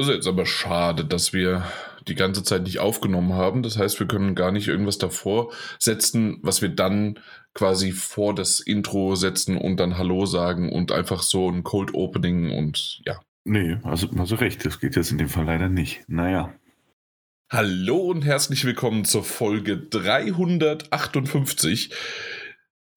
Das ist jetzt aber schade, dass wir die ganze Zeit nicht aufgenommen haben. Das heißt, wir können gar nicht irgendwas davor setzen, was wir dann quasi vor das Intro setzen und dann Hallo sagen und einfach so ein Cold Opening und ja. Nee, also, also recht, das geht jetzt in dem Fall leider nicht. Naja. Hallo und herzlich willkommen zur Folge 358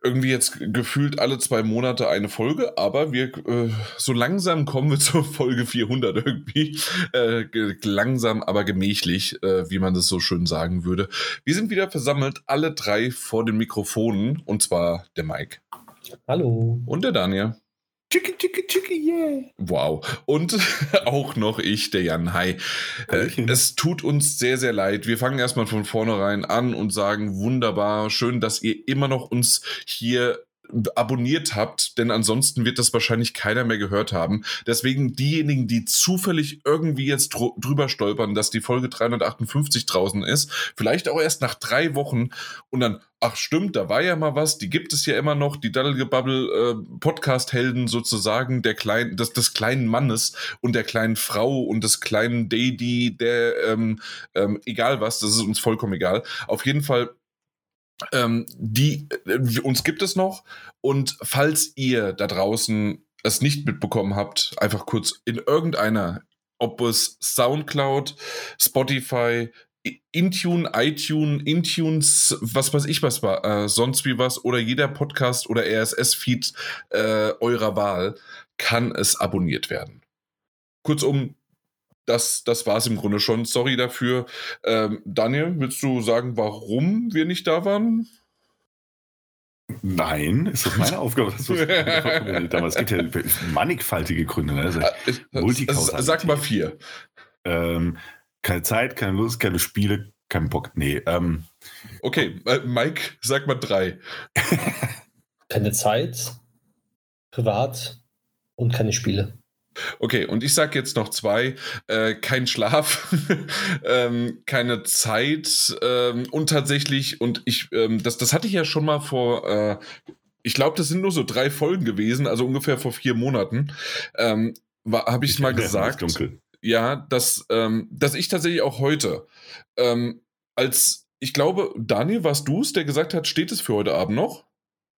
irgendwie jetzt gefühlt alle zwei Monate eine Folge, aber wir äh, so langsam kommen wir zur Folge 400 irgendwie. Äh, langsam, aber gemächlich, äh, wie man das so schön sagen würde. Wir sind wieder versammelt, alle drei vor den Mikrofonen, und zwar der Mike. Hallo. Und der Daniel. Chicky, chicky, chicky, yeah. Wow. Und auch noch ich, der Jan. Hi. Äh, es tut uns sehr, sehr leid. Wir fangen erstmal von vornherein an und sagen, wunderbar, schön, dass ihr immer noch uns hier abonniert habt, denn ansonsten wird das wahrscheinlich keiner mehr gehört haben. Deswegen diejenigen, die zufällig irgendwie jetzt drüber stolpern, dass die Folge 358 draußen ist, vielleicht auch erst nach drei Wochen und dann, ach stimmt, da war ja mal was, die gibt es ja immer noch, die Daddelgebubble äh, Podcast-Helden sozusagen der kleinen, des, des kleinen Mannes und der kleinen Frau und des kleinen Daddy, der, ähm, ähm, egal was, das ist uns vollkommen egal. Auf jeden Fall ähm, die, äh, uns gibt es noch. Und falls ihr da draußen es nicht mitbekommen habt, einfach kurz in irgendeiner, ob es Soundcloud, Spotify, Intune, iTunes, Intunes, was weiß ich was war, äh, sonst wie was oder jeder Podcast oder RSS-Feed äh, eurer Wahl kann es abonniert werden. Kurzum, das, das war es im Grunde schon. Sorry dafür. Ähm, Daniel, willst du sagen, warum wir nicht da waren? Nein, ist das meine Aufgabe? Das damals gibt ja mannigfaltige Gründe. Ne? Also sag mal vier. Ähm, keine Zeit, keine Lust, keine Spiele, kein Bock. Nee. Ähm. Okay, äh, Mike, sag mal drei. keine Zeit, privat und keine Spiele. Okay, und ich sage jetzt noch zwei. Äh, kein Schlaf, ähm, keine Zeit ähm, und tatsächlich, und ich, ähm, das, das hatte ich ja schon mal vor, äh, ich glaube, das sind nur so drei Folgen gewesen, also ungefähr vor vier Monaten. Ähm, Habe ich es mal gesagt. Ja, dass, ähm, dass ich tatsächlich auch heute ähm, als, ich glaube, Daniel, warst du es, der gesagt hat, steht es für heute Abend noch?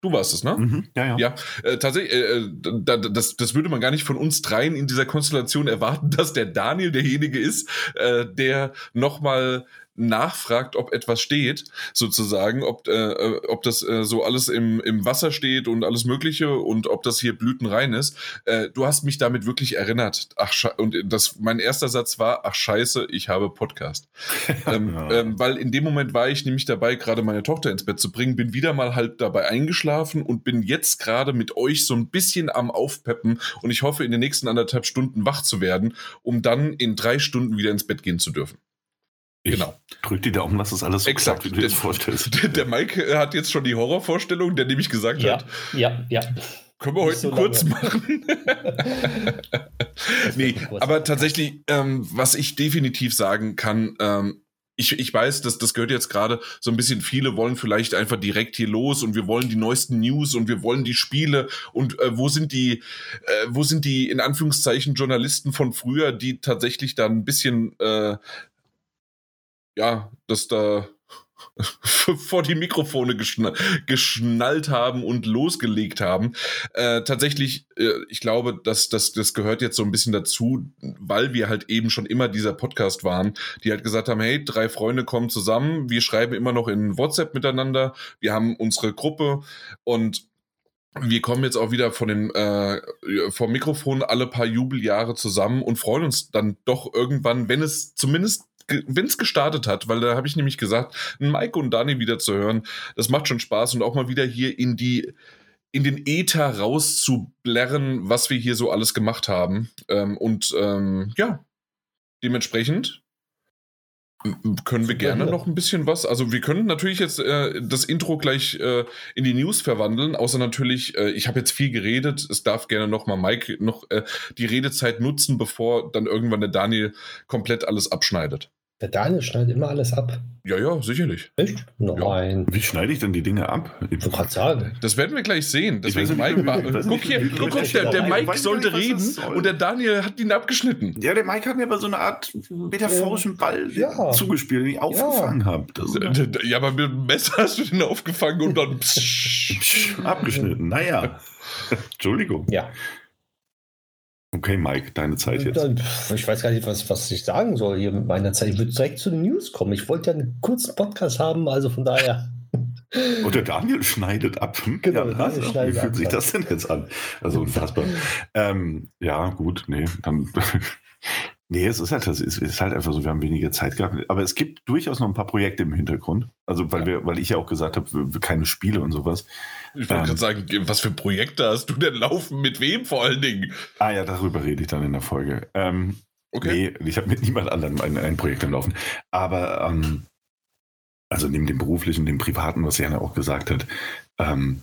Du warst es, ne? Mhm, ja, ja. Ja, äh, tatsächlich, äh, äh da, das, das würde man gar nicht von uns dreien in dieser Konstellation erwarten, dass der Daniel derjenige ist, äh, der nochmal nachfragt, ob etwas steht, sozusagen, ob, äh, äh, ob das äh, so alles im, im Wasser steht und alles Mögliche und ob das hier blütenrein ist. Äh, du hast mich damit wirklich erinnert. Ach, und das, mein erster Satz war, ach scheiße, ich habe Podcast. ähm, ähm, weil in dem Moment war ich nämlich dabei, gerade meine Tochter ins Bett zu bringen, bin wieder mal halt dabei eingeschlafen und bin jetzt gerade mit euch so ein bisschen am Aufpeppen und ich hoffe, in den nächsten anderthalb Stunden wach zu werden, um dann in drei Stunden wieder ins Bett gehen zu dürfen. Ich genau. Drück die Daumen, dass das alles so Exakt. klappt, wie du dir das vorstellst. Der, der, Mike hat jetzt schon die Horrorvorstellung, der nämlich gesagt ja, hat. Ja, ja. Können wir heute so kurz lange. machen? nee, aber tatsächlich, ähm, was ich definitiv sagen kann, ähm, ich, ich weiß, dass das gehört jetzt gerade so ein bisschen, viele wollen vielleicht einfach direkt hier los und wir wollen die neuesten News und wir wollen die Spiele und äh, wo sind die, äh, wo sind die in Anführungszeichen Journalisten von früher, die tatsächlich da ein bisschen äh, ja, dass da vor die Mikrofone geschnall, geschnallt haben und losgelegt haben. Äh, tatsächlich, äh, ich glaube, dass das, das gehört jetzt so ein bisschen dazu, weil wir halt eben schon immer dieser Podcast waren, die halt gesagt haben, hey, drei Freunde kommen zusammen, wir schreiben immer noch in WhatsApp miteinander, wir haben unsere Gruppe und wir kommen jetzt auch wieder von dem äh, vom Mikrofon alle paar Jubeljahre zusammen und freuen uns dann doch irgendwann, wenn es zumindest wenn es gestartet hat, weil da habe ich nämlich gesagt, Mike und Dani wieder zu hören, das macht schon Spaß und auch mal wieder hier in die in den Äther rauszublerren, was wir hier so alles gemacht haben. Ähm, und ähm, ja, dementsprechend können wir gerne noch ein bisschen was. Also wir können natürlich jetzt äh, das Intro gleich äh, in die News verwandeln, außer natürlich, äh, ich habe jetzt viel geredet, es darf gerne noch mal Mike noch äh, die Redezeit nutzen, bevor dann irgendwann der Daniel komplett alles abschneidet. Der Daniel schneidet immer alles ab. Ja, ja, sicherlich. Echt? Nein. Wie schneide ich denn die Dinge ab? Ich wollte gerade sagen. Das werden wir gleich sehen. Deswegen nicht, Mike, war- weiß guck nicht, hier, wie- guck, guck, der, der Mike sollte nicht, reden soll. und der Daniel hat ihn abgeschnitten. Ja, der Mike hat mir aber so eine Art metaphorischen Ball Ja. zugespielt, den ich aufgefangen habe. Das ist Ja, aber mit dem Messer hast du den aufgefangen und dann. Psch. abgeschnitten. Naja. Entschuldigung. Ja. Okay, Mike, deine Zeit jetzt. Ich weiß gar nicht, was, was ich sagen soll hier mit meiner Zeit. Ich würde direkt zu den News kommen. Ich wollte ja einen kurzen Podcast haben, also von daher. Und der Daniel schneidet ab. Genau, ja, Daniel also, schneidet Wie fühlt ab, sich das denn jetzt an? Also unfassbar. ähm, ja, gut, nee, dann. Nee, es ist halt, das ist, halt einfach so, wir haben weniger Zeit gehabt. Aber es gibt durchaus noch ein paar Projekte im Hintergrund. Also, weil Ja. wir, weil ich ja auch gesagt habe, keine Spiele und sowas. Ich wollte Ähm. gerade sagen, was für Projekte hast du denn laufen? Mit wem vor allen Dingen? Ah ja, darüber rede ich dann in der Folge. Ähm, Okay. Nee, ich habe mit niemand anderem ein, ein Projekt am Laufen. Aber ähm, also neben dem beruflichen, dem privaten, was Jana auch gesagt hat, ähm,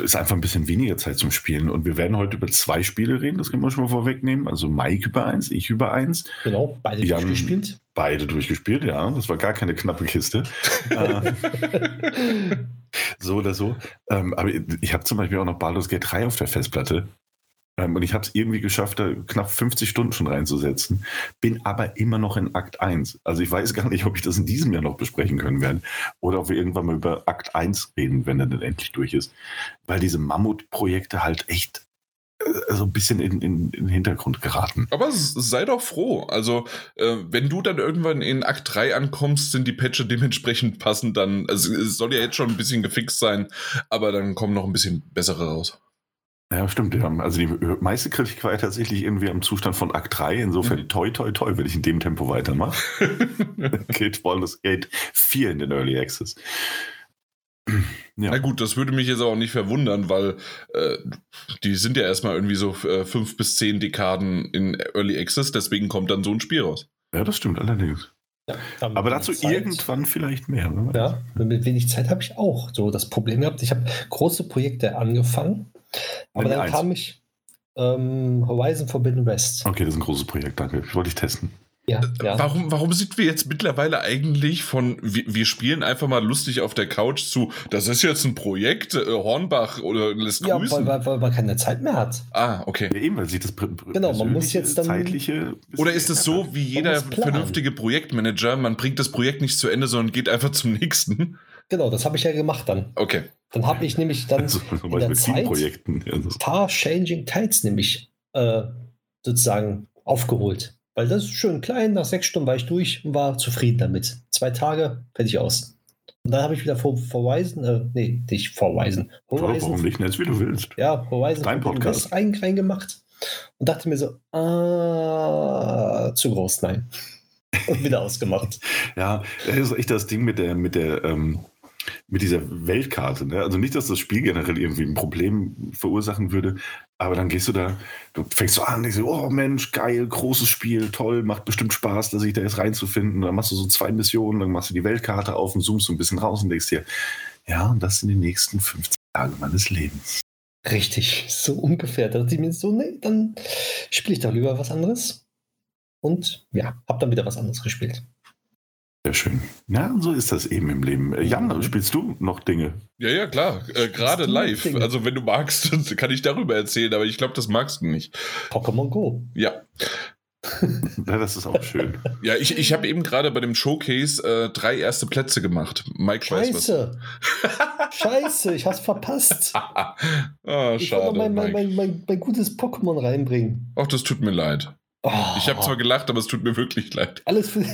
ist einfach ein bisschen weniger Zeit zum Spielen. Und wir werden heute über zwei Spiele reden, das können wir schon mal vorwegnehmen. Also Mike über eins, ich über eins. Genau, beide Jan- durchgespielt. Beide durchgespielt, ja. Das war gar keine knappe Kiste. äh, so oder so. Ähm, aber ich habe zum Beispiel auch noch Baldur's Gate 3 auf der Festplatte. Ähm, und ich habe es irgendwie geschafft, da knapp 50 Stunden schon reinzusetzen. Bin aber immer noch in Akt 1. Also ich weiß gar nicht, ob ich das in diesem Jahr noch besprechen können werde. Oder ob wir irgendwann mal über Akt 1 reden, wenn er dann endlich durch ist. Weil diese Mammutprojekte halt echt äh, so ein bisschen in, in, in den Hintergrund geraten. Aber sei doch froh. Also, äh, wenn du dann irgendwann in Akt 3 ankommst, sind die Patches dementsprechend passend dann. Also, es soll ja jetzt schon ein bisschen gefixt sein, aber dann kommen noch ein bisschen bessere raus. Ja, stimmt. Ja. Also die meiste Kritik war ja tatsächlich irgendwie am Zustand von Akt 3. Insofern toi, toi, toi, wenn ich in dem Tempo weitermache. Geht Baldur's Gate 4 in den Early Access. Ja. Na gut, das würde mich jetzt auch nicht verwundern, weil äh, die sind ja erstmal irgendwie so äh, fünf bis zehn Dekaden in Early Access, deswegen kommt dann so ein Spiel raus. ja, das stimmt allerdings. Ja, Aber dazu Zeit- irgendwann vielleicht mehr. ne? Ja, mit wenig Zeit habe ich auch so das Problem gehabt. Ich habe große Projekte angefangen, aber dann eins. kam ich ähm, Horizon Forbidden West. Okay, das ist ein großes Projekt, danke. Ich wollte ich testen. Ja, ja. Warum, warum sind wir jetzt mittlerweile eigentlich von, wir, wir spielen einfach mal lustig auf der Couch zu, das ist jetzt ein Projekt, äh, Hornbach oder lässt ja grüßen? weil, weil, weil man keine Zeit mehr hat. ah, okay. Ja, eben, weil sich das Genau, man muss jetzt dann- zeitliche. Oder ist es so, wie jeder vernünftige Projektmanager, man bringt das Projekt nicht zu Ende, sondern geht einfach zum nächsten? Genau, das habe ich ja gemacht dann. Okay. Dann habe ich nämlich dann Also, zum in Beispiel der mit Zeit Teamprojekten. Also, paar Changing Tides nämlich äh, sozusagen aufgeholt. Weil das ist schön klein, nach sechs Stunden war ich durch und war zufrieden damit. Zwei Tage, fertig aus. Und dann habe ich wieder vor Horizon, äh, nee, nicht Horizon. warum Horizon, nicht? Nenn's wie du willst. ja, Horizon Dein Podcast. Rein, reingemacht und dachte mir so, ah, zu groß, nein. Und wieder ausgemacht. Ja, das ist echt das Ding mit der, mit der, ähm, mit dieser Weltkarte. Ne? Also nicht, dass das Spiel generell irgendwie ein Problem verursachen würde, aber dann gehst du da, du fängst so an, denkst so, oh Mensch, geil, großes Spiel, toll, macht bestimmt Spaß, da sich da jetzt reinzufinden. Dann machst du so zwei Missionen, dann machst du die Weltkarte auf und zoomst so ein bisschen raus und denkst dir, ja, und das sind die nächsten 15 Tage meines Lebens. Richtig, so ungefähr. Da dachte ich mir so, nee, dann spiele ich doch lieber was anderes. Und ja, habe dann wieder was anderes gespielt. Sehr schön. Ja, und so ist das eben im Leben. Äh, Jan, Mhm. spielst du noch Dinge? Ja, ja, klar. Äh, Gerade live. Dinge? Also, wenn du magst, kann ich darüber erzählen, aber ich glaube, das magst du nicht. Pokémon Go. Ja. Ja, das ist auch schön. Ja, ich, ich habe eben gerade bei dem Showcase äh, drei erste Plätze gemacht. Mike weiß was. Scheiße. Scheiße, ich hab's verpasst. ah, Ich wollte schade. mein, mein, mein, mein, mein gutes Pokémon reinbringen. Ach, das tut mir leid. Oh, Ich habe zwar gelacht, aber es tut mir wirklich leid. alles für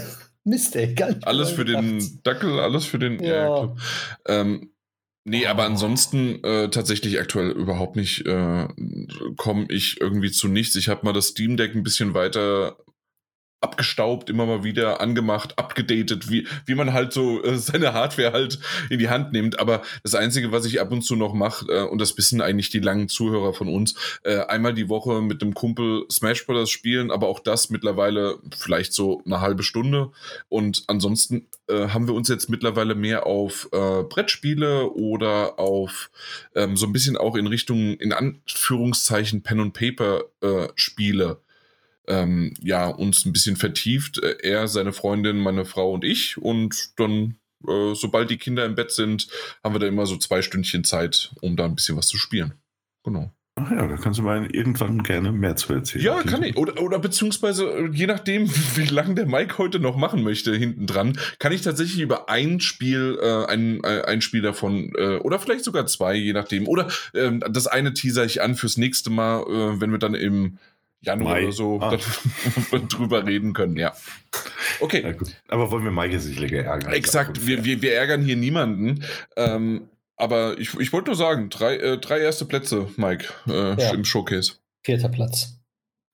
Mist, ey. Gar nicht Alles für dran den. Dackel, alles für den. Ja. Ja. ähm, nee, aber Oh. ansonsten äh, tatsächlich aktuell überhaupt nicht äh, komme ich irgendwie zu nichts. Ich habe mal das Steam Deck ein bisschen weiter abgestaubt, immer mal wieder angemacht, abgedatet, wie, wie man halt so äh, seine Hardware halt in die Hand nimmt. Aber das Einzige, was ich ab und zu noch mache, äh, und das wissen eigentlich die langen Zuhörer von uns, äh, einmal die Woche mit dem Kumpel Smash Bros. spielen, aber auch das mittlerweile vielleicht so eine halbe Stunde. Und ansonsten äh, haben wir uns jetzt mittlerweile mehr auf äh, Brettspiele oder auf ähm, so ein bisschen auch in Richtung, in Anführungszeichen, Pen and Paper äh, Spiele ähm, ja, uns ein bisschen vertieft. Äh, er, seine Freundin, meine Frau und ich. Und dann, äh, sobald die Kinder im Bett sind, haben wir da immer so zwei Stündchen Zeit, um da ein bisschen was zu spielen. Genau. Ach ja, da kannst du mal irgendwann gerne mehr zu erzählen. Ja, kann ich. Oder, oder beziehungsweise, äh, je nachdem, wie lange der Mike heute noch machen möchte, hinten dran, kann ich tatsächlich über ein Spiel, äh, ein, äh, ein Spiel davon, äh, oder vielleicht sogar zwei, je nachdem. Oder ähm, das eine teaser ich an fürs nächste Mal, äh, wenn wir dann im Januar Mai. oder so Ah. dann drüber reden können, ja. Okay. Ja. Aber wollen wir Mike jetzt nicht länger ärgern? Exakt, wir, wir, wir ärgern hier niemanden. Ähm, aber ich, ich wollte nur sagen, drei, äh, drei erste Plätze, Mike, äh, Ja. im Showcase. Vierter Platz.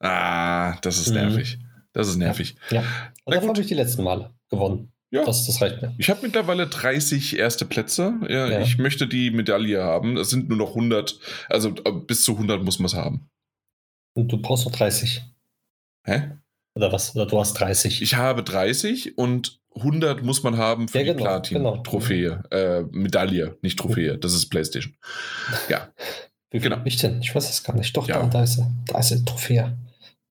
Ah, das ist Mhm. nervig. Das ist nervig. Ja. Und Na davon habe ich die letzten Male gewonnen. Ja. Das, das reicht mir. Ich habe mittlerweile 30 erste Plätze. Ja, Ja. Ich möchte die Medaille haben. Es sind nur noch 100. Also äh, bis zu 100 muss man es haben. Und du brauchst noch 30. Hä? Oder was? Oder du hast 30. Ich habe 30 und 100 muss man haben für Ja, die genau, Platin-Trophäe. Äh, Medaille, nicht Trophäe. Das ist PlayStation. Ja. Wie genau. ich denn? Ich weiß es gar nicht. Doch, Ja. da, da ist er. Da ist Trophäe.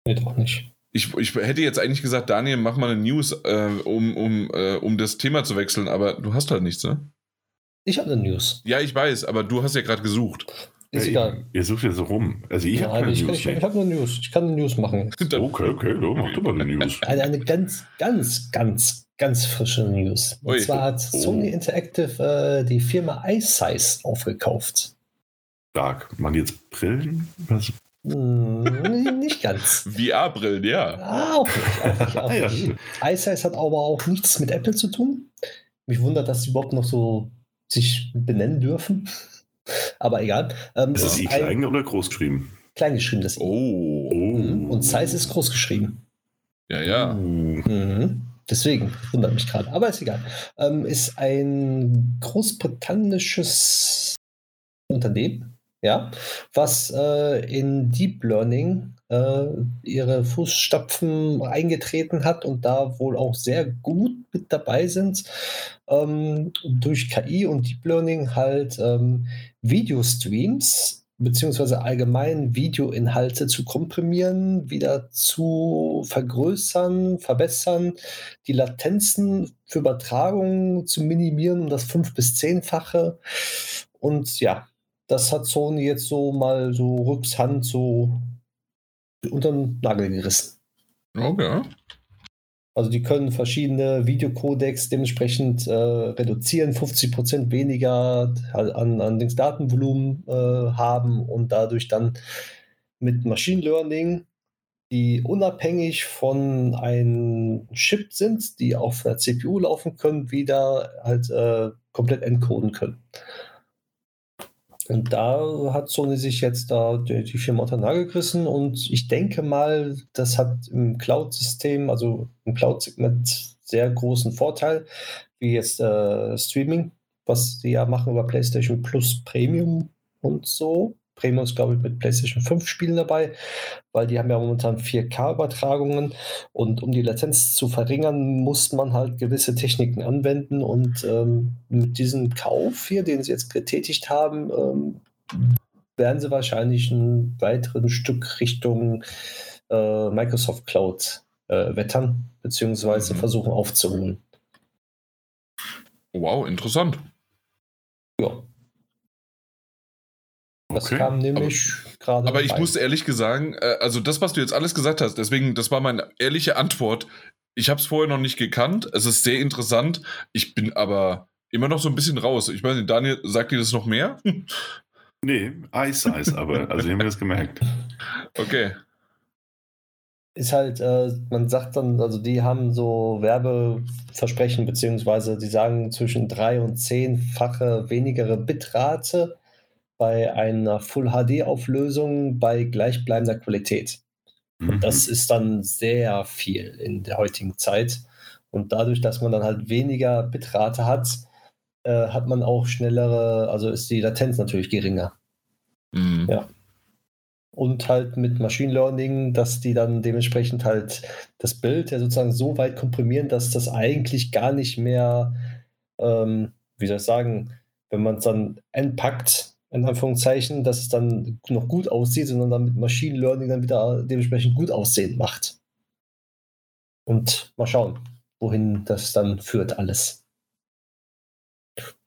Nee, doch nicht. Ich, ich hätte jetzt eigentlich gesagt, Daniel, mach mal eine News, äh, um, um, äh, um das Thema zu wechseln, aber du hast halt nichts, ne? Ich habe eine News. Ja, ich weiß, aber du hast ja gerade gesucht. Ist Ja, egal. Ihr, ihr sucht ja so rum. Also ich habe Nein, keine ich, News ich, ich habe eine News. Ich kann eine News machen. Dann- Okay, okay, du mach du mal eine News. Eine, eine ganz, ganz, ganz, ganz frische News. Und Ui. zwar hat Sony Interactive äh, die Firma iSize aufgekauft. Stark. Die jetzt Brillen? Was? Hm, nicht ganz. VR-Brillen, ja. Ah, auch nicht. Auch nicht, auch ja. nicht. iSize hat aber auch nichts mit Apple zu tun. Mich wundert, dass sie überhaupt noch so sich benennen dürfen. Aber egal. Ähm, Ist es das I ein klein oder groß geschrieben? klein geschrieben, das I. Oh. Mhm. Und Size ist groß geschrieben. Ja, ja. Mhm. Deswegen wundert mich gerade. Aber ist egal. Ähm, ist ein großbritannisches Unternehmen, ja, was äh, in Deep Learning äh, ihre Fußstapfen eingetreten hat und da wohl auch sehr gut mit dabei sind, ähm, durch KI und Deep Learning halt ähm, Videostreams beziehungsweise allgemein Videoinhalte zu komprimieren, wieder zu vergrößern, verbessern, die Latenzen für Übertragungen zu minimieren um das fünf- bis zehnfache. Und ja, das hat Sony jetzt so mal so rückshand so unter den Nagel gerissen. Okay. Also die können verschiedene Videocodecs dementsprechend äh, reduzieren, 50% weniger an, an den Datenvolumen äh, haben und dadurch dann mit Machine Learning, die unabhängig von einem Chip sind, die auf einer CPU laufen können, wieder halt äh, komplett entcoden können. Und da hat Sony sich jetzt da die, die Firma unter Nagel gerissen und ich denke mal, das hat im Cloud-System, also im Cloud-Segment sehr großen Vorteil, wie jetzt äh, Streaming, was sie ja machen über PlayStation Plus Premium und so. Premium ist, glaube ich, mit PlayStation 5 Spielen dabei, weil die haben ja momentan 4K-Übertragungen und um die Latenz zu verringern, muss man halt gewisse Techniken anwenden und ähm, mit diesem Kauf hier, den sie jetzt getätigt haben, ähm, werden sie wahrscheinlich ein weiteres Stück Richtung äh, Microsoft Cloud äh, wettern, beziehungsweise Mhm. versuchen aufzuholen. Wow, interessant. Ja. Das Okay. kam nämlich gerade. Aber ich rein. muss ehrlich sagen, äh, also das, was du jetzt alles gesagt hast, deswegen, das war meine ehrliche Antwort. Ich habe es vorher noch nicht gekannt. Es ist sehr interessant. Ich bin aber immer noch so ein bisschen raus. Ich meine, Daniel, sagt dir das noch mehr? nee, Eis, Eis, aber. Also, ich habe mir das gemerkt. Okay. ist halt, äh, man sagt dann, also die haben so Werbeversprechen, beziehungsweise die sagen zwischen drei und zehnfache wenigere Bitrate bei einer Full HD-Auflösung bei gleichbleibender Qualität. Mhm. Das ist dann sehr viel in der heutigen Zeit. Und dadurch, dass man dann halt weniger Bitrate hat, äh, hat man auch schnellere, also ist die Latenz natürlich geringer. Mhm. Ja. Und halt mit Machine Learning, dass die dann dementsprechend halt das Bild ja sozusagen so weit komprimieren, dass das eigentlich gar nicht mehr, ähm, wie soll ich sagen, wenn man es dann entpackt, in Anführungszeichen, dass es dann noch gut aussieht, sondern dann mit Machine Learning dann wieder dementsprechend gut aussehen macht. Und mal schauen, wohin das dann führt alles.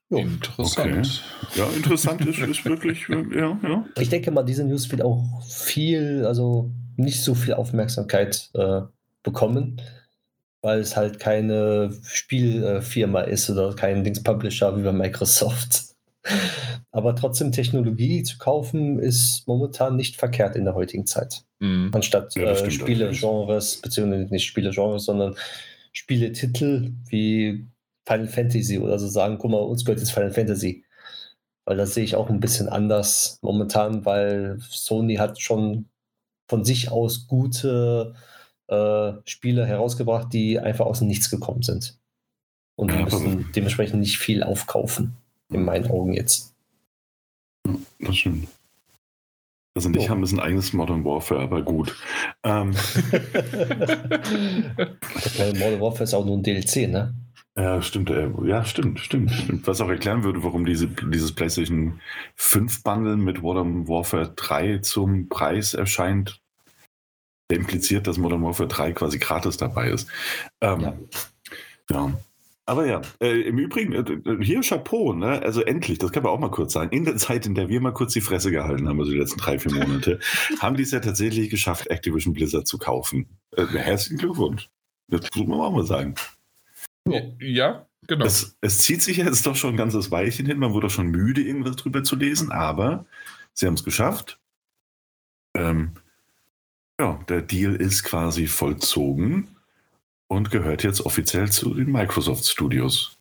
Jo. Interessant. Okay. Ja, interessant ist, ist wirklich, ja, ja. Ich denke mal, diese News wird auch viel, also nicht so viel Aufmerksamkeit äh, bekommen, weil es halt keine Spielfirma ist oder kein Dings Publisher wie bei Microsoft. Aber trotzdem Technologie zu kaufen ist momentan nicht verkehrt in der heutigen Zeit. Mhm. Anstatt ja, äh, Spielegenres, beziehungsweise nicht Spielegenres, sondern Spieletitel wie Final Fantasy oder so sagen, guck mal, uns gehört jetzt Final Fantasy. Weil das sehe ich auch ein bisschen anders momentan, weil Sony hat schon von sich aus gute äh, Spiele herausgebracht, die einfach aus dem Nichts gekommen sind. Und ja, müssen dementsprechend nicht viel aufkaufen, in meinen Augen jetzt. Das stimmt. Also nicht oh. haben es ein eigenes Modern Warfare, aber gut. Ähm. Modern Warfare ist auch nur ein DLC, ne? Ja, stimmt. Äh, ja, stimmt, stimmt, stimmt. Was auch erklären würde, warum diese, dieses PlayStation 5 Bundle mit Modern Warfare 3 zum Preis erscheint, der impliziert, dass Modern Warfare 3 quasi gratis dabei ist. Ähm, ja. ja. Aber ja, äh, im Übrigen, äh, hier Chapeau, ne? Also endlich, das kann man auch mal kurz sagen. In der Zeit, in der wir mal kurz die Fresse gehalten haben, also die letzten drei, vier Monate, haben die es ja tatsächlich geschafft, Activision Blizzard zu kaufen. Äh, herzlichen Glückwunsch. Das muss man auch mal sagen. Ja, genau. Es, es, zieht sich jetzt doch schon ein ganzes Weilchen hin. Man wurde schon müde, irgendwas drüber zu lesen, aber sie haben es geschafft. Ähm, ja, der Deal ist quasi vollzogen und gehört jetzt offiziell zu den Microsoft Studios.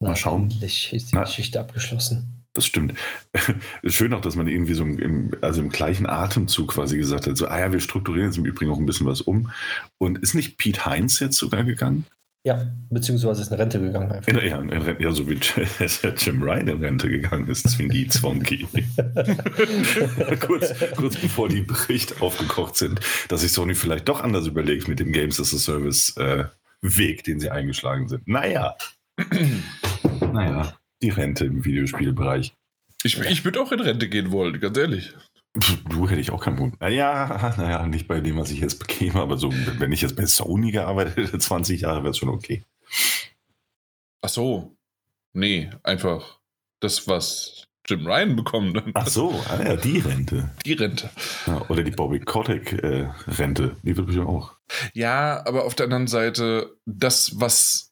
Mal schauen. Endlich ist die Na, Geschichte abgeschlossen. Das stimmt. Schön auch, dass man irgendwie so im, also im gleichen Atemzug quasi gesagt hat, so, ah ja, wir strukturieren jetzt im Übrigen auch ein bisschen was um. Und ist nicht Pete Heinz jetzt sogar gegangen? Ja, beziehungsweise ist in Rente gegangen. Einfach. Ja, in Rente, ja, so wie Jim Ryan in Rente gegangen ist, Zwingi Zwonki. kurz, kurz bevor die Berichte aufgekocht sind, dass sich Sony vielleicht doch anders überlegt mit dem Games as a Service äh, Weg, den sie eingeschlagen sind. Naja. naja, die Rente im Videospielbereich. Ich, ich würde auch in Rente gehen wollen, ganz ehrlich. Du hätte ich auch keinen Punkt. Naja, naja, nicht bei dem, was ich jetzt bekäme, aber so, wenn ich jetzt bei Sony gearbeitet hätte, 20 Jahre, wäre es schon okay. Ach so. Nee, einfach das, was Jim Ryan bekommt. Ach so, ah ja, die Rente. Die Rente. Ja, oder die Bobby Kotick-Rente, äh, die wird bestimmt auch. Ja, aber auf der anderen Seite, das, was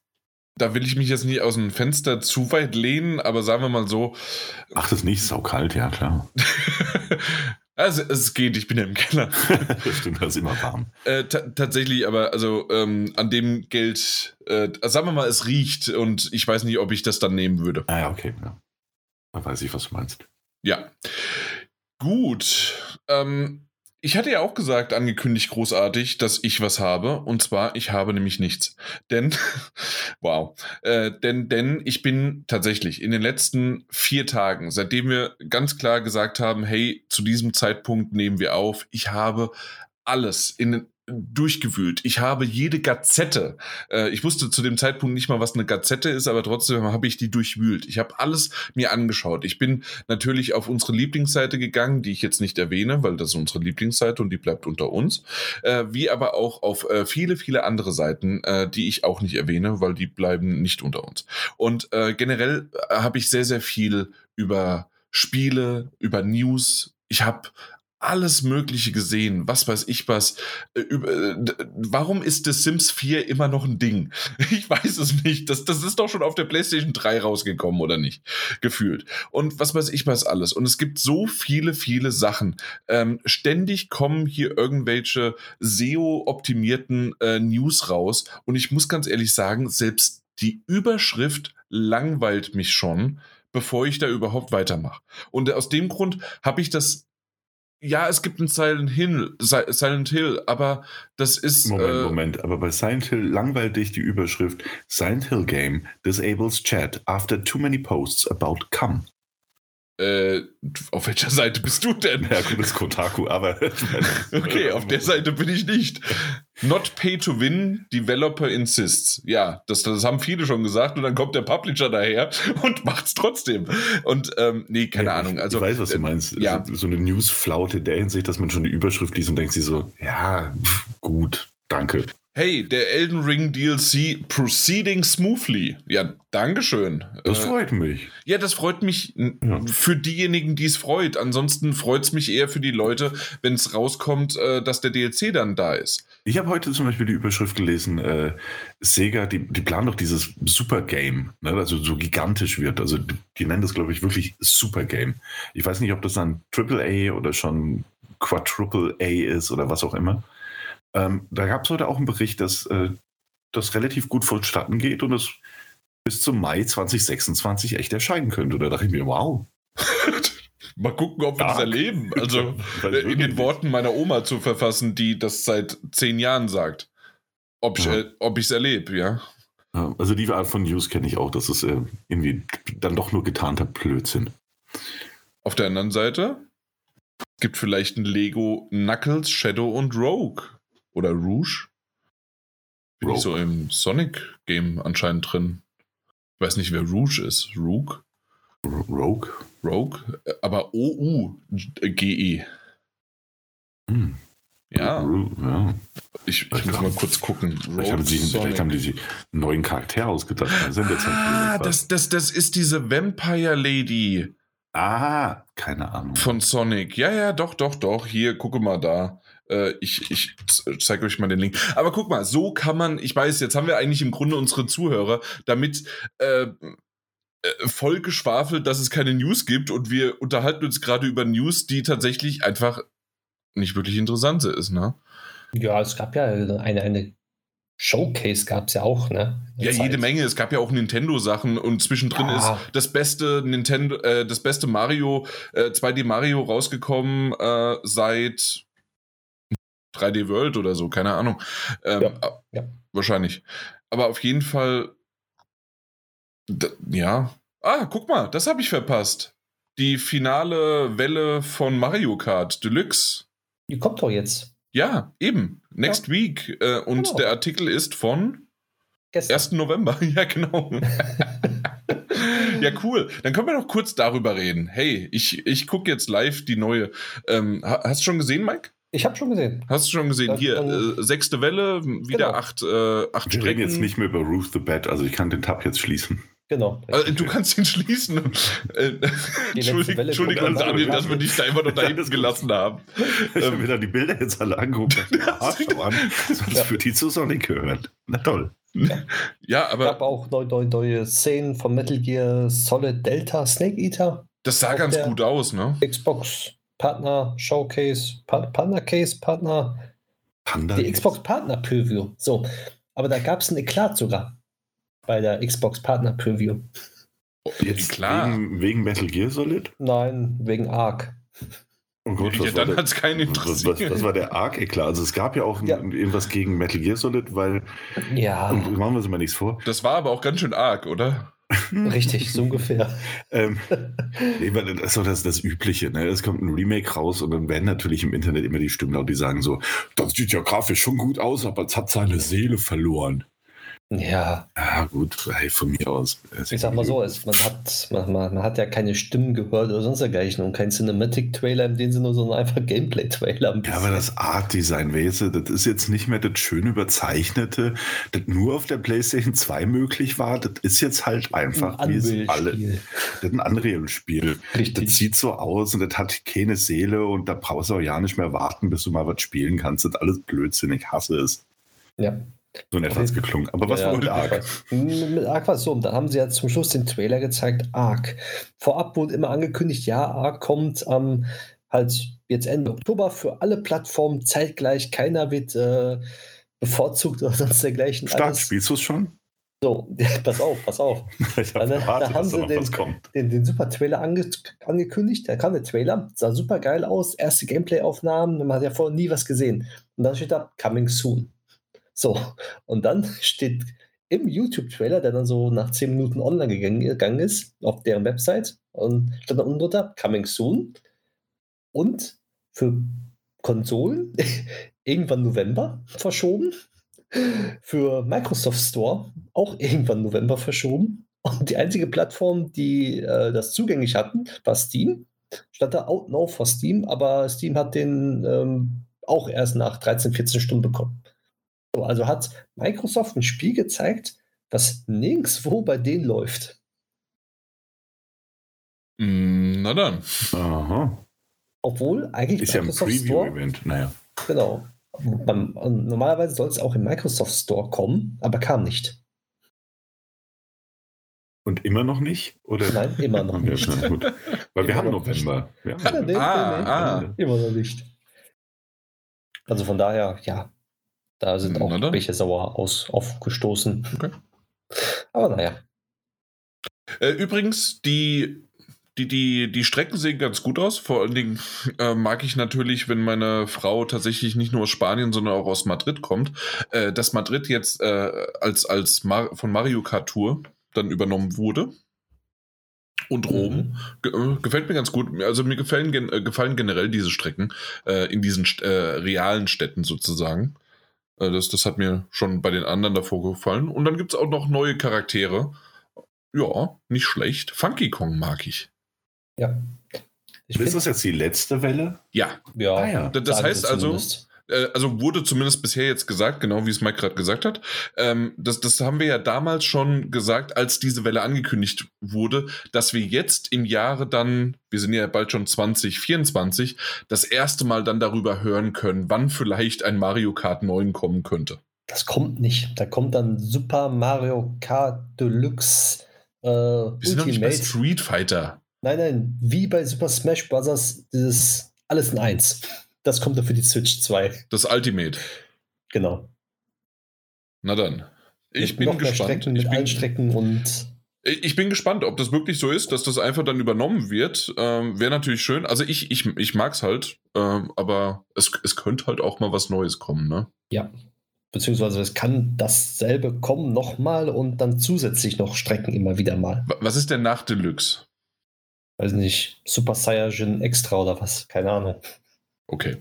da will ich mich jetzt nicht aus dem Fenster zu weit lehnen, aber sagen wir mal so. Ach, das ist nicht so kalt, ja klar. also es geht, ich bin ja im Keller. stimmt, das ist immer warm. Äh, tatsächlich, aber also ähm, an dem Geld, äh, sagen wir mal, es riecht und ich weiß nicht, ob ich das dann nehmen würde. Ah ja, okay. Ja. Da weiß ich, was du meinst. Ja. Gut. Ähm, ich hatte ja auch gesagt, angekündigt großartig, dass ich was habe. Und zwar, ich habe nämlich nichts. Denn, wow, äh, denn, denn ich bin tatsächlich in den letzten vier Tagen, seitdem wir ganz klar gesagt haben, hey, zu diesem Zeitpunkt nehmen wir auf, ich habe alles in durchgewühlt. Ich habe jede Gazette, äh, ich wusste zu dem Zeitpunkt nicht mal, was eine Gazette ist, aber trotzdem habe ich die durchwühlt. Ich habe alles mir angeschaut. Ich bin natürlich auf unsere Lieblingsseite gegangen, die ich jetzt nicht erwähne, weil das ist unsere Lieblingsseite und die bleibt unter uns, äh, wie aber auch auf äh, viele, viele andere Seiten, äh, die ich auch nicht erwähne, weil die bleiben nicht unter uns. Und äh, generell äh, habe ich sehr, sehr viel über Spiele, über News. Ich habe alles Mögliche gesehen, was weiß ich was. Äh, äh, warum ist The Sims 4 immer noch ein Ding? Ich weiß es nicht. Das, das ist doch schon auf der PlayStation 3 rausgekommen, oder nicht? Gefühlt. Und was weiß ich was alles. Und es gibt so viele, viele Sachen. Ähm, ständig kommen hier irgendwelche SEO-optimierten äh, News raus. Und ich muss ganz ehrlich sagen, selbst die Überschrift langweilt mich schon bevor ich da überhaupt weitermache. Und aus dem Grund habe ich das ja, es gibt ein Silent Hill, Silent Hill, aber das ist. Moment, äh, Moment, aber bei Silent Hill langweilt dich die Überschrift Silent Hill Game disables chat after too many posts about come. Äh, auf welcher Seite bist du denn? Ja, gut, ist Kotaku, aber. okay, auf der Seite bin ich nicht. Not pay to win, developer insists. Ja, das, das haben viele schon gesagt und dann kommt der Publisher daher und macht's trotzdem. Und ähm, nee, keine Ja, Ahnung. ich- Also, ich weiß, was du meinst. ja. So, eine Newsflaute in der Hinsicht, dass man schon die Überschrift liest und denkt sich so, ja, pf, gut, danke. Hey, der Elden Ring DLC proceeding smoothly. Ja, Dankeschön. Das Äh, freut mich. Ja, das freut mich Ja. für diejenigen, die es freut. Ansonsten freut es mich eher für die Leute, wenn es rauskommt, äh, dass der DLC dann da ist. Ich habe heute zum Beispiel die Überschrift gelesen, äh, Sega, die, die planen doch dieses Super Game, ne, also so gigantisch wird. Also die, die nennen das, glaube ich, wirklich Super Game. Ich weiß nicht, ob das dann Triple A oder schon Quadruple A ist oder was auch immer. Ähm, da gab es heute auch einen Bericht, dass äh, das relativ gut vonstatten geht und es bis zum Mai 2026 echt erscheinen könnte. Da dachte ich mir, wow. Mal gucken, ob wir das Stark. erleben. Also äh, in den. Worten meiner Oma zu verfassen, die das seit zehn Jahren sagt. Ob ich Ja. äh, es erlebe, ja. Ja, Also die Art von News kenne ich auch. Das ist äh, irgendwie dann doch nur getarnter Blödsinn. Auf der anderen Seite gibt vielleicht ein Lego Knuckles, Shadow und Rogue. Oder Rouge. Bin ich Rogue. so im Sonic-Game anscheinend drin. Ich weiß nicht, wer Rouge ist. Rogue? Rogue? Rogue? Aber O-U-G-E. Hm. Ja, ja. ich, ich muss mal kurz gucken. Vielleicht haben, sie, vielleicht haben die sich einen neuen Charakter ausgedacht. Das jetzt Ah, halt das, das, das ist diese Vampire Lady ah, keine Ahnung. von Sonic. Ja, ja, doch, doch, doch. Hier, gucke mal da. Äh, ich ich zeige euch mal den Link. Aber guck mal, so kann man, ich weiß, jetzt haben wir eigentlich im Grunde unsere Zuhörer damit äh, äh, voll geschwafelt, dass es keine News gibt und wir unterhalten uns gerade über News, die tatsächlich einfach nicht wirklich interessant ist, ne? Ja, es gab ja eine, eine Showcase, gab es ja auch, ne? Ja, jede Zeit. Menge. Es gab ja auch Nintendo-Sachen und zwischendrin Ja. ist das beste Nintendo, äh, das beste Mario, äh, 2D Mario rausgekommen äh, seit 3D World oder so, keine Ahnung. Ähm, Ja, ja. Wahrscheinlich. Aber auf jeden Fall, ja. Ah, guck mal, das habe ich verpasst. Die finale Welle von Mario Kart Deluxe. Die kommt doch jetzt. Ja, eben. Next Week. Äh, und Genau. der Artikel ist von Gestern. 1. November, ja, genau. ja, cool. Dann können wir noch kurz darüber reden. Hey, ich, ich gucke jetzt live die neue. Ähm, ha- hast du schon gesehen, Mike? Ich habe schon gesehen. Hast du schon gesehen? Das- Hier, äh, sechste Welle, wieder Genau. acht, äh, acht Wir reden jetzt Strecken. nicht mehr über Ruth the Bat, also ich kann den Tab jetzt schließen. Genau. Äh, du kannst ihn schließen. Äh, Entschuldigung, Daniel, dass wir dich da immer noch da hinten gelassen haben. Ich habe mir dann die Bilder jetzt alle angeguckt. An, das Ja. für die zu Sonic gehört. Na toll. Ja, Es aber gab auch neue, neue, neue Szenen von Metal Gear Solid Delta Snake Eater. das sah ganz gut aus, ne? Xbox Partner Showcase, pa Partner Case, Partner, Panda. die Xbox Partner Preview. So, aber da gab es ein Eklat sogar bei der Xbox Partner Preview. Jetzt Klar. Wegen, wegen Metal Gear Solid? Nein, wegen Arc. Oh Gott, Ja, was war dann der- hat es keinen was, interessiert. was war der arg eklar? Also es gab ja auch Ja. irgendwas gegen Metal Gear Solid, weil, Ja, machen wir uns mal nichts vor, Das war aber auch ganz schön arg, oder? richtig, so ungefähr. ähm, nee, weil das ist doch das, das Übliche. Ne? Es kommt ein Remake raus und dann werden natürlich im Internet immer die Stimmen laut, die sagen so, das sieht ja grafisch schon gut aus, aber es hat seine Seele verloren. Ja, Ja gut, von mir aus. ich sag mal so, es, man, hat, man, man, hat ja keine Stimmen gehört oder sonst dergleichen und kein Cinematic-Trailer in dem Sinne, sondern einfach Gameplay-Trailer. Ja, aber das Art-Design, weißt du, das ist jetzt nicht mehr das schön überzeichnete, das nur auf der PlayStation 2 möglich war. Das ist jetzt halt einfach, wie es alle. Das ist ein Unreal-Spiel. Das Richtig. sieht so aus und das hat keine Seele und da brauchst du auch ja nicht mehr warten, bis du mal was spielen kannst. Das ist alles Blödsinn, ich hasse es. Ja. So in etwa hat's geklungen. Aber was ja, war mit Ark? Mit Ark war es so. Und dann haben sie ja zum Schluss den Trailer gezeigt, Ark. Vorab wurde immer angekündigt, ja, Ark kommt am halt jetzt Ende Oktober für alle Plattformen zeitgleich. Keiner wird äh, bevorzugt oder sonst dergleichen. Alles. spielst du es schon? So, pass auf, pass auf. Ich Da- da erwartet, haben dass da sie noch den- was kommt. Den, den super Trailer ange angekündigt. Da kam der Trailer, sah super geil aus. Erste Gameplay-Aufnahmen, man hat ja vorher nie was gesehen. Und dann steht da Coming Soon. So, und dann steht im YouTube-Trailer, der dann so nach 10 Minuten online gegangen, ist, auf deren Website. Und stand da unten drunter, coming soon. Und für Konsolen irgendwann November verschoben. Für Microsoft Store auch irgendwann November verschoben. Und die einzige Plattform, die äh, das zugänglich hatten, war Steam. Stand da Out Now for Steam, aber Steam hat den ähm, auch erst nach 13, 14 Stunden bekommen. So, also hat Microsoft ein Spiel gezeigt, das nirgendwo bei denen läuft. Mm, Na dann. Aha. Obwohl eigentlich Ist ja ein Microsoft Store, Preview-Event. Naja. genau. Normalerweise soll es auch im Microsoft Store kommen, aber kam nicht. Und immer noch nicht? Oder? Nein, immer noch nicht. Ja, gut. Weil wir haben. November. Wir haben Ja, nee, Ah, nee, nee. ah. Immer noch nicht. Also von daher, ja, da sind Na auch dann. welche sauer aus, aufgestoßen. Okay. Aber naja, Äh, übrigens, die, die, die, die Strecken sehen ganz gut aus. Vor allen Dingen äh, mag ich natürlich, wenn meine Frau tatsächlich nicht nur aus Spanien, sondern auch aus Madrid kommt, äh, dass Madrid jetzt äh, als, als Mar von Mario Kart Tour dann übernommen wurde. Und Rom. Mhm. Ge äh, gefällt mir ganz gut. Also mir gefallen, gen äh, gefallen generell diese Strecken äh, in diesen St äh, realen Städten sozusagen. Äh, das, das hat mir schon bei den anderen davor gefallen. Und dann gibt es auch noch neue Charaktere. Ja, nicht schlecht. Funky Kong mag ich. ja. Ich Ist das jetzt die letzte Welle? Ja, ja, Ah ja. Das sagen heißt also- zumindest. Äh, also wurde zumindest bisher jetzt gesagt, genau wie es Mike gerade gesagt hat. Ähm, das, das haben wir ja damals schon gesagt, als diese Welle angekündigt wurde, dass wir jetzt im Jahre dann, wir sind ja bald schon 2024, das erste Mal dann darüber hören können, wann vielleicht ein Mario Kart 9 kommen könnte. Das kommt nicht. Da kommt dann Super Mario Kart Deluxe äh, Wir sind noch nicht bei Ultimate. Street Fighter. Nein, nein, wie bei Super Smash Bros. dieses alles in eins. Das kommt dann für die Switch 2. Das Ultimate. Genau. Na dann. Ich Mit bin gespannt. Ich, mit allen bin, Strecken und ich bin gespannt, ob das wirklich so ist, dass das einfach dann übernommen wird. Ähm, Wäre natürlich schön. Also ich, ich, ich mag es halt, ähm, aber es, es könnte halt auch mal was Neues kommen, ne? ja. Beziehungsweise es kann dasselbe kommen nochmal und dann zusätzlich noch Strecken immer wieder mal. Wa- Was ist denn nach Deluxe? Weiß nicht, Super Saiyajin Extra oder was, keine Ahnung. Okay.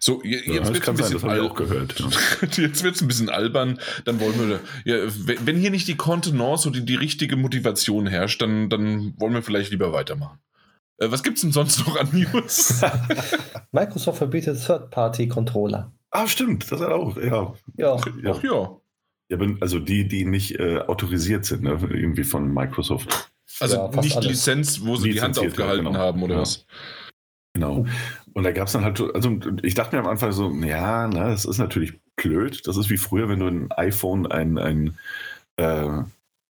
So, je- Ja, jetzt das wird kann ein bisschen auch gehört. Ja. Jetzt wird es ein bisschen albern. Dann wollen wir, ja, wenn hier nicht die Kontenance oder die richtige Motivation herrscht, dann, dann wollen wir vielleicht lieber weitermachen. Äh, was gibt's denn sonst noch an News? Microsoft verbietet Third-Party-Controller. Ah, stimmt, das hat auch, ja. Ja, Ja. Ach ja. ja also die, die nicht äh, autorisiert sind, ne? irgendwie von Microsoft. Also Ja, nicht alles. Lizenz, wo sie die Hand aufgehalten genau. haben oder Ja. was? Genau. Und da gab es dann halt, so- also ich dachte mir am Anfang so, ja, ne, das ist natürlich blöd. Das ist wie früher, wenn du ein iPhone ein, ein äh,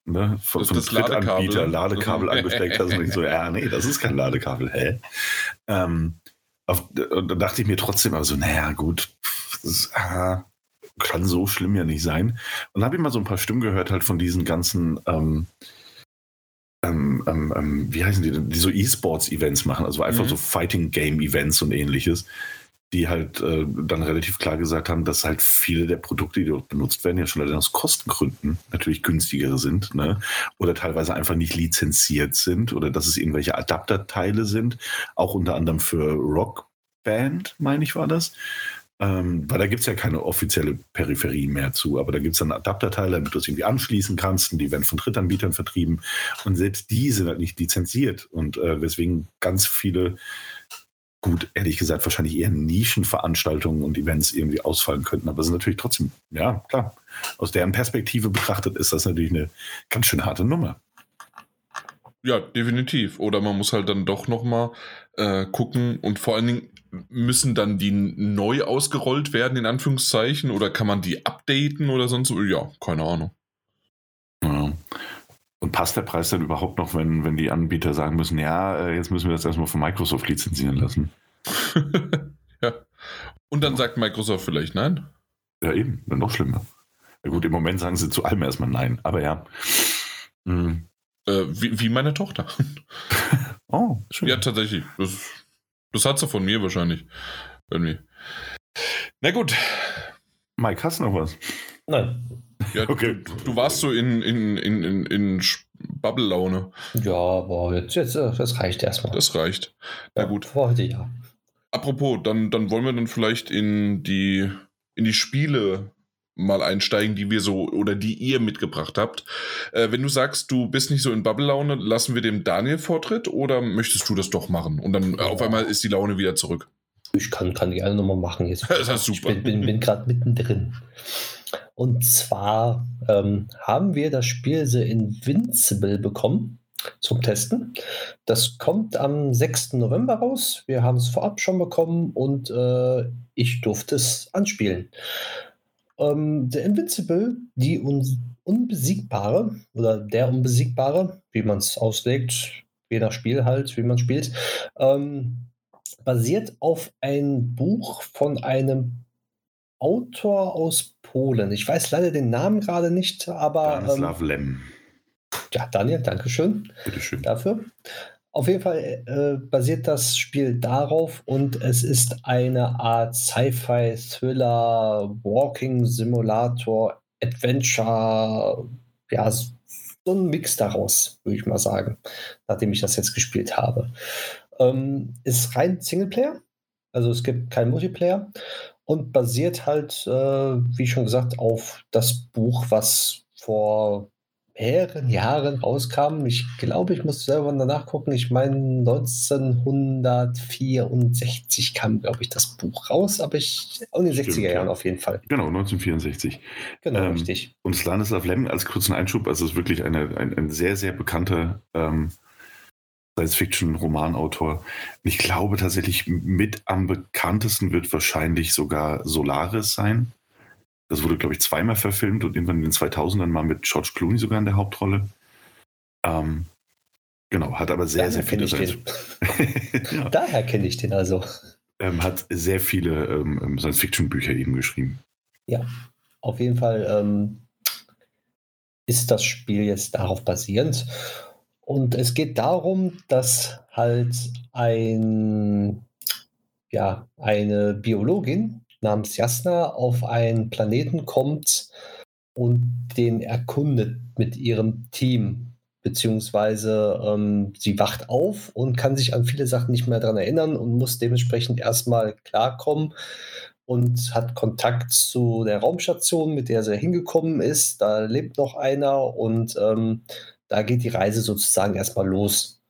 ne, von, von Drittanbieter Ladekabel. Ladekabel angesteckt hast und ich so, ja, nee, das ist kein Ladekabel, hä? Ähm, auf, und dann dachte ich mir trotzdem, also, naja, gut, ist, ah, kann so schlimm ja nicht sein. Und habe ich mal so ein paar Stimmen gehört, halt von diesen ganzen, ähm, ähm, ähm, ähm, wie heißen die denn, die so E-Sports-Events machen, also einfach Mhm. so Fighting-Game-Events und ähnliches, die halt äh, dann relativ klar gesagt haben, dass halt viele der Produkte, die dort benutzt werden, ja schon allein aus Kostengründen natürlich günstigere sind, ne? Oder teilweise einfach nicht lizenziert sind oder dass es irgendwelche Adapterteile sind, auch unter anderem für Rockband, meine ich, war das. Ähm, weil da gibt es ja keine offizielle Peripherie mehr zu, aber da gibt es dann Adapterteile, damit du es irgendwie anschließen kannst und die werden von Drittanbietern vertrieben und selbst die sind halt nicht lizenziert und äh, weswegen ganz viele, gut, ehrlich gesagt, wahrscheinlich eher Nischenveranstaltungen und Events irgendwie ausfallen könnten, aber es ist natürlich trotzdem, ja, klar, aus deren Perspektive betrachtet ist das natürlich eine ganz schön harte Nummer. Ja, definitiv. Oder man muss halt dann doch nochmal äh, gucken und vor allen Dingen müssen dann die neu ausgerollt werden, in Anführungszeichen, oder kann man die updaten oder sonst so? Ja, keine Ahnung. Ja. Und passt der Preis dann überhaupt noch, wenn, wenn die Anbieter sagen müssen, ja, äh, jetzt müssen wir das erstmal von Microsoft lizenzieren lassen? ja. Und dann sagt Microsoft vielleicht nein. Ja, eben, dann noch schlimmer. Ja, gut, im Moment sagen sie zu allem erstmal nein, aber ja. Hm. Äh, wie, wie meine Tochter. Oh, schön. Ja, tatsächlich. Das, das hat sie von mir wahrscheinlich. Irgendwie. Na gut. Mike, hast du noch was? Nein. Ja, okay. du, du warst so in, in, in, in, in Bubble-Laune. Ja, aber jetzt, jetzt, äh, das reicht erstmal. Das reicht. Na ja, gut. Für heute ja. Apropos, dann, dann wollen wir dann vielleicht in die, in die Spiele mal einsteigen, die wir so oder die ihr mitgebracht habt. Äh, wenn du sagst, du bist nicht so in Bubble-Laune, lassen wir dem Daniel Vortritt oder möchtest du das doch machen? Und dann ja. auf einmal ist die Laune wieder zurück. Ich kann, kann gerne nochmal machen. Jetzt, das ist super. Ich bin, bin, bin gerade mittendrin. Und zwar ähm, haben wir das Spiel The Invincible bekommen zum Testen. Das kommt am 6. November raus. Wir haben es vorab schon bekommen und äh, ich durfte es anspielen. Ähm, The Invincible, die Un Unbesiegbare oder der Unbesiegbare, wie man es auslegt, je nach Spiel halt, wie man spielt, ähm, basiert auf ein Buch von einem Autor aus Polen. Ich weiß leider den Namen gerade nicht, aber. Stanislav ähm, Lem. Ja, Daniel, danke schön. Bitteschön. Dafür. Auf jeden Fall äh, basiert das Spiel darauf und es ist eine Art Sci-Fi, Thriller, Walking Simulator, Adventure, ja, so ein Mix daraus, würde ich mal sagen, nachdem ich das jetzt gespielt habe. Ähm, ist rein Singleplayer, also es gibt keinen Multiplayer und basiert halt, äh, wie schon gesagt, auf das Buch, was vor mehreren Jahren rauskam. Ich glaube, ich muss selber danach gucken. Ich meine, 1964 kam, glaube ich, das Buch raus, aber ich auch in den Stimmt, 60er Jahren ja. auf jeden Fall. Genau, 1964. Genau, ähm, richtig. Und Stanislav Lem als kurzen Einschub, also ist wirklich eine, ein, ein sehr, sehr bekannter ähm, Science-Fiction-Romanautor. Ich glaube tatsächlich, mit am bekanntesten wird wahrscheinlich sogar Solaris sein. Das wurde, glaube ich, zweimal verfilmt und irgendwann in den 2000ern mal mit George Clooney sogar in der Hauptrolle. Ähm, genau, hat aber sehr, Daher sehr viele ja. Daher kenne ich den also. Ähm, hat sehr viele ähm, ähm, Science-Fiction-Bücher eben geschrieben. Ja, auf jeden Fall ähm, ist das Spiel jetzt darauf basierend. Und es geht darum, dass halt ein, ja, eine Biologin namens Jasna auf einen Planeten kommt und den erkundet mit ihrem Team. Beziehungsweise ähm, sie wacht auf und kann sich an viele Sachen nicht mehr daran erinnern und muss dementsprechend erstmal klarkommen und hat Kontakt zu der Raumstation, mit der sie hingekommen ist. Da lebt noch einer und ähm, da geht die Reise sozusagen erstmal los.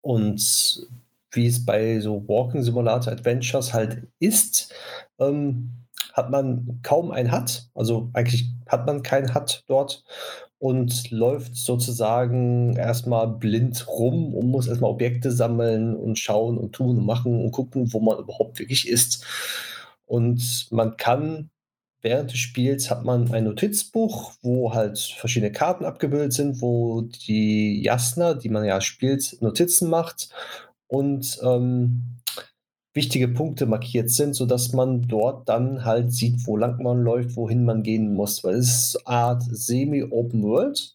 Und wie es bei so Walking Simulator Adventures halt ist, ähm, hat man kaum ein HUD, also eigentlich hat man kein HUD dort und läuft sozusagen erstmal blind rum und muss erstmal Objekte sammeln und schauen und tun und machen und gucken, wo man überhaupt wirklich ist. Und man kann während des Spiels hat man ein Notizbuch, wo halt verschiedene Karten abgebildet sind, wo die Jasna, die man ja spielt, Notizen macht und ähm, wichtige Punkte markiert sind, sodass man dort dann halt sieht, wo lang man läuft, wohin man gehen muss. Weil es ist eine Art Semi-Open World,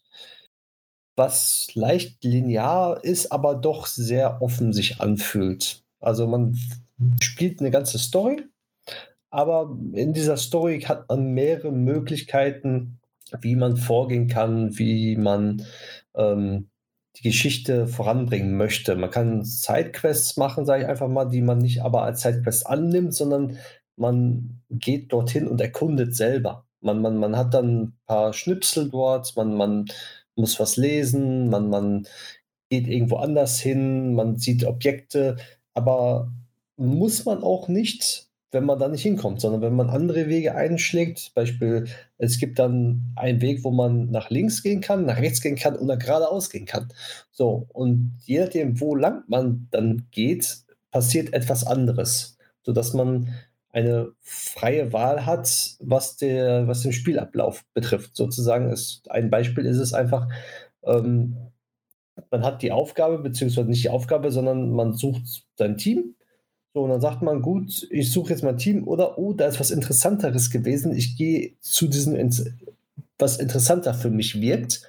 was leicht linear ist, aber doch sehr offen sich anfühlt. Also man spielt eine ganze Story, aber in dieser Story hat man mehrere Möglichkeiten, wie man vorgehen kann, wie man ähm, die Geschichte voranbringen möchte. Man kann Sidequests machen, sage ich einfach mal, die man nicht aber als Sidequest annimmt, sondern man geht dorthin und erkundet selber. Man, man, man hat dann ein paar Schnipsel dort, man, man muss was lesen, man, man geht irgendwo anders hin, man sieht Objekte, aber muss man auch nicht wenn man da nicht hinkommt, sondern wenn man andere Wege einschlägt, Beispiel, es gibt dann einen Weg, wo man nach links gehen kann, nach rechts gehen kann oder geradeaus gehen kann. So, und je nachdem, wo lang man dann geht, passiert etwas anderes, sodass man eine freie Wahl hat, was, der, was den Spielablauf betrifft. Sozusagen ist ein Beispiel ist es einfach, ähm, man hat die Aufgabe, beziehungsweise nicht die Aufgabe, sondern man sucht sein Team so, und dann sagt man, gut, ich suche jetzt mein Team oder, oh, da ist was Interessanteres gewesen. Ich gehe zu diesem, was interessanter für mich wirkt.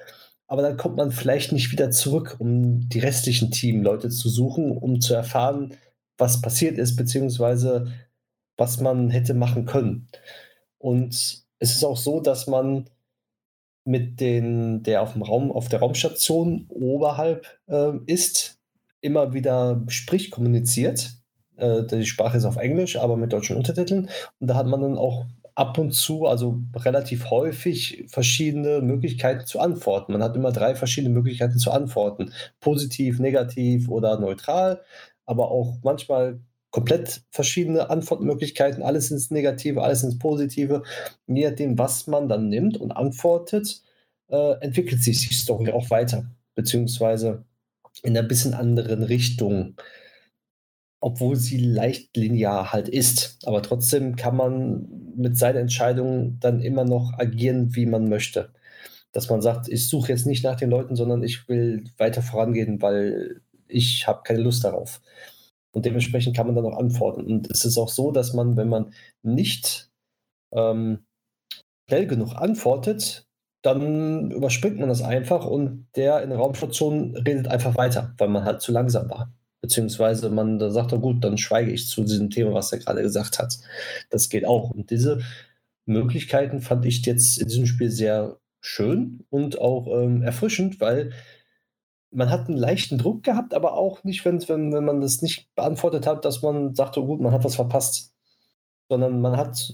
Aber dann kommt man vielleicht nicht wieder zurück, um die restlichen Teamleute zu suchen, um zu erfahren, was passiert ist, beziehungsweise was man hätte machen können. Und es ist auch so, dass man mit den, der auf dem Raum, auf der Raumstation oberhalb äh, ist, immer wieder spricht, kommuniziert. Äh, die Sprache ist auf Englisch, aber mit deutschen Untertiteln. Und da hat man dann auch ab und zu, also relativ häufig, verschiedene Möglichkeiten zu antworten. Man hat immer drei verschiedene Möglichkeiten zu antworten. Positiv, negativ oder neutral, aber auch manchmal komplett verschiedene Antwortmöglichkeiten, alles ins Negative, alles ins Positive. Je nachdem, was man dann nimmt und antwortet, äh, entwickelt sich die Story auch weiter, beziehungsweise in einer bisschen anderen Richtung, obwohl sie leicht linear halt ist. Aber trotzdem kann man mit seinen Entscheidungen dann immer noch agieren, wie man möchte. Dass man sagt, ich suche jetzt nicht nach den Leuten, sondern ich will weiter vorangehen, weil ich habe keine Lust darauf. Und dementsprechend kann man dann auch antworten. Und es ist auch so, dass man, wenn man nicht ähm, schnell genug antwortet, dann überspringt man das einfach und der in der Raumstation redet einfach weiter, weil man halt zu langsam war. Beziehungsweise man da sagt, oh gut, dann schweige ich zu diesem Thema, was er gerade gesagt hat. Das geht auch. Und diese Möglichkeiten fand ich jetzt in diesem Spiel sehr schön und auch ähm, erfrischend, weil man hat einen leichten Druck gehabt, aber auch nicht, wenn, wenn, wenn man das nicht beantwortet hat, dass man sagte, oh gut, man hat was verpasst. Sondern man hat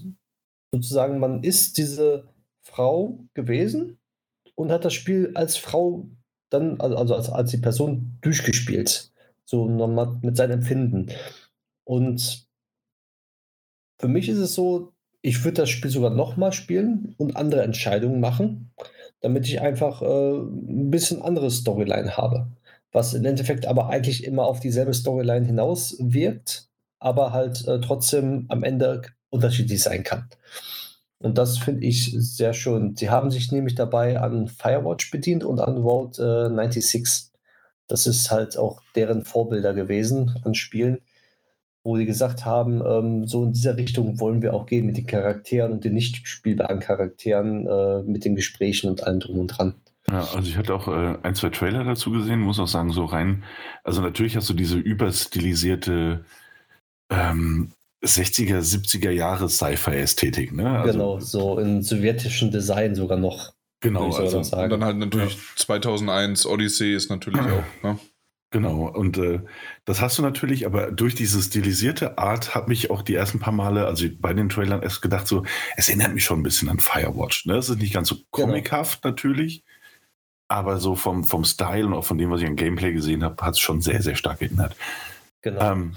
sozusagen, man ist diese Frau gewesen und hat das Spiel als Frau dann, also als, als die Person durchgespielt. So nochmal mit seinem Empfinden. Und für mich ist es so, ich würde das Spiel sogar nochmal spielen und andere Entscheidungen machen damit ich einfach äh, ein bisschen andere Storyline habe. Was im Endeffekt aber eigentlich immer auf dieselbe Storyline hinaus wirkt, aber halt äh, trotzdem am Ende unterschiedlich sein kann. Und das finde ich sehr schön. Sie haben sich nämlich dabei an Firewatch bedient und an Vault äh, 96. Das ist halt auch deren Vorbilder gewesen an Spielen wo die gesagt haben, ähm, so in dieser Richtung wollen wir auch gehen mit den Charakteren und den nicht spielbaren Charakteren, äh, mit den Gesprächen und allem drum und dran. Ja, also ich hatte auch äh, ein, zwei Trailer dazu gesehen, muss auch sagen, so rein, also natürlich hast du diese überstilisierte ähm, 60er, 70er Jahre Sci-Fi-Ästhetik, ne? Also, genau, so in sowjetischen Design sogar noch. Genau, also, und dann halt natürlich ja. 2001 Odyssey ist natürlich auch, ne? Genau, und äh, das hast du natürlich, aber durch diese stilisierte Art hat mich auch die ersten paar Male, also bei den Trailern erst gedacht, so, es erinnert mich schon ein bisschen an Firewatch. Ne? Es ist nicht ganz so genau. comichaft genau. natürlich, aber so vom, vom Style und auch von dem, was ich im Gameplay gesehen habe, hat es schon sehr, sehr stark erinnert. Genau. Ähm,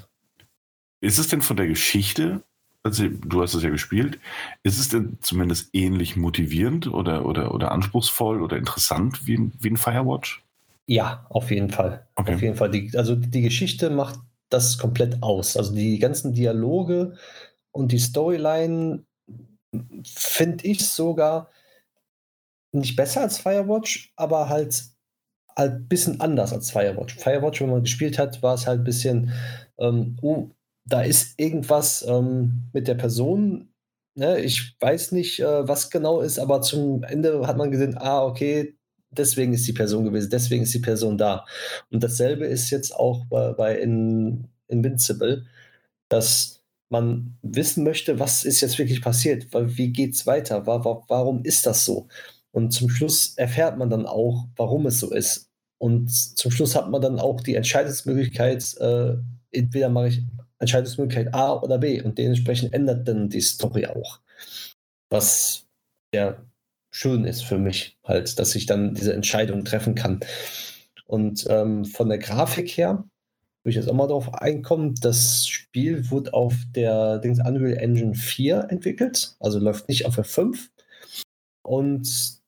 ist es denn von der Geschichte, also du hast es ja gespielt, ist es denn zumindest ähnlich motivierend oder, oder, oder anspruchsvoll oder interessant wie, wie ein Firewatch? Ja, auf jeden Fall. Okay. Auf jeden Fall. Die, also die Geschichte macht das komplett aus. Also die ganzen Dialoge und die Storyline finde ich sogar nicht besser als Firewatch, aber halt halt ein bisschen anders als Firewatch. Firewatch, wenn man gespielt hat, war es halt ein bisschen, ähm, oh, da ist irgendwas ähm, mit der Person. Ne? Ich weiß nicht, äh, was genau ist, aber zum Ende hat man gesehen, ah, okay, deswegen ist die Person gewesen, deswegen ist die Person da. Und dasselbe ist jetzt auch bei, bei In, Invincible, dass man wissen möchte, was ist jetzt wirklich passiert, wie geht es weiter, warum ist das so? Und zum Schluss erfährt man dann auch, warum es so ist. Und zum Schluss hat man dann auch die Entscheidungsmöglichkeit, äh, entweder mache ich Entscheidungsmöglichkeit A oder B und dementsprechend ändert dann die Story auch. Was ja schön ist für mich halt, dass ich dann diese Entscheidung treffen kann. Und ähm, von der Grafik her, würde ich jetzt auch mal darauf einkommen, das Spiel wurde auf der Dings Unreal Engine 4 entwickelt, also läuft nicht auf der 5. Und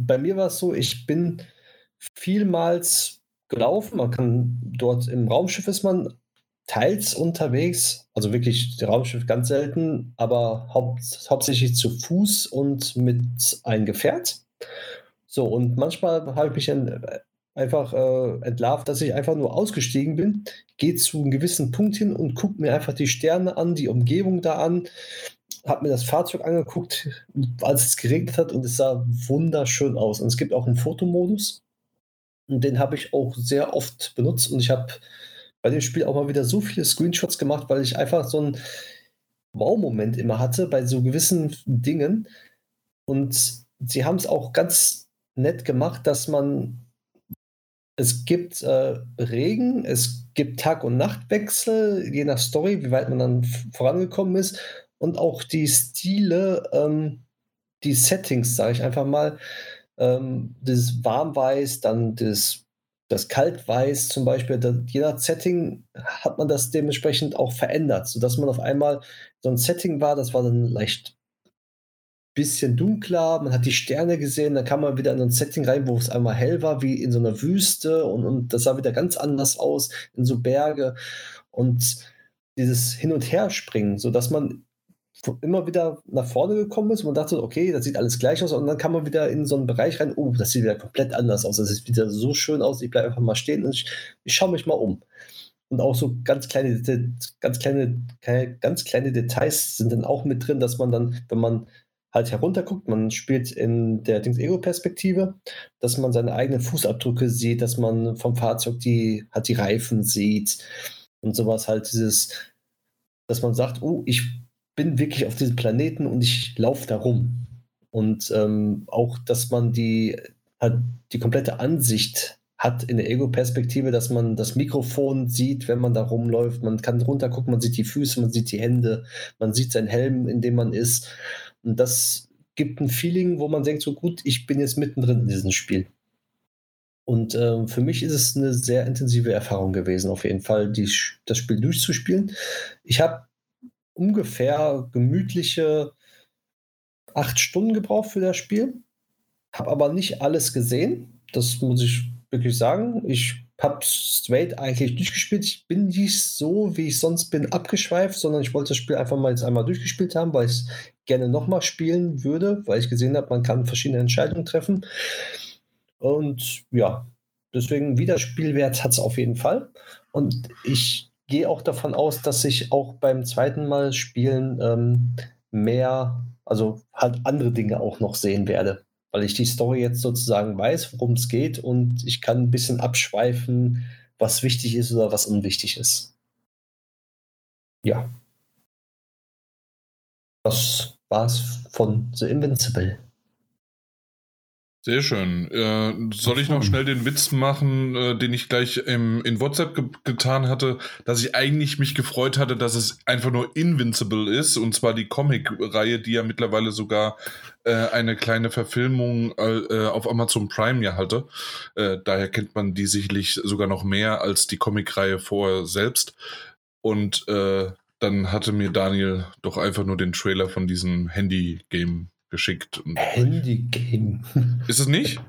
bei mir war es so, ich bin vielmals gelaufen, man kann dort im Raumschiff ist man teils unterwegs, also wirklich Raumschiff ganz selten, aber haupt, hauptsächlich zu Fuß und mit einem Gefährt. So, und manchmal habe ich mich dann einfach äh, entlarvt, dass ich einfach nur ausgestiegen bin, gehe zu einem gewissen Punkt hin und gucke mir einfach die Sterne an, die Umgebung da an, habe mir das Fahrzeug angeguckt, als es geregnet hat und es sah wunderschön aus. Und es gibt auch einen Fotomodus und den habe ich auch sehr oft benutzt und ich habe bei dem Spiel auch mal wieder so viele Screenshots gemacht, weil ich einfach so einen Wow-Moment immer hatte bei so gewissen Dingen. Und sie haben es auch ganz nett gemacht, dass man es gibt äh, Regen, es gibt Tag- und Nachtwechsel, je nach Story, wie weit man dann vorangekommen ist. Und auch die Stile, ähm, die Settings, sage ich einfach mal, ähm, das Warmweiß, dann das, das Kaltweiß zum Beispiel, da, je nach Setting hat man das dementsprechend auch verändert, sodass man auf einmal so ein Setting war, das war dann leicht bisschen dunkler, man hat die Sterne gesehen, dann kam man wieder in ein Setting rein, wo es einmal hell war, wie in so einer Wüste und, und das sah wieder ganz anders aus, in so Berge und dieses Hin- und Herspringen, sodass man immer wieder nach vorne gekommen ist. Und man dachte, okay, das sieht alles gleich aus. Und dann kam man wieder in so einen Bereich rein, oh, das sieht wieder komplett anders aus, das sieht wieder so schön aus, ich bleibe einfach mal stehen und ich, ich schaue mich mal um. Und auch so ganz kleine, ganz kleine, ganz kleine Details sind dann auch mit drin, dass man dann, wenn man halt herunterguckt, man spielt in der Dings-Ego-Perspektive, dass man seine eigenen Fußabdrücke sieht, dass man vom Fahrzeug die, halt die Reifen sieht und sowas halt dieses, dass man sagt, oh, ich bin wirklich auf diesem Planeten und ich laufe da rum. Und ähm, auch, dass man die, halt die komplette Ansicht hat in der Ego-Perspektive, dass man das Mikrofon sieht, wenn man da rumläuft. Man kann runtergucken, man sieht die Füße, man sieht die Hände, man sieht seinen Helm, in dem man ist. Und das gibt ein Feeling, wo man denkt, so gut, ich bin jetzt mittendrin in diesem Spiel. Und äh, für mich ist es eine sehr intensive Erfahrung gewesen, auf jeden Fall, die, das Spiel durchzuspielen. Ich habe ungefähr gemütliche acht Stunden gebraucht für das Spiel, habe aber nicht alles gesehen. Das muss ich wirklich sagen. Ich habe straight eigentlich durchgespielt. Ich bin nicht so, wie ich sonst bin, abgeschweift, sondern ich wollte das Spiel einfach mal jetzt einmal durchgespielt haben, weil ich es gerne nochmal spielen würde, weil ich gesehen habe, man kann verschiedene Entscheidungen treffen. Und ja, deswegen Wiederspielwert hat es auf jeden Fall. Und ich gehe auch davon aus, dass ich auch beim zweiten Mal spielen ähm, mehr, also halt andere Dinge auch noch sehen werde weil ich die Story jetzt sozusagen weiß, worum es geht und ich kann ein bisschen abschweifen, was wichtig ist oder was unwichtig ist. Ja. Das war's von The Invincible. Sehr schön. Äh, soll ich noch schnell den Witz machen, äh, den ich gleich im, in WhatsApp ge getan hatte, dass ich eigentlich mich gefreut hatte, dass es einfach nur Invincible ist, und zwar die Comic-Reihe, die ja mittlerweile sogar äh, eine kleine Verfilmung äh, auf Amazon Prime ja hatte. Äh, daher kennt man die sicherlich sogar noch mehr als die Comic-Reihe vorher selbst. Und äh, dann hatte mir Daniel doch einfach nur den Trailer von diesem Handy-Game geschickt. Handy-Game. Ist es nicht?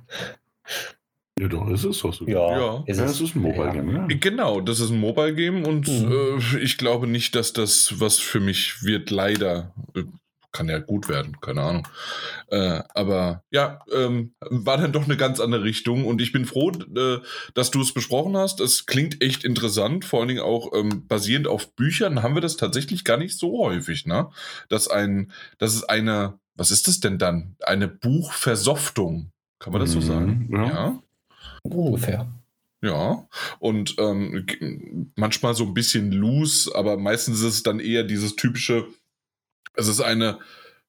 Ja, doch, ist es doch so. Ja, Ja. Ist Ja, es. es ist ein Mobile Game, ja. Genau, das ist ein Mobile Game und Mhm. äh, ich glaube nicht, dass das was für mich wird, leider. Äh, Kann ja gut werden, keine Ahnung. Äh, aber ja, ähm, war dann doch eine ganz andere Richtung und ich bin froh, äh, dass du es besprochen hast. Es klingt echt interessant, vor allen Dingen auch ähm, basierend auf Büchern haben wir das tatsächlich gar nicht so häufig, ne? Dass ein, dass es eine, was ist das denn dann? Eine Buchversoftung. Kann man das so Mhm, sagen? ja. Ungefähr. Ja, und ähm, manchmal so ein bisschen loose, aber meistens ist es dann eher dieses typische, es ist eine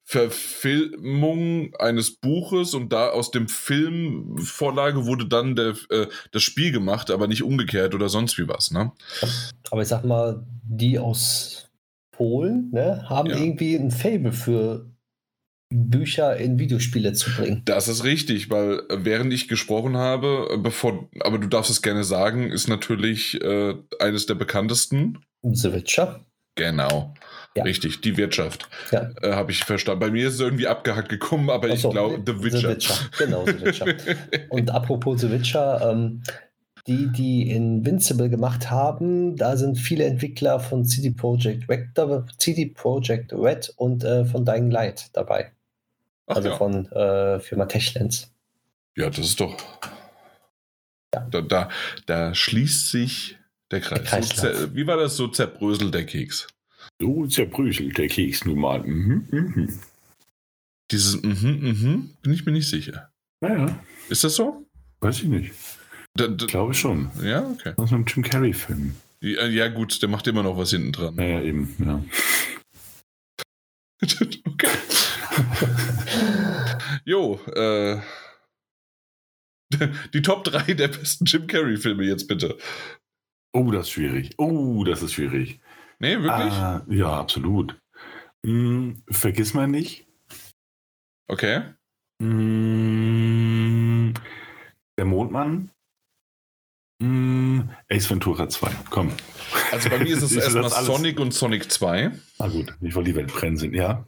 Verfilmung eines Buches und da aus dem Film Vorlage wurde dann der, äh, das Spiel gemacht, aber nicht umgekehrt oder sonst wie was, ne? Aber ich sag mal, die aus Polen ne, haben Ja. irgendwie ein Fable für Bücher in Videospiele zu bringen. Das ist richtig, weil äh, während ich gesprochen habe, äh, bevor, aber du darfst es gerne sagen, ist natürlich äh, eines der bekanntesten. The Witcher. Genau. Ja. Richtig, die Wirtschaft. Ja. Äh, Habe ich verstanden. Bei mir ist es irgendwie abgehackt gekommen, aber Ach ich so, glaube, The Witcher. Genau, The Witcher. Und apropos The Witcher, ähm, die, die Invincible gemacht haben, da sind viele Entwickler von CD Projekt Red, CD Projekt Red und äh, von Dying Light dabei. Ach also ja. von äh, Firma Techlands. ja, das ist doch. Da, da, da schließt sich der Kreis. Der. So wie war das so zerbröselt der Keks? So zerbröselt der Keks nun mal. Mhm, mhm. Dieses mhm, mhm, bin ich mir nicht sicher. Naja, Ist das so? weiß ich nicht. Da, da, Ich glaube schon. ja, okay. Aus einem Jim Carrey-Film. Ja, ja, gut, der macht immer noch was hinten dran. Naja, eben, ja. okay. Jo, äh. Die Top 3 der besten Jim Carrey-Filme jetzt bitte. Oh, das ist schwierig. Oh, das ist schwierig. Nee, wirklich? Ah, ja, absolut. Hm, vergiss mal nicht. Okay. Hm, der Mondmann. Hm, Ace Ventura 2. Komm. Also bei mir ist es erstmal? Sonic und Sonic 2. Na gut, nicht weil die Welt brennen sind, ja.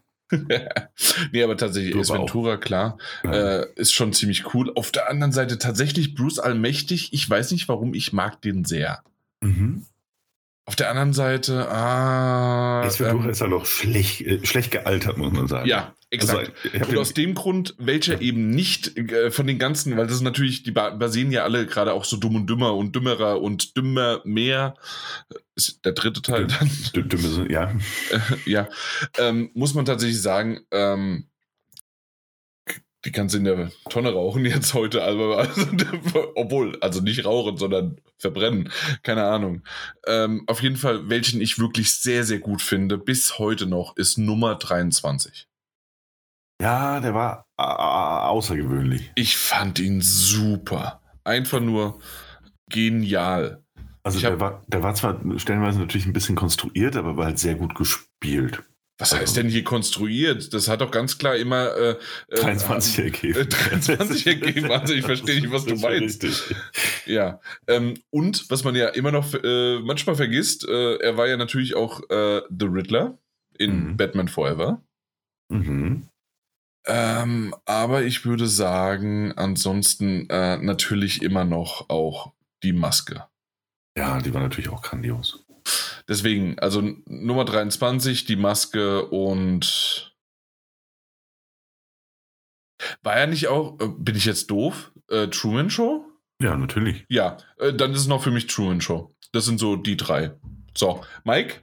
Nee, aber tatsächlich, Ace aber auch. Ventura, klar, Ja. äh, ist schon ziemlich cool. Auf der anderen Seite tatsächlich Bruce Allmächtig. Ich weiß nicht, warum ich mag den sehr. Mhm. Auf der anderen Seite, ah. Ventura ähm, ist halt auch schlecht, äh, schlecht gealtert, muss man sagen. ja, exakt. Also, Und aus dem Grund, welcher eben nicht äh, von den ganzen, weil das ist natürlich, die ba- basieren ja alle gerade auch so dumm und dümmer und dümmerer und dümmer mehr. Ist der dritte Teil dann. D- Dümme, ja. ja, ähm, muss man tatsächlich sagen, ähm, die kannst du in der Tonne rauchen jetzt heute, also, also obwohl, also nicht rauchen, sondern verbrennen, keine Ahnung. Ähm, auf jeden Fall, welchen ich wirklich sehr, sehr gut finde, bis heute noch, ist Nummer 23. Ja, der war außergewöhnlich. Ich fand ihn super. Einfach nur genial. Also der war, der war zwar stellenweise natürlich ein bisschen konstruiert, aber war halt sehr gut gespielt. Was Also- heißt denn hier konstruiert? Das hat doch ganz klar immer äh, äh, 23 ergeben. äh, 23 ergeben. Also ich verstehe nicht, was du meinst. richtig. Ja, ähm, und was man ja immer noch äh, manchmal vergisst, äh, er war ja natürlich auch äh, The Riddler in Mhm. Batman Forever. Mhm. Ähm, aber ich würde sagen, ansonsten äh, natürlich immer noch auch die Maske. Ja, die war natürlich auch grandios. Deswegen, also Nummer 23, die Maske und war er nicht auch, äh, bin ich jetzt doof, äh, Truman Show? Ja, natürlich. Ja, äh, dann ist es noch für mich Truman Show. Das sind so die drei. So, Mike,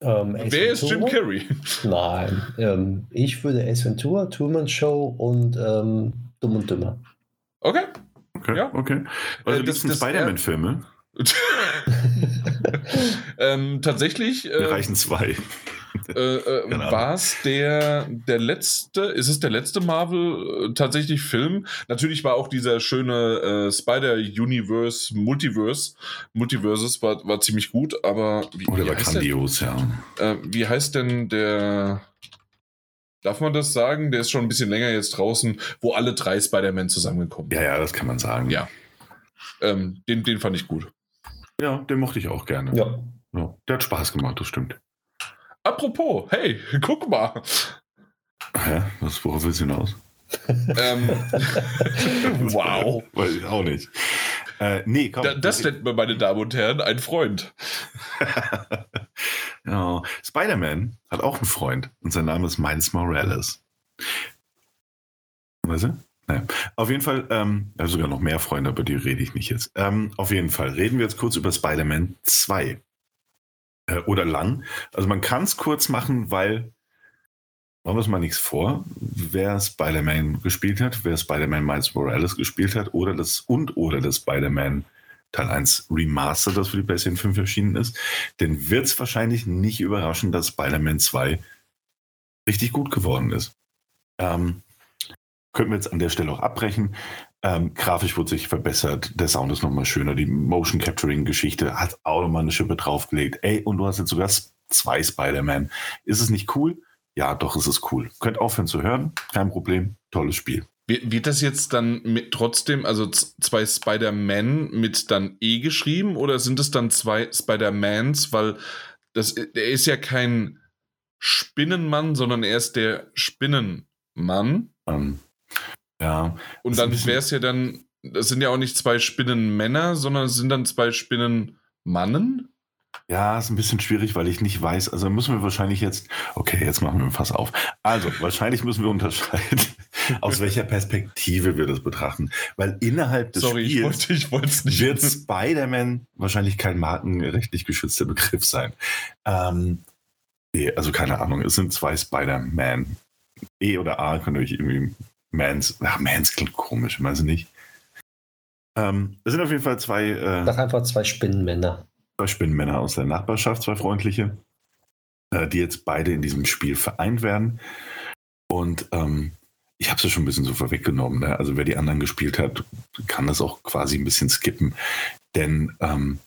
Ähm, wer ist Jim? Carrey? Nein, ähm, ich würde Ace Ventura, Truman Show und ähm, Dumm und Dümmer. Okay. Okay, Ja. okay. Also Äh, die das- das- Spider-Man-Filme, ähm, tatsächlich äh, reichen zwei. äh, äh, war es der, der letzte, ist es der letzte Marvel äh, tatsächlich Film? Natürlich war auch dieser schöne äh, Spider-Universe, Multiverse, Multiverses war, war ziemlich gut, aber wie, Oh, der wie, war heißt denn, grandios, ja. äh, wie heißt denn der, darf man das sagen? Der ist schon ein bisschen länger jetzt draußen, wo alle drei Spider-Man zusammengekommen Ja, ja, das kann man sagen. Ja. Ähm, den, den fand ich gut. Ja, den mochte ich auch gerne. ja. Ja, der hat Spaß gemacht, das stimmt. Apropos, hey, guck mal. Hä? Was, worauf willst du hinaus? Ähm, wow. Weiß ich auch nicht. Äh, nee, komm. Da, das nennt man, meine Damen und Herren, ein Freund. ja. Spider-Man hat auch einen Freund und sein Name ist Miles Morales. Weißt du? Naja. Auf jeden Fall, ähm, hat sogar noch mehr Freunde, aber die rede ich nicht jetzt. Ähm, auf jeden Fall reden wir jetzt kurz über Spider-Man 2. Äh, oder lang. Also man kann es kurz machen, weil, machen wir uns mal nichts vor, wer Spider-Man gespielt hat, wer Spider-Man Miles Morales gespielt hat oder das und oder das Spider-Man Teil 1 Remaster, das für die PlayStation 5 erschienen ist, den wird es wahrscheinlich nicht überraschen, dass Spider-Man 2 richtig gut geworden ist. Ähm, könnten wir jetzt an der Stelle auch abbrechen. Ähm, grafisch wurde sich verbessert, der Sound ist nochmal schöner, die Motion Capturing Geschichte hat auch nochmal eine Schippe draufgelegt. Ey, und du hast jetzt sogar zwei Spider-Man. Ist es nicht cool? Ja, doch, es ist cool. Könnt aufhören zu hören, kein Problem, tolles Spiel. Wird, das jetzt dann mit trotzdem, also zwei Spider-Man mit dann E geschrieben oder sind es dann zwei Spider-Mans? Weil das, er ist ja kein Spinnenmann, sondern er ist der Spinnenmann. Ähm, ja, Und ein dann wäre es ja dann, das sind ja auch nicht zwei Spinnenmänner, sondern es sind dann zwei Spinnenmannen. Ja, ist ein bisschen schwierig, weil ich nicht weiß. Also müssen wir wahrscheinlich jetzt, okay, jetzt machen wir fast auf. Also, wahrscheinlich müssen wir unterscheiden, aus welcher Perspektive wir das betrachten. Weil innerhalb des Sorry, ich Spiels wollte ich wollte es nicht. wird Spider-Man wahrscheinlich kein markenrechtlich geschützter Begriff sein. Ähm, nee, also keine Ahnung, es sind zwei Spider-Man. E oder A könnt ihr euch irgendwie Mans, ach, Mans klingt komisch, weiß ich nicht. Ähm, es sind auf jeden Fall zwei, äh, Sag einfach zwei Spinnenmänner. zwei Spinnenmänner aus der Nachbarschaft, zwei freundliche, äh, die jetzt beide in diesem Spiel vereint werden. Und ähm, ich habe es ja schon ein bisschen so vorweggenommen. Ne? Also wer die anderen gespielt hat, kann das auch quasi ein bisschen skippen. Denn ähm,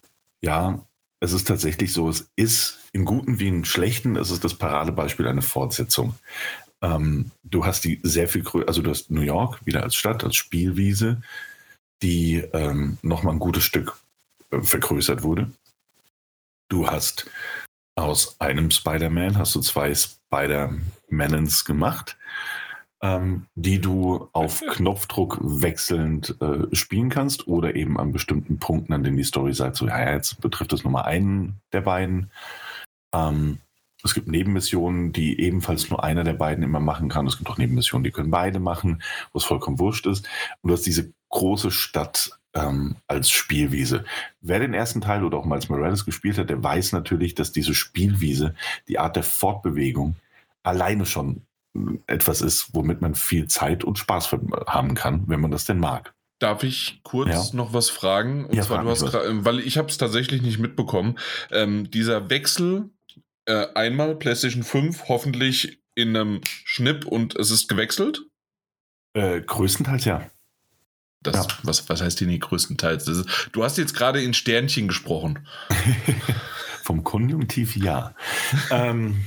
ja, es ist tatsächlich so, es ist im Guten wie im Schlechten, es ist das Paradebeispiel einer Fortsetzung. Ähm, du hast die sehr viel größer, also du hast New York wieder als Stadt, als Spielwiese, die ähm, nochmal ein gutes Stück äh, vergrößert wurde. Du hast aus einem Spider-Man hast du zwei Spider-Manens gemacht ähm, die du auf Knopfdruck wechselnd äh, spielen kannst oder eben an bestimmten Punkten, an denen die Story sagt, so, ja, jetzt betrifft das Nummer einen der beiden. Ähm, es gibt Nebenmissionen, die ebenfalls nur einer der beiden immer machen kann. Es gibt auch Nebenmissionen, die können beide machen, wo es vollkommen wurscht ist. Und du hast diese große Stadt ähm, als Spielwiese. Wer den ersten Teil oder auch Miles Morales gespielt hat, der weiß natürlich, dass diese Spielwiese, die Art der Fortbewegung, alleine schon etwas ist, womit man viel Zeit und Spaß haben kann, wenn man das denn mag. Darf ich kurz ja. noch was fragen? Und ja, zwar, du hast weil ich habe es tatsächlich nicht mitbekommen. Ähm, dieser Wechsel äh, einmal PlayStation 5, hoffentlich in einem Schnipp und es ist gewechselt? Äh, größtenteils ja. Das, ja. Was, was heißt hier nicht größtenteils? Ist, du hast jetzt gerade in Sternchen gesprochen. Vom Konjunktiv ja. ähm,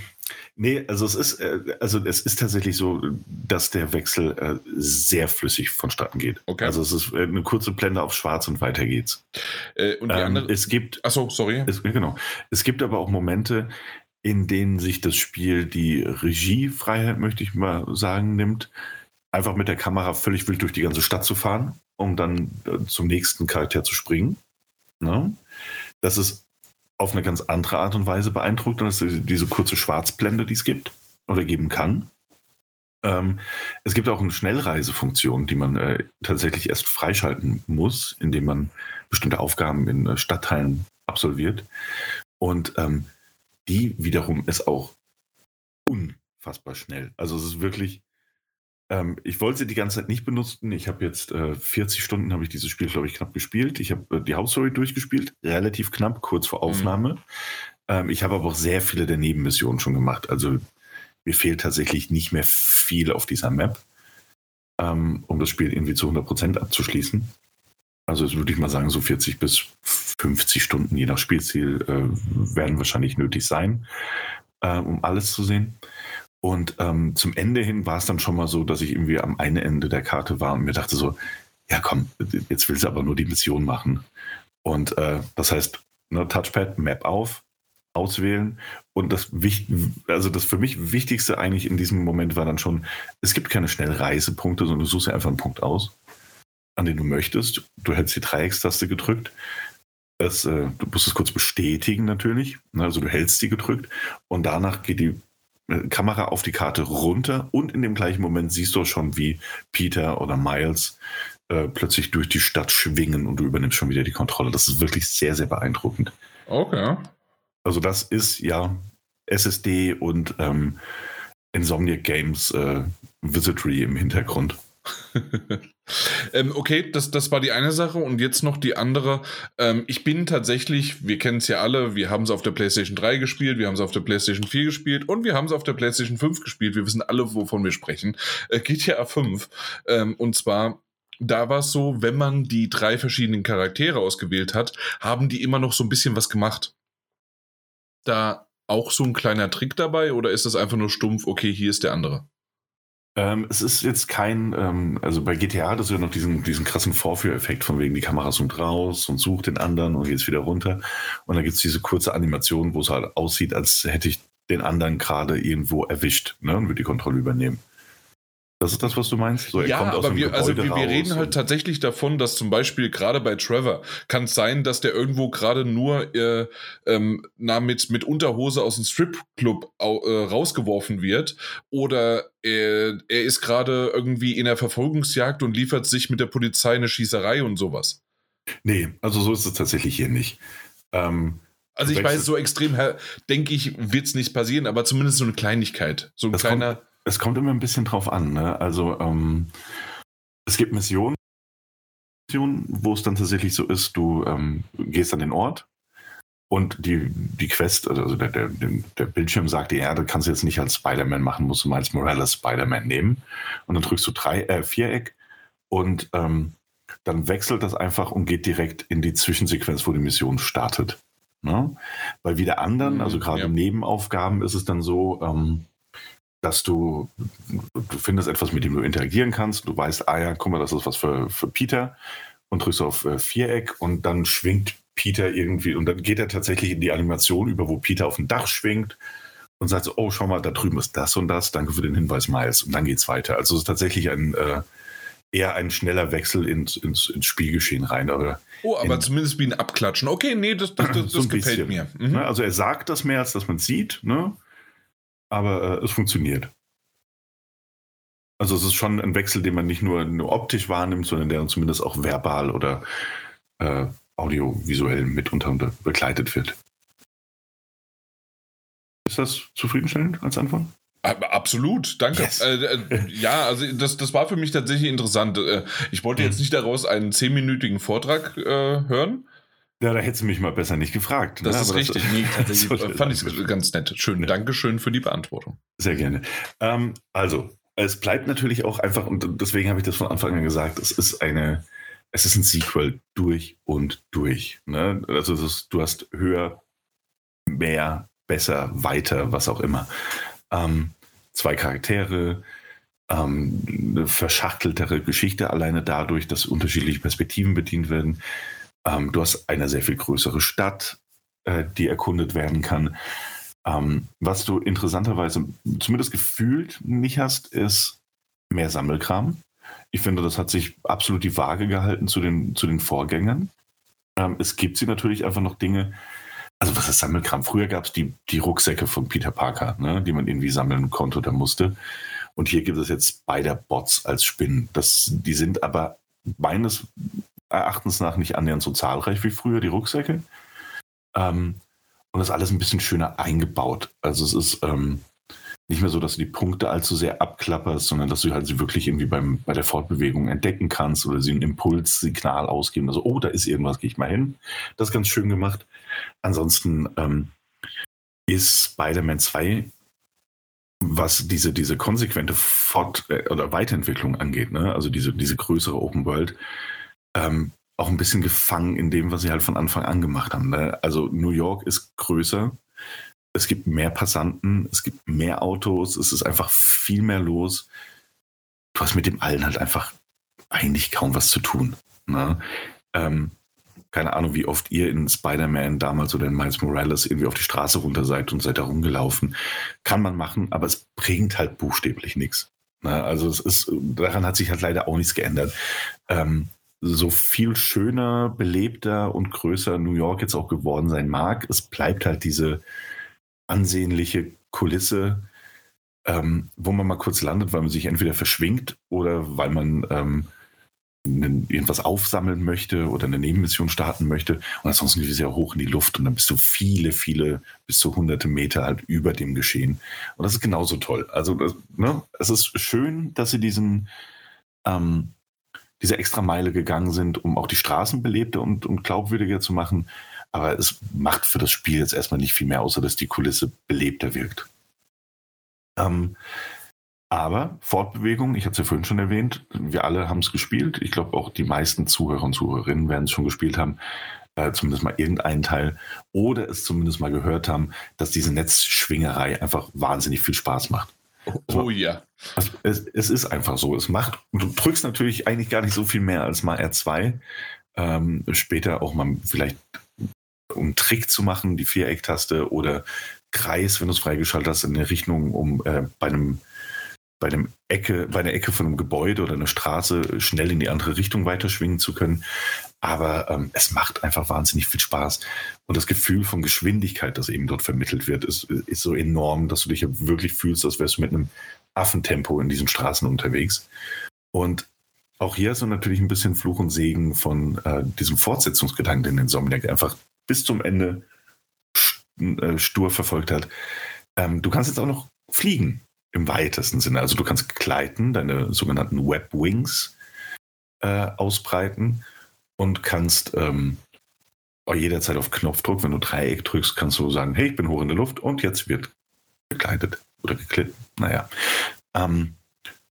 Nee, also es ist, äh, also es ist tatsächlich so, dass der Wechsel äh, sehr flüssig vonstatten geht. Okay. Also es ist äh, eine kurze Blende auf Schwarz und weiter geht's. Äh, und die ähm, andere? Es gibt. Achso, sorry. Es, genau. Es gibt aber auch Momente, in denen sich das Spiel die Regiefreiheit, möchte ich mal sagen, nimmt, einfach mit der Kamera völlig wild durch die ganze Stadt zu fahren, um dann zum nächsten Charakter zu springen. Ne? Das ist auf eine ganz andere Art und Weise beeindruckt, als diese kurze Schwarzblende, die es gibt oder geben kann. Ähm, es gibt auch eine Schnellreisefunktion, die man äh, tatsächlich erst freischalten muss, indem man bestimmte Aufgaben in äh, Stadtteilen absolviert. Und ähm, die wiederum ist auch unfassbar schnell. Also es ist wirklich ähm, ich wollte sie die ganze Zeit nicht benutzen. Ich habe jetzt äh, 40 Stunden habe ich dieses Spiel, glaube ich, knapp gespielt. Ich habe äh, die Hauptstory durchgespielt, relativ knapp, kurz vor mhm. Aufnahme. Mhm. Ähm, ich habe aber auch sehr viele der Nebenmissionen schon gemacht. Also mir fehlt tatsächlich nicht mehr viel auf dieser Map, ähm, um das Spiel irgendwie zu 100% abzuschließen. Also würde ich mal sagen, so 40 bis 50 Stunden je nach Spielziel äh, werden wahrscheinlich nötig sein, äh, um alles zu sehen. Und ähm, zum Ende hin war es dann schon mal so, dass ich irgendwie am einen Ende der Karte war und mir dachte so, ja komm, jetzt will sie aber nur die Mission machen. Und äh, das heißt, ne, Touchpad, Map auf, auswählen. Und das, also das für mich Wichtigste eigentlich in diesem Moment war dann schon, es gibt keine Schnellreisepunkte, sondern du suchst dir einfach einen Punkt aus, an den du möchtest. Du hältst die Dreieckstaste gedrückt. Es, äh, du musst es kurz bestätigen natürlich. Ne, also du hältst die gedrückt und danach geht die Kamera auf die Karte runter und in dem gleichen Moment siehst du schon, wie Peter oder Miles äh, plötzlich durch die Stadt schwingen und du übernimmst schon wieder die Kontrolle. Das ist wirklich sehr, sehr beeindruckend. Okay. Also das ist ja SSD und ähm, Insomniac Games äh, Visitory im Hintergrund. ähm, okay, das, das war die eine Sache und jetzt noch die andere. Ähm, ich bin tatsächlich, wir kennen es ja alle, wir haben es auf der PlayStation 3 gespielt, wir haben es auf der PlayStation 4 gespielt und wir haben es auf der PlayStation 5 gespielt. Wir wissen alle, wovon wir sprechen. Äh, GTA 5. Ähm, und zwar da war es so, wenn man die drei verschiedenen Charaktere ausgewählt hat, haben die immer noch so ein bisschen was gemacht. Da auch so ein kleiner Trick dabei oder ist das einfach nur stumpf, okay, hier ist der andere? Ähm, es ist jetzt kein, ähm, also bei GTA hat es ja noch diesen, diesen krassen Vorführeffekt von wegen die Kamera zoomt raus und sucht den anderen und geht wieder runter. Und dann gibt es diese kurze Animation, wo es halt aussieht, als hätte ich den anderen gerade irgendwo erwischt ne, und würde die Kontrolle übernehmen. Das ist das, was du meinst? So, ja, aber wir, also wir, wir reden halt tatsächlich davon, dass zum Beispiel gerade bei Trevor kann es sein, dass der irgendwo gerade nur äh, ähm, na, mit, mit Unterhose aus dem Stripclub äh, rausgeworfen wird oder er, er ist gerade irgendwie in der Verfolgungsjagd und liefert sich mit der Polizei eine Schießerei und sowas. Nee, also so ist es tatsächlich hier nicht. Ähm, also ich weiß, so extrem, denke ich, wird es nicht passieren, aber zumindest so eine Kleinigkeit. So ein kleiner... Kommt es kommt immer ein bisschen drauf an. Ne? Also ähm, es gibt Missionen, wo es dann tatsächlich so ist, du ähm, gehst an den Ort Und die, die Quest, also der, der, der Bildschirm sagt ja, du kannst jetzt nicht als Spider-Man machen, musst du mal als Morales Spider-Man nehmen. Und dann drückst du drei, äh, Viereck und ähm, dann wechselt das einfach und geht direkt in die Zwischensequenz, wo die Mission startet. Ne? Bei wieder anderen, mhm, also gerade ja. Nebenaufgaben, ist es dann so, ähm, dass du, du findest etwas, mit dem du interagieren kannst. Du weißt, ah ja, guck mal, das ist was für, für Peter und drückst auf äh, Viereck und dann schwingt Peter irgendwie, und dann geht er tatsächlich in die Animation über, wo Peter auf dem Dach schwingt und sagt so, oh, schau mal, da drüben ist das und das, danke für den Hinweis, Miles. Und dann geht's weiter. Also es ist tatsächlich ein äh, eher ein schneller Wechsel ins, ins, ins Spielgeschehen rein. Oder oh, aber in, zumindest wie ein Abklatschen. Okay, nee, das, das, das, so das gefällt mir. Mhm. Ne? Also er sagt das mehr, als dass man sieht, ne? Aber äh, es funktioniert. Also es ist schon ein Wechsel, den man nicht nur, nur optisch wahrnimmt, sondern der zumindest auch verbal oder äh, audiovisuell mitunter begleitet wird. Ist das zufriedenstellend als Antwort? Absolut, danke. Yes. Äh, äh, ja, also das, das war für mich tatsächlich interessant. Äh, ich wollte jetzt hm. nicht daraus einen zehnminütigen Vortrag äh, hören. Ja, da hättest du mich mal besser nicht gefragt. Das ne? ist Aber richtig. Das, nee, tatsächlich fand ich ganz nett. Schön. Ja. Dankeschön für die Beantwortung. Sehr gerne. Ähm, also, es bleibt natürlich auch einfach, und deswegen habe ich das von Anfang an gesagt, es ist eine, es ist ein Sequel durch und durch. Ne? Also ist, du hast höher, mehr, besser, weiter, was auch immer. Ähm, zwei Charaktere, ähm, eine verschachteltere Geschichte alleine dadurch, dass unterschiedliche Perspektiven bedient werden. Ähm, du hast eine sehr viel größere Stadt, äh, die erkundet werden kann. Ähm, was du interessanterweise zumindest gefühlt nicht hast, ist mehr Sammelkram. Ich finde, das hat sich absolut die Waage gehalten zu den, zu den Vorgängern. Ähm, es gibt sie natürlich einfach noch Dinge, also was ist Sammelkram? Früher gab es die, die Rucksäcke von Peter Parker, ne, die man irgendwie sammeln konnte oder musste. Und hier gibt es jetzt Spider-Bots als Spinnen. Das, die sind aber meines Erachtens nach nicht annähernd so zahlreich wie früher, die Rucksäcke. Ähm, und das ist alles ein bisschen schöner eingebaut. Also es ist, ähm, nicht mehr so, dass du die Punkte allzu sehr abklapperst, sondern dass du halt sie wirklich irgendwie beim, bei der Fortbewegung entdecken kannst oder sie ein Impulssignal ausgeben. Also, oh, da ist irgendwas, gehe ich mal hin. Das ist ganz schön gemacht. Ansonsten ähm, ist Spider-Man 2, was diese, diese konsequente Fort- äh, oder Weiterentwicklung angeht, ne? also diese, diese größere Open World, ähm, auch ein bisschen gefangen in dem, was sie halt von Anfang an gemacht haben. Ne? Also New York ist größer, es gibt mehr Passanten, es gibt mehr Autos, es ist einfach viel mehr los. Du hast mit dem allen halt einfach eigentlich kaum was zu tun. Ne? Ähm, keine Ahnung, wie oft ihr in Spider-Man damals oder in Miles Morales irgendwie auf die Straße runter seid und seid da rumgelaufen. Kann man machen, aber es bringt halt buchstäblich nichts. Ne? Also es ist, daran hat sich halt leider auch nichts geändert. Ähm, so viel schöner, belebter und größer New York jetzt auch geworden sein mag, es bleibt halt diese, ansehnliche Kulisse, ähm, wo man mal kurz landet, weil man sich entweder verschwingt oder weil man ähm, irgendwas aufsammeln möchte oder eine Nebenmission starten möchte. Und ansonsten geht es ja hoch in die Luft und dann bist du viele, viele, bis zu hunderte Meter halt über dem Geschehen. Und das ist genauso toll. Also, das, ne, es ist schön, dass sie diesen, ähm, diese extra Meile gegangen sind, um auch die Straßen belebter und, und glaubwürdiger zu machen. Aber es macht für das Spiel jetzt erstmal nicht viel mehr, außer dass die Kulisse belebter wirkt. Ähm, aber Fortbewegung, ich hatte es ja vorhin schon erwähnt, wir alle haben es gespielt. Ich glaube auch die meisten Zuhörer und Zuhörerinnen werden es schon gespielt haben, äh, zumindest mal irgendeinen Teil, oder es zumindest mal gehört haben, dass diese Netzschwingerei einfach wahnsinnig viel Spaß macht. Oh, oh ja. Also, es, es, ist einfach so. Es macht, du drückst natürlich eigentlich gar nicht so viel mehr als mal R2. Ähm, später auch mal vielleicht um einen Trick zu machen, die Vierecktaste oder Kreis, wenn du es freigeschaltet hast, in eine Richtung, um äh, bei einem bei einem Ecke, bei einer Ecke von einem Gebäude oder einer Straße schnell in die andere Richtung weiterschwingen zu können. Aber ähm, es macht einfach wahnsinnig viel Spaß. Und das Gefühl von Geschwindigkeit, das eben dort vermittelt wird, ist, ist so enorm, dass du dich wirklich fühlst, als wärst du mit einem Affentempo in diesen Straßen unterwegs. Und auch hier ist so natürlich ein bisschen Fluch und Segen von äh, diesem Fortsetzungsgedanken, den Insomniac einfach bis zum Ende äh, stur verfolgt hat. Ähm, du kannst jetzt auch noch fliegen im weitesten Sinne. Also du kannst gleiten, deine sogenannten Web Wings äh, ausbreiten und kannst ähm, jederzeit auf Knopfdruck. Wenn du Dreieck drückst, kannst du sagen, hey, ich bin hoch in der Luft und jetzt wird gekleidet oder geklitten. Naja. Ähm,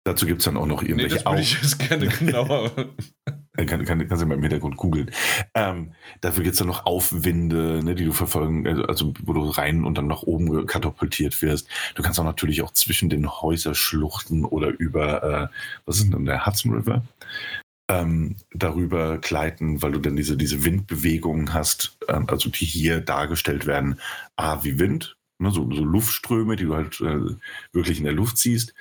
dazu gibt es dann auch noch irgendwelche nee, das würde ich jetzt gerne genauer. kann, kann, kannst du mal im Hintergrund googeln. Ähm, dafür gibt es dann noch Aufwinde, ne, die du verfolgen, also, also wo du rein und dann nach oben katapultiert wirst. Du kannst auch natürlich auch zwischen den Häuserschluchten oder über, äh, was ist denn der Hudson River? Ähm, darüber gleiten, weil du dann diese, diese Windbewegungen hast, äh, also die hier dargestellt werden, A wie Wind, ne, so, so Luftströme, die du halt äh, wirklich in der Luft siehst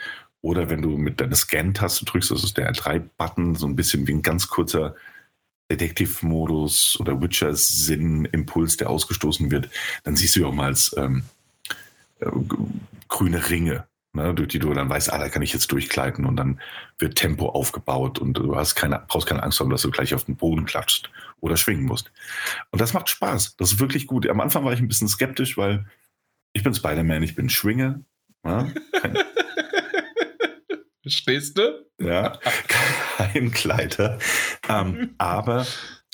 oder wenn du mit deiner Scan-Taste drückst, das ist der R3-Button, so ein bisschen wie ein ganz kurzer Detektivmodus oder Witcher-Sinn-Impuls, der ausgestoßen wird, dann siehst du ja auch mal als ähm, äh, grüne Ringe, ne, durch die du dann weißt, ah, da kann ich jetzt durchgleiten und dann wird Tempo aufgebaut und du hast keine, brauchst keine Angst haben, dass du gleich auf den Boden klatscht oder schwingen musst. Und das macht Spaß. Das ist wirklich gut. Am Anfang war ich ein bisschen skeptisch, weil ich bin Spider-Man, ich bin Schwinger. Ja, kein, Stehst du? Ja, kein Kleider. Ähm, aber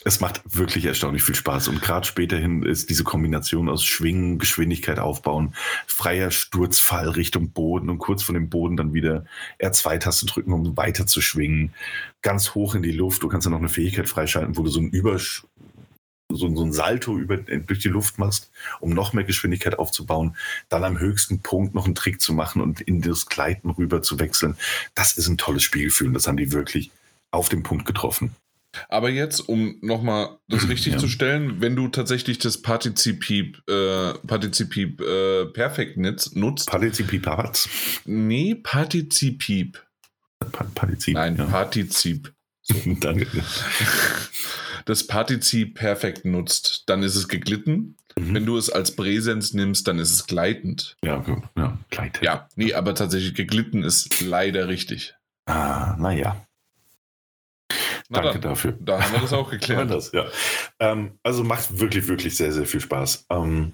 es macht wirklich erstaunlich viel Spaß. Und gerade späterhin ist diese Kombination aus Schwingen, Geschwindigkeit aufbauen, freier Sturzfall Richtung Boden und kurz von dem Boden dann wieder R2-Taste drücken, um weiter zu schwingen. Ganz hoch in die Luft. Du kannst ja noch eine Fähigkeit freischalten, wo du so einen Übersch so, so ein Salto über, durch die Luft machst, um noch mehr Geschwindigkeit aufzubauen, dann am höchsten Punkt noch einen Trick zu machen und in das Gleiten rüber zu wechseln. Das ist ein tolles Spielgefühl und das haben die wirklich auf den Punkt getroffen. Aber jetzt, um nochmal das richtig ja. zu stellen, wenn du tatsächlich das Partizipip, äh, Partizipip äh, Perfekt nutzt. Partizipip was? Nee, Partizipip. Partizip. Nein, ja. Partizip. So. Danke das Partizip perfekt nutzt, dann ist es geglitten. Mhm. Wenn du es als Präsens nimmst, dann ist es gleitend. Ja, ja, gleitend. Ja, nee, aber tatsächlich geglitten ist leider richtig. Ah, naja. Na Danke dann, dafür. Da haben wir das auch geklärt. das, ja. Ähm, also macht wirklich, wirklich sehr, sehr viel Spaß. Ähm,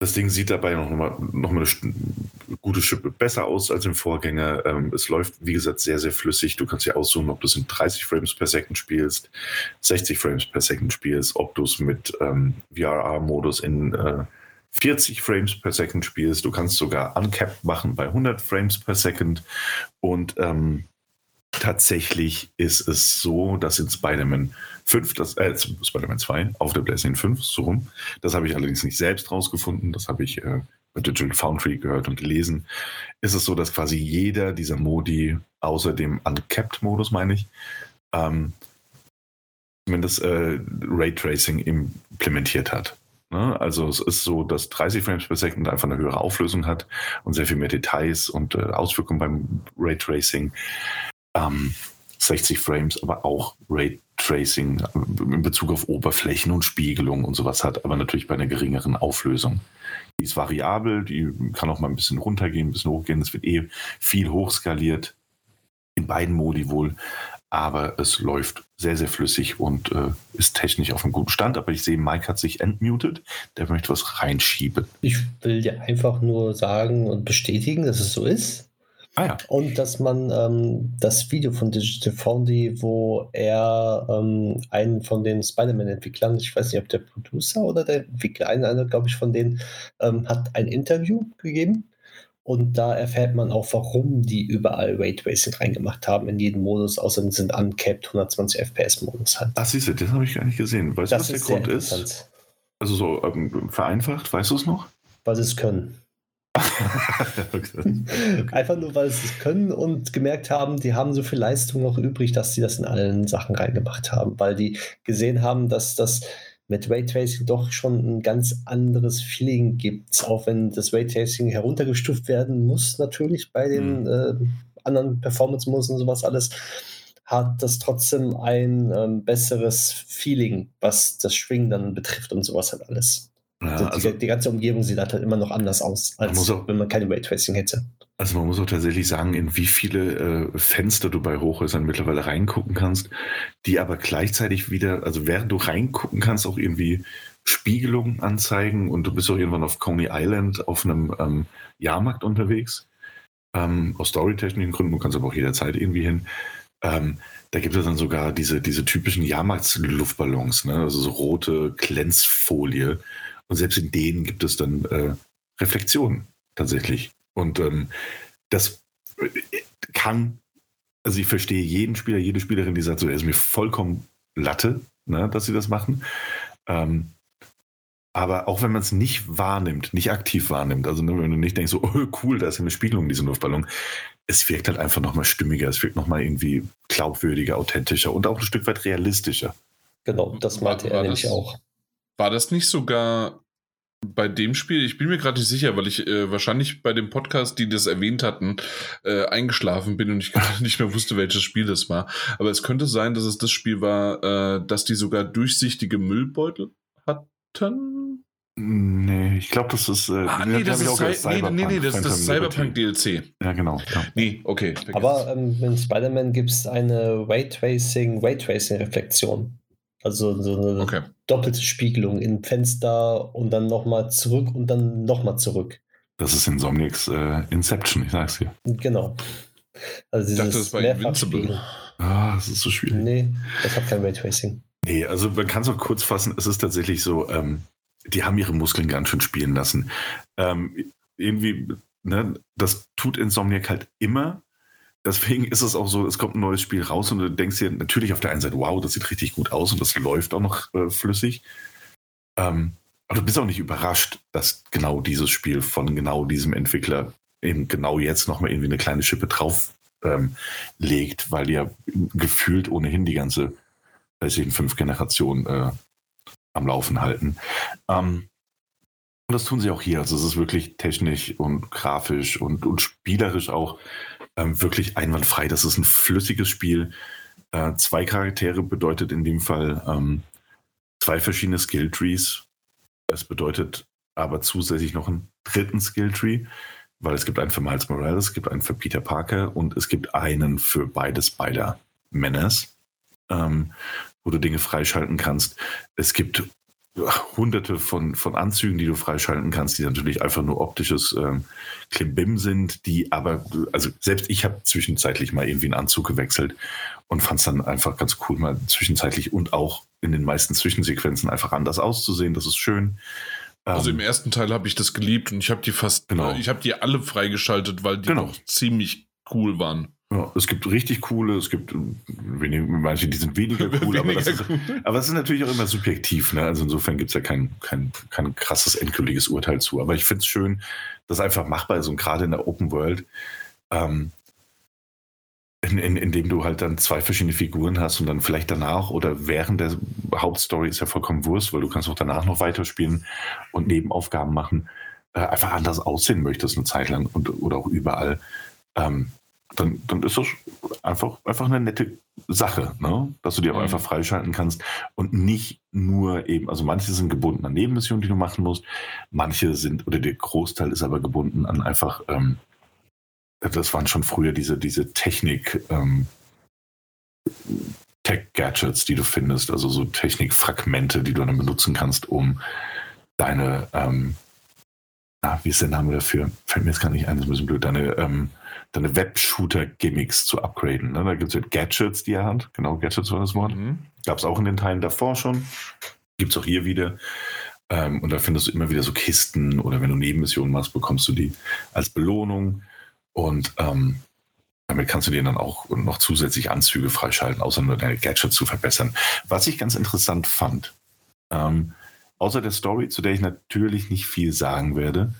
das Ding sieht dabei noch mal, noch mal eine gute Schippe besser aus als im Vorgänger. Ähm, es läuft, wie gesagt, sehr, sehr flüssig. Du kannst ja aussuchen, ob du es in 30 Frames per Second spielst, 60 Frames per Second spielst, ob du es mit ähm, VRR-Modus in äh, 40 Frames per Second spielst. Du kannst sogar uncapped machen bei 100 Frames per Second. Und ähm, tatsächlich ist es so, dass in Spider-Man 5, das, äh, Spider-Man 2 auf der PlayStation 5, so rum. Das habe ich allerdings nicht selbst rausgefunden, das habe ich äh, Digital Foundry gehört und gelesen. Ist es so, dass quasi jeder dieser Modi, außer dem Uncapped-Modus, meine ich, ähm, zumindest äh, Raytracing implementiert hat. Ne? Also es ist so, dass 30 Frames per Second einfach eine höhere Auflösung hat und sehr viel mehr Details und äh, Auswirkungen beim Raytracing. Ähm, 60 Frames, aber auch Raytracing in Bezug auf Oberflächen und Spiegelung und sowas hat, aber natürlich bei einer geringeren Auflösung. Die ist variabel, die kann auch mal ein bisschen runtergehen, ein bisschen hochgehen. Es wird eh viel hochskaliert, in beiden Modi wohl, aber es läuft sehr, sehr flüssig und äh, ist technisch auf einem guten Stand. Aber ich sehe, Mike hat sich entmutet, der möchte was reinschieben. Ich will dir einfach nur sagen und bestätigen, dass es so ist. Ah, ja. Und dass man ähm, das Video von Digital Foundry, wo er ähm, einen von den Spider-Man-Entwicklern, ich weiß nicht, ob der Producer oder der Entwickler, einer, einer glaube ich, von denen, ähm, hat ein Interview gegeben. Und da erfährt man auch, warum die überall Raytracing reingemacht haben in jeden Modus, außer sind uncapped 120 FPS-Modus halt. Ach, siehst du, das habe ich gar nicht gesehen. Weißt du, was der Grund ist? Also so ähm, vereinfacht, weißt du es noch? Weil sie es können. Einfach nur, weil sie es können und gemerkt haben, die haben so viel Leistung noch übrig, dass sie das in allen Sachen reingemacht haben, weil die gesehen haben, dass das mit Raytracing doch schon ein ganz anderes Feeling gibt, auch wenn das Raytracing heruntergestuft werden muss, natürlich bei den mhm. äh, anderen Performance-Modus und sowas alles, hat das trotzdem ein ähm, besseres Feeling, was das Schwingen dann betrifft und sowas halt alles. Ja, also, die, die, ganze Umgebung sieht halt immer noch anders aus, als auch, wenn man keine Raytracing hätte. Also man muss auch tatsächlich sagen, in wie viele äh, Fenster du bei Hochhäusern mittlerweile reingucken kannst, die aber gleichzeitig wieder, also während du reingucken kannst, auch irgendwie Spiegelungen anzeigen und du bist auch irgendwann auf Coney Island auf einem ähm, Jahrmarkt unterwegs. Ähm, aus storytechnischen Gründen, du kannst aber auch jederzeit irgendwie hin. Ähm, da gibt es dann sogar diese, diese typischen Jahrmarktsluftballons, ne? also so rote Glänzfolie. Und selbst in denen gibt es dann äh, Reflexionen tatsächlich. Und ähm, das äh, kann, also ich verstehe jeden Spieler, jede Spielerin, die sagt, so, er ist mir vollkommen Latte, ne, dass sie das machen. Ähm, aber auch wenn man es nicht wahrnimmt, nicht aktiv wahrnimmt, also ne, wenn du nicht denkst, so, oh, cool, da ist eine Spiegelung in diesem Luftballon, es wirkt halt einfach nochmal stimmiger, es wirkt nochmal irgendwie glaubwürdiger, authentischer und auch ein Stück weit realistischer. Genau, das meinte war, er war nämlich das, auch. War das nicht sogar bei dem Spiel, ich bin mir gerade nicht sicher, weil ich äh, wahrscheinlich bei dem Podcast, die das erwähnt hatten, äh, eingeschlafen bin und ich gerade nicht mehr wusste, welches Spiel das war. Aber es könnte sein, dass es das Spiel war, äh, dass die sogar durchsichtige Müllbeutel hatten. Nee, ich glaube, das ist. Äh, ah, nee, das ist, nee, nee, nee, das ist das Cyberpunk DLC. Ja, genau. Ja. Nee, okay. Aber ähm, in Spider-Man gibt es eine Raytracing, Raytracing-Reflexion. Also so eine okay. doppelte Spiegelung in Fenster und dann nochmal zurück und dann nochmal zurück. Das ist Insomniacs äh, Inception, ich sag's dir. Genau. Also ich dachte, das war Invincible. Ah, das ist so schwierig. Nee, das hat kein Raytracing. Nee, also man kann es auch kurz fassen, es ist tatsächlich so, ähm, die haben ihre Muskeln ganz schön spielen lassen. Ähm, irgendwie, ne, das tut Insomniac halt immer, Deswegen ist es auch so, es kommt ein neues Spiel raus und du denkst dir natürlich auf der einen Seite, wow, das sieht richtig gut aus und das läuft auch noch äh, flüssig. Ähm, aber du bist auch nicht überrascht, dass genau dieses Spiel von genau diesem Entwickler eben genau jetzt nochmal irgendwie eine kleine Schippe drauf ähm, legt, weil die ja gefühlt ohnehin die ganze, weiß ich, fünf Generationen äh, am Laufen halten. Ähm, und das tun sie auch hier. Also es ist wirklich technisch und grafisch und, und spielerisch auch ähm, wirklich einwandfrei. Das ist ein flüssiges Spiel. Äh, zwei Charaktere bedeutet in dem Fall ähm, zwei verschiedene Skill-Trees. Es bedeutet aber zusätzlich noch einen dritten Skill-Tree, weil es gibt einen für Miles Morales, es gibt einen für Peter Parker und es gibt einen für beide Spider-Menace, ähm, wo du Dinge freischalten kannst. Es gibt hunderte von, von Anzügen, die du freischalten kannst, die natürlich einfach nur optisches ähm, Klimbim sind, die aber, also selbst ich habe zwischenzeitlich mal irgendwie einen Anzug gewechselt und fand es dann einfach ganz cool, mal zwischenzeitlich und auch in den meisten Zwischensequenzen einfach anders auszusehen. Das ist schön. Also im ähm, ersten Teil habe ich das geliebt und ich habe die fast, genau. ich habe die alle freigeschaltet, weil die genau. ziemlich cool waren. Ja, es gibt richtig coole, es gibt wenig, manche, die sind weniger cool, weniger aber, das ist, aber es ist natürlich auch immer subjektiv. Ne? Also insofern gibt es ja kein, kein, kein krasses endgültiges Urteil zu. Aber ich finde es schön, dass einfach machbar ist und gerade in der Open World, ähm, in, in, indem du halt dann zwei verschiedene Figuren hast und dann vielleicht danach oder während der Hauptstory ist ja vollkommen Wurst, weil du kannst auch danach noch weiterspielen und Nebenaufgaben machen, äh, einfach anders aussehen möchtest eine Zeit lang und, oder auch überall. Ähm, dann, dann ist das einfach, einfach eine nette Sache, ne? dass du dir aber mhm. einfach freischalten kannst und nicht nur eben, also manche sind gebunden an Nebenmissionen, die du machen musst, manche sind, oder der Großteil ist aber gebunden an einfach, ähm, das waren schon früher diese, diese Technik, ähm, Tech-Gadgets, die du findest, also so Technikfragmente, die du dann benutzen kannst, um deine, ähm, ah, wie ist der Name dafür? Fällt mir jetzt gar nicht ein, das ist ein bisschen blöd, deine, ähm, deine Web-Shooter-Gimmicks zu upgraden. Ne? Da gibt es halt Gadgets, die er hat. Genau, Gadgets war das Wort. Mhm. Gab es auch in den Teilen davor schon. Gibt es auch hier wieder. Ähm, und da findest du immer wieder so Kisten oder wenn du Nebenmissionen machst, bekommst du die als Belohnung. Und ähm, damit kannst du dir dann auch noch zusätzlich Anzüge freischalten, außer nur deine Gadgets zu verbessern. Was ich ganz interessant fand, ähm, außer der Story, zu der ich natürlich nicht viel sagen werde,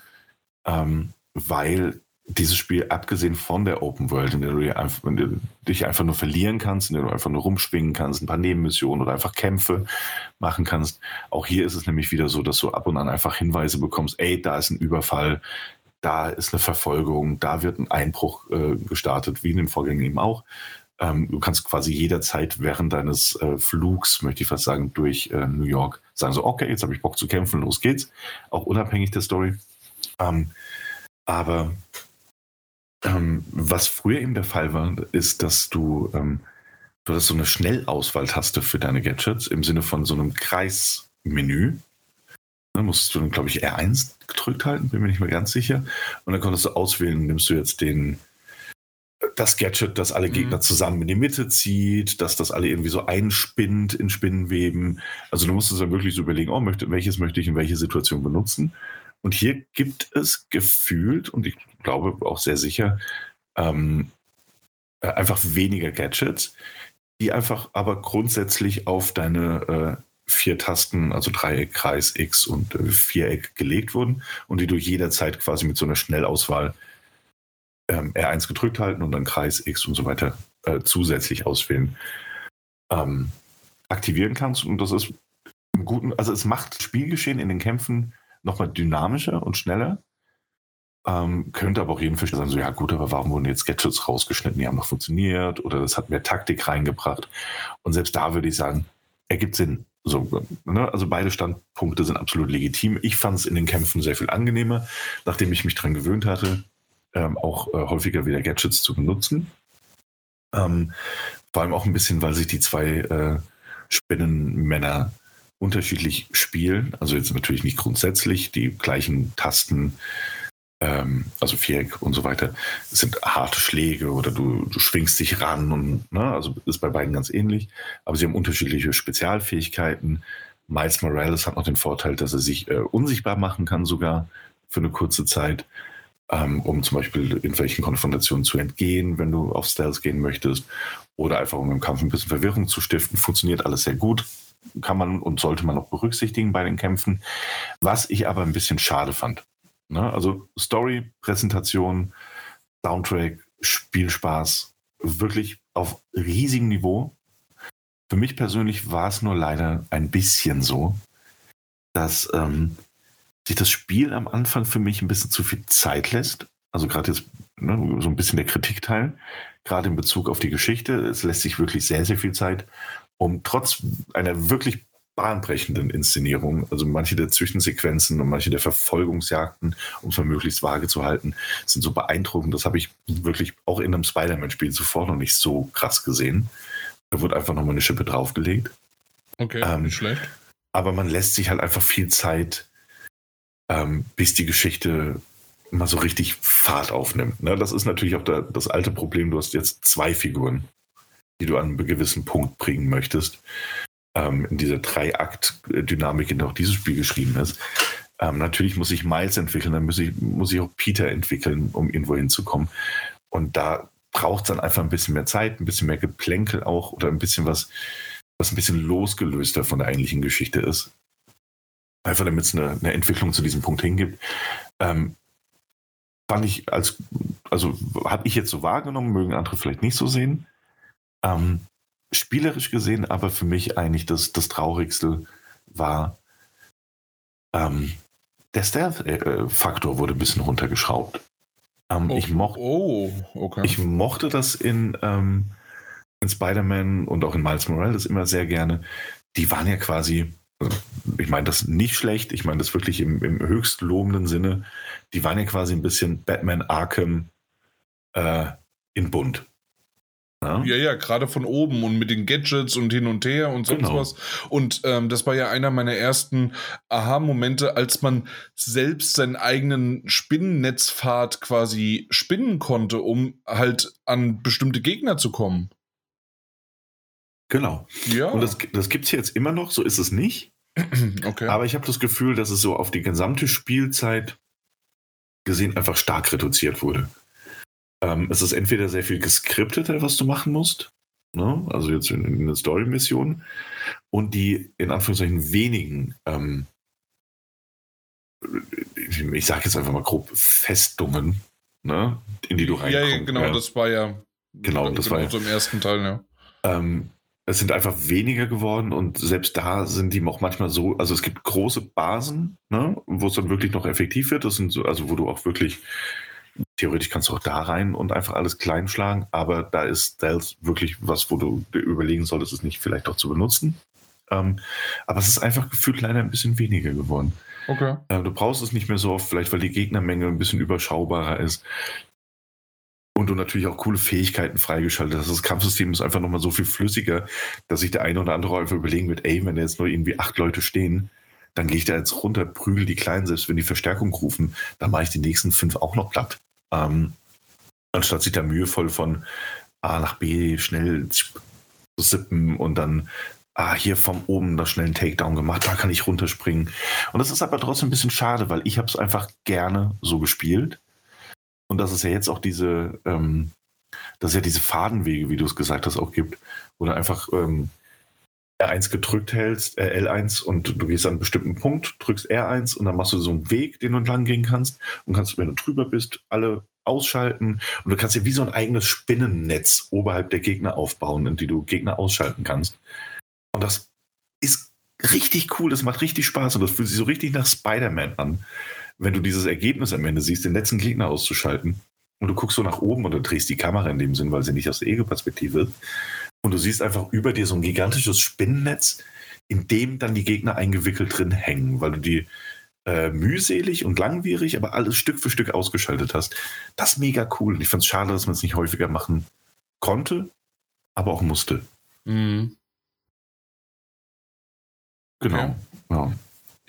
ähm, weil dieses Spiel, abgesehen von der Open World, in der du dich einfach nur verlieren kannst, in der du einfach nur rumschwingen kannst, ein paar Nebenmissionen oder einfach Kämpfe machen kannst. Auch hier ist es nämlich wieder so, dass du ab und an einfach Hinweise bekommst, ey, da ist ein Überfall, da ist eine Verfolgung, da wird ein Einbruch äh, gestartet, wie in den Vorgängen eben auch. Ähm, du kannst quasi jederzeit während deines äh, Flugs, möchte ich fast sagen, durch äh, New York sagen so, okay, jetzt habe ich Bock zu kämpfen, los geht's. Auch unabhängig der Story. Ähm, aber ähm, was früher eben der Fall war, ist, dass du, ähm, du hast so eine Schnellauswahltaste für deine Gadgets im Sinne von so einem Kreismenü. Da musstest du dann, glaube ich, R1 gedrückt halten, bin mir nicht mehr ganz sicher. Und dann konntest du auswählen, nimmst du jetzt den, das Gadget, das alle Gegner mhm. zusammen in die Mitte zieht, dass das alle irgendwie so einspinnt in Spinnenweben. Also du musst es dann wirklich so überlegen, oh, möchte, welches möchte ich in welche Situation benutzen. Und hier gibt es gefühlt, und ich glaube auch sehr sicher, ähm, äh, einfach weniger Gadgets, die einfach aber grundsätzlich auf deine äh, vier Tasten, also Dreieck, Kreis, X und äh, Viereck gelegt wurden und die du jederzeit quasi mit so einer Schnellauswahl ähm, R1 gedrückt halten und dann Kreis, X und so weiter äh, zusätzlich auswählen, ähm, aktivieren kannst. Und das ist im guten, also es macht Spielgeschehen in den Kämpfen nochmal dynamischer und schneller. Ähm, könnte aber auch jeden Fischer sagen, so ja gut, aber warum wurden jetzt Gadgets rausgeschnitten? Die haben noch funktioniert oder das hat mehr Taktik reingebracht. Und selbst da würde ich sagen, ergibt Sinn. So, ne? Also beide Standpunkte sind absolut legitim. Ich fand es in den Kämpfen sehr viel angenehmer, nachdem ich mich daran gewöhnt hatte, ähm, auch äh, häufiger wieder Gadgets zu benutzen. Ähm, vor allem auch ein bisschen, weil sich die zwei äh, Spinnenmänner unterschiedlich spielen. Also jetzt natürlich nicht grundsätzlich die gleichen Tasten, ähm, also Viereck und so weiter, sind harte Schläge oder du, du schwingst dich ran und ne, also ist bei beiden ganz ähnlich. Aber sie haben unterschiedliche Spezialfähigkeiten. Miles Morales hat noch den Vorteil, dass er sich äh, unsichtbar machen kann, sogar für eine kurze Zeit, ähm, um zum Beispiel irgendwelchen Konfrontationen zu entgehen, wenn du auf Stealth gehen möchtest, oder einfach um im Kampf ein bisschen Verwirrung zu stiften. Funktioniert alles sehr gut kann man und sollte man auch berücksichtigen bei den Kämpfen. Was ich aber ein bisschen schade fand. Ne? Also Story, Präsentation, Soundtrack, Spielspaß, wirklich auf riesigem Niveau. Für mich persönlich war es nur leider ein bisschen so, dass ähm, sich das Spiel am Anfang für mich ein bisschen zu viel Zeit lässt. Also gerade jetzt ne, so ein bisschen der Kritikteil, gerade in Bezug auf die Geschichte. Es lässt sich wirklich sehr, sehr viel Zeit, um trotz einer wirklich bahnbrechenden Inszenierung, also manche der Zwischensequenzen und manche der Verfolgungsjagden, um es mal möglichst vage zu halten, sind so beeindruckend. Das habe ich wirklich auch in einem Spider-Man-Spiel zuvor noch nicht so krass gesehen. Da wurde einfach nochmal eine Schippe draufgelegt. Okay, ähm, nicht schlecht. Aber man lässt sich halt einfach viel Zeit, ähm, bis die Geschichte mal so richtig Fahrt aufnimmt. Ne? Das ist natürlich auch der, das alte Problem. Du hast jetzt zwei Figuren die du an einen gewissen Punkt bringen möchtest. Ähm, in dieser Drei-Akt-Dynamik, in der auch dieses Spiel geschrieben ist. Ähm, natürlich muss ich Miles entwickeln, dann muss ich, muss ich auch Peter entwickeln, um irgendwo hinzukommen. Und da braucht es dann einfach ein bisschen mehr Zeit, ein bisschen mehr Geplänkel auch oder ein bisschen was, was ein bisschen losgelöster von der eigentlichen Geschichte ist. Einfach damit es eine, eine, Entwicklung zu diesem Punkt hingibt. Ähm, fand ich als, also habe ich jetzt so wahrgenommen, mögen andere vielleicht nicht so sehen. Ähm, spielerisch gesehen, aber für mich eigentlich das, das Traurigste war, ähm, der Stealth-Faktor wurde ein bisschen runtergeschraubt. Ähm, oh, ich, moch oh, okay. ich mochte das in, ähm, in Spider-Man und auch in Miles Morales immer sehr gerne. Die waren ja quasi, ich meine das nicht schlecht, ich meine das wirklich im, im höchst lobenden Sinne, die waren ja quasi ein bisschen Batman Arkham äh, in Bunt. Ja, ja, ja gerade von oben und mit den Gadgets und hin und her und sonst genau. was. Und ähm, das war ja einer meiner ersten Aha-Momente, als man selbst seinen eigenen Spinnennetzpfad quasi spinnen konnte, um halt an bestimmte Gegner zu kommen. Genau. Ja. Und das, das gibt es jetzt immer noch, so ist es nicht. Okay. Aber ich habe das Gefühl, dass es so auf die gesamte Spielzeit gesehen einfach stark reduziert wurde. Ähm, es ist entweder sehr viel geskripteter, was du machen musst, ne? also jetzt in, in der Story-Mission, und die in Anführungszeichen wenigen, ähm, ich sage jetzt einfach mal grob, Festungen, ne? in die du reinkommst. Ja, genau, ja. das war ja genau, das war ja, so im ersten Teil, ja. Ähm, es sind einfach weniger geworden und selbst da sind die auch manchmal so, also es gibt große Basen, ne, wo es dann wirklich noch effektiv wird. Das sind so, also wo du auch wirklich Theoretisch kannst du auch da rein und einfach alles klein schlagen, aber da ist Stealth wirklich was, wo du dir überlegen solltest, es nicht vielleicht auch zu benutzen. Ähm, aber es ist einfach gefühlt leider ein bisschen weniger geworden. Okay. Äh, du brauchst es nicht mehr so oft, vielleicht weil die Gegnermenge ein bisschen überschaubarer ist. Und du natürlich auch coole Fähigkeiten freigeschaltet hast. Das Kampfsystem ist einfach nochmal so viel flüssiger, dass sich der eine oder andere einfach überlegen wird, ey, wenn da jetzt nur irgendwie acht Leute stehen, dann gehe ich da jetzt runter, prügel die Kleinen, selbst wenn die Verstärkung rufen, dann mache ich die nächsten fünf auch noch platt. Ähm, Anstatt sich da mühevoll von A nach B schnell zu sippen und dann ah, hier vom oben da schnell einen Takedown gemacht, da kann ich runterspringen. Und das ist aber trotzdem ein bisschen schade, weil ich habe es einfach gerne so gespielt. Und das ist ja jetzt auch diese, ähm, dass es ja diese Fadenwege, wie du es gesagt hast, auch gibt, wo du einfach ähm, R1 gedrückt hältst, äh, L1 und du gehst an einen bestimmten Punkt, drückst R1 und dann machst du so einen Weg, den du entlang gehen kannst und kannst, wenn du drüber bist, alle ausschalten und du kannst dir wie so ein eigenes Spinnennetz oberhalb der Gegner aufbauen, in die du Gegner ausschalten kannst. Und das ist richtig cool, das macht richtig Spaß und das fühlt sich so richtig nach Spider-Man an, wenn du dieses Ergebnis am Ende siehst, den letzten Gegner auszuschalten und du guckst so nach oben oder drehst die Kamera in dem Sinn, weil sie nicht aus der Ego-Perspektive ist und du siehst einfach über dir so ein gigantisches Spinnennetz, in dem dann die Gegner eingewickelt drin hängen, weil du die äh, mühselig und langwierig, aber alles Stück für Stück ausgeschaltet hast. Das ist mega cool. Und ich fand es schade, dass man es nicht häufiger machen konnte, aber auch musste. Mhm. Genau. Ja.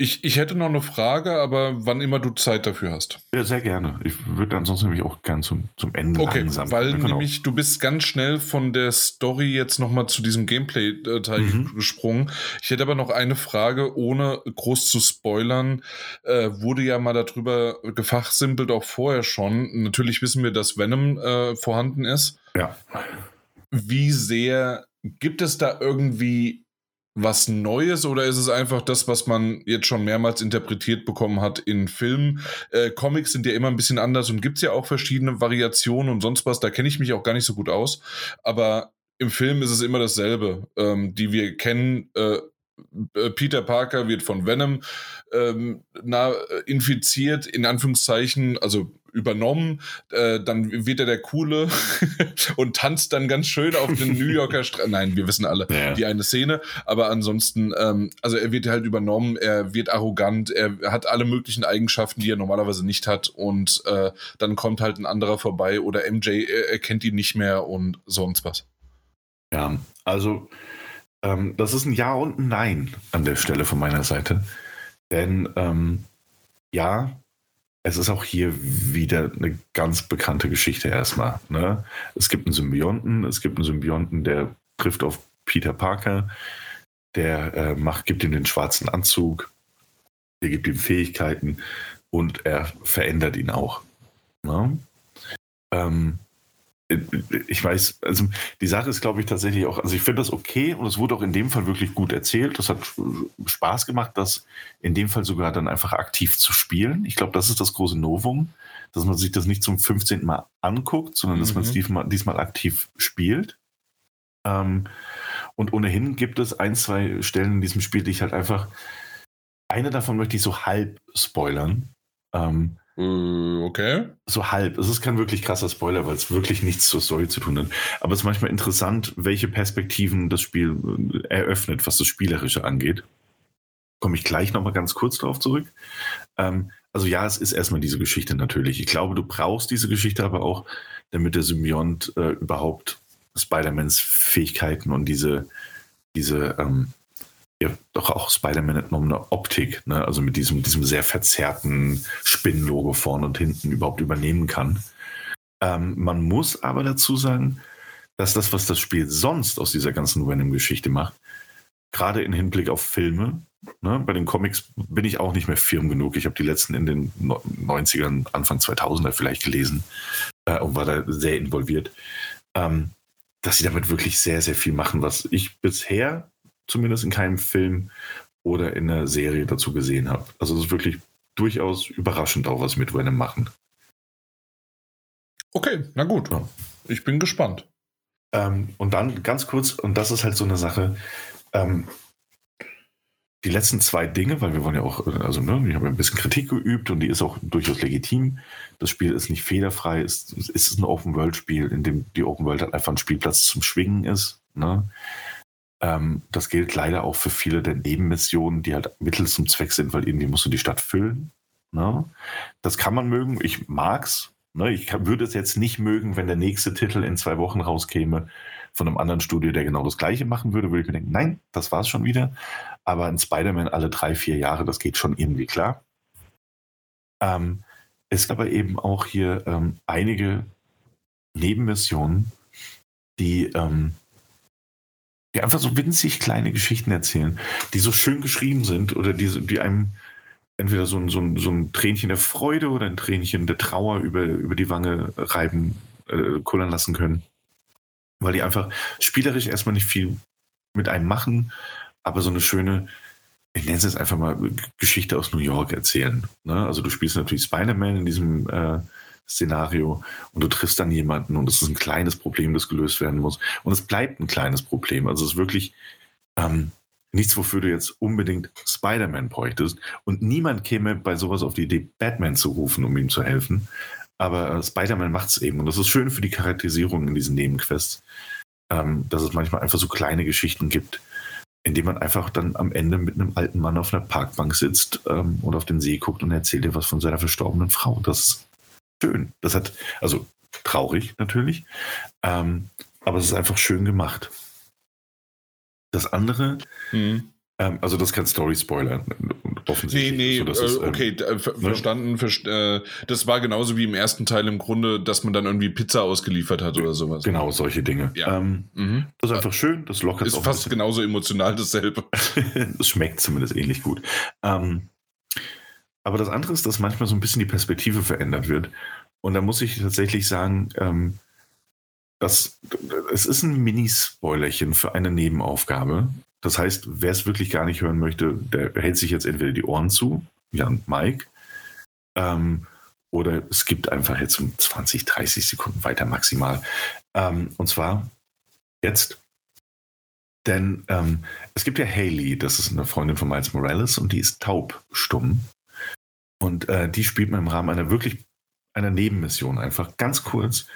Ich, ich hätte noch eine Frage, aber wann immer du Zeit dafür hast. Ja, sehr gerne. Ich würde ansonsten nämlich auch gern zum, zum Ende okay, langsam. Weil genau. nämlich du bist ganz schnell von der Story jetzt nochmal zu diesem Gameplay-Teil mhm. gesprungen. Ich hätte aber noch eine Frage, ohne groß zu spoilern. Äh, wurde ja mal darüber gefachsimpelt, auch vorher schon. Natürlich wissen wir, dass Venom äh, vorhanden ist. Ja. Wie sehr gibt es da irgendwie was Neues oder ist es einfach das, was man jetzt schon mehrmals interpretiert bekommen hat in Filmen? Äh, Comics sind ja immer ein bisschen anders und gibt es ja auch verschiedene Variationen und sonst was. Da kenne ich mich auch gar nicht so gut aus. Aber im Film ist es immer dasselbe, ähm, die wir kennen. Äh, äh Peter Parker wird von Venom ähm, na, infiziert, in Anführungszeichen, also übernommen. Äh, dann wird er der Coole und tanzt dann ganz schön auf den New Yorker Straßen. Nein, wir wissen alle ja. die eine Szene. Aber ansonsten, ähm, also er wird halt übernommen, er wird arrogant, er hat alle möglichen Eigenschaften, die er normalerweise nicht hat. Und äh, dann kommt halt ein anderer vorbei oder MJ erkennt ihn nicht mehr und sonst was. Ja, also ähm, das ist ein Ja und ein Nein an der Stelle von meiner Seite. Denn ähm, ja, es ist auch hier wieder eine ganz bekannte Geschichte erstmal. Ne? Es gibt einen Symbionten, es gibt einen Symbionten, der trifft auf Peter Parker, der äh, macht, gibt ihm den schwarzen Anzug, der gibt ihm Fähigkeiten und er verändert ihn auch. Ne? Ähm, ich weiß, also die Sache ist, glaube ich, tatsächlich auch, also ich finde das okay und es wurde auch in dem Fall wirklich gut erzählt. Das hat Spaß gemacht, das in dem Fall sogar dann einfach aktiv zu spielen. Ich glaube, das ist das große Novum, dass man sich das nicht zum 15. Mal anguckt, sondern dass man es mhm. diesmal, diesmal aktiv spielt. Ähm, und ohnehin gibt es ein, zwei Stellen in diesem Spiel, die ich halt einfach, eine davon möchte ich so halb spoilern. Ähm, äh, okay. So halb. Es ist kein wirklich krasser Spoiler, weil es wirklich nichts zur Story zu tun hat. Aber es ist manchmal interessant, welche Perspektiven das Spiel äh, eröffnet, was das Spielerische angeht. Komme ich gleich nochmal ganz kurz darauf zurück. Ähm, also ja, es ist erstmal diese Geschichte natürlich. Ich glaube, du brauchst diese Geschichte aber auch, damit der Symbiont äh, überhaupt Spider-Mans Fähigkeiten und diese, diese ähm, doch auch Spider-Man entnommene Optik, ne? also mit diesem, diesem sehr verzerrten Spinnenlogo vorne und hinten überhaupt übernehmen kann. Ähm, man muss aber dazu sagen, dass das, was das Spiel sonst aus dieser ganzen Venom-Geschichte macht, gerade im Hinblick auf Filme, ne? bei den Comics bin ich auch nicht mehr firm genug. Ich habe die letzten in den 90ern, Anfang 2000er vielleicht gelesen äh, und war da sehr involviert. Ähm, dass sie damit wirklich sehr, sehr viel machen, was ich bisher zumindest in keinem Film oder in einer Serie dazu gesehen habe. Also es ist wirklich durchaus überraschend auch, was mit Venom machen. Okay, na gut. Ja. Ich bin gespannt. Ähm, und dann ganz kurz, und das ist halt so eine Sache, ähm, die letzten zwei Dinge, weil wir wollen ja auch, also ne, ich habe ein bisschen Kritik geübt und die ist auch durchaus legitim. Das Spiel ist nicht fehlerfrei, es, es ist ein Open-World-Spiel, in dem die Open World halt einfach ein Spielplatz zum Schwingen ist. Ne? Ähm, das gilt leider auch für viele der Nebenmissionen, die halt Mittel zum Zweck sind, weil irgendwie musst du die Stadt füllen. Ne? Das kann man mögen. Ich mag's. Ne? Ich kann, würde es jetzt nicht mögen, wenn der nächste Titel in zwei Wochen rauskäme von einem anderen Studio, der genau das gleiche machen würde, würde ich mir denken, nein, das war's schon wieder. Aber in Spider-Man alle drei, vier Jahre, das geht schon irgendwie klar. Ähm, es gibt aber eben auch hier ähm, einige Nebenmissionen, die, ähm, die einfach so winzig kleine Geschichten erzählen, die so schön geschrieben sind oder die, die einem entweder so ein, so, ein, so ein Tränchen der Freude oder ein Tränchen der Trauer über, über die Wange reiben, äh, kullern lassen können. Weil die einfach spielerisch erstmal nicht viel mit einem machen, aber so eine schöne, ich nenne es jetzt einfach mal Geschichte aus New York erzählen. Ne? Also du spielst natürlich Spider-Man in diesem äh, Szenario und du triffst dann jemanden und es ist ein kleines Problem, das gelöst werden muss. Und es bleibt ein kleines Problem. Also es ist wirklich ähm, nichts, wofür du jetzt unbedingt Spider-Man bräuchtest. Und niemand käme bei sowas auf die Idee, Batman zu rufen, um ihm zu helfen. Aber äh, Spider-Man macht es eben. Und das ist schön für die Charakterisierung in diesen Nebenquests, ähm, dass es manchmal einfach so kleine Geschichten gibt, indem man einfach dann am Ende mit einem alten Mann auf einer Parkbank sitzt ähm, und auf den See guckt und erzählt dir was von seiner verstorbenen Frau. Das schön. Das hat, also traurig natürlich, ähm, aber es ist einfach schön gemacht. Das andere, mhm. ähm, also das ist kein Story-Spoiler, offensichtlich. Nee, nee, so, ist, äh, okay, ähm, ver ne? verstanden. Ver äh, das war genauso wie im ersten Teil im Grunde, dass man dann irgendwie Pizza ausgeliefert hat oder sowas. Genau, solche Dinge. Ja. Ähm, mhm. Das ist einfach schön, das lockert Ist fast genauso emotional dasselbe. es schmeckt zumindest ähnlich gut. Ähm, aber das andere ist, dass manchmal so ein bisschen die Perspektive verändert wird. Und da muss ich tatsächlich sagen, ähm, das, es ist ein Mini-Spoilerchen für eine Nebenaufgabe. Das heißt, wer es wirklich gar nicht hören möchte, der hält sich jetzt entweder die Ohren zu, Jan Mike, ähm, oder es gibt einfach jetzt um 20, 30 Sekunden weiter maximal. Ähm, und zwar jetzt. Denn ähm, es gibt ja Haley, das ist eine Freundin von Miles Morales und die ist taubstumm. Und äh, die spielt man im Rahmen einer wirklich einer Nebenmission einfach ganz kurz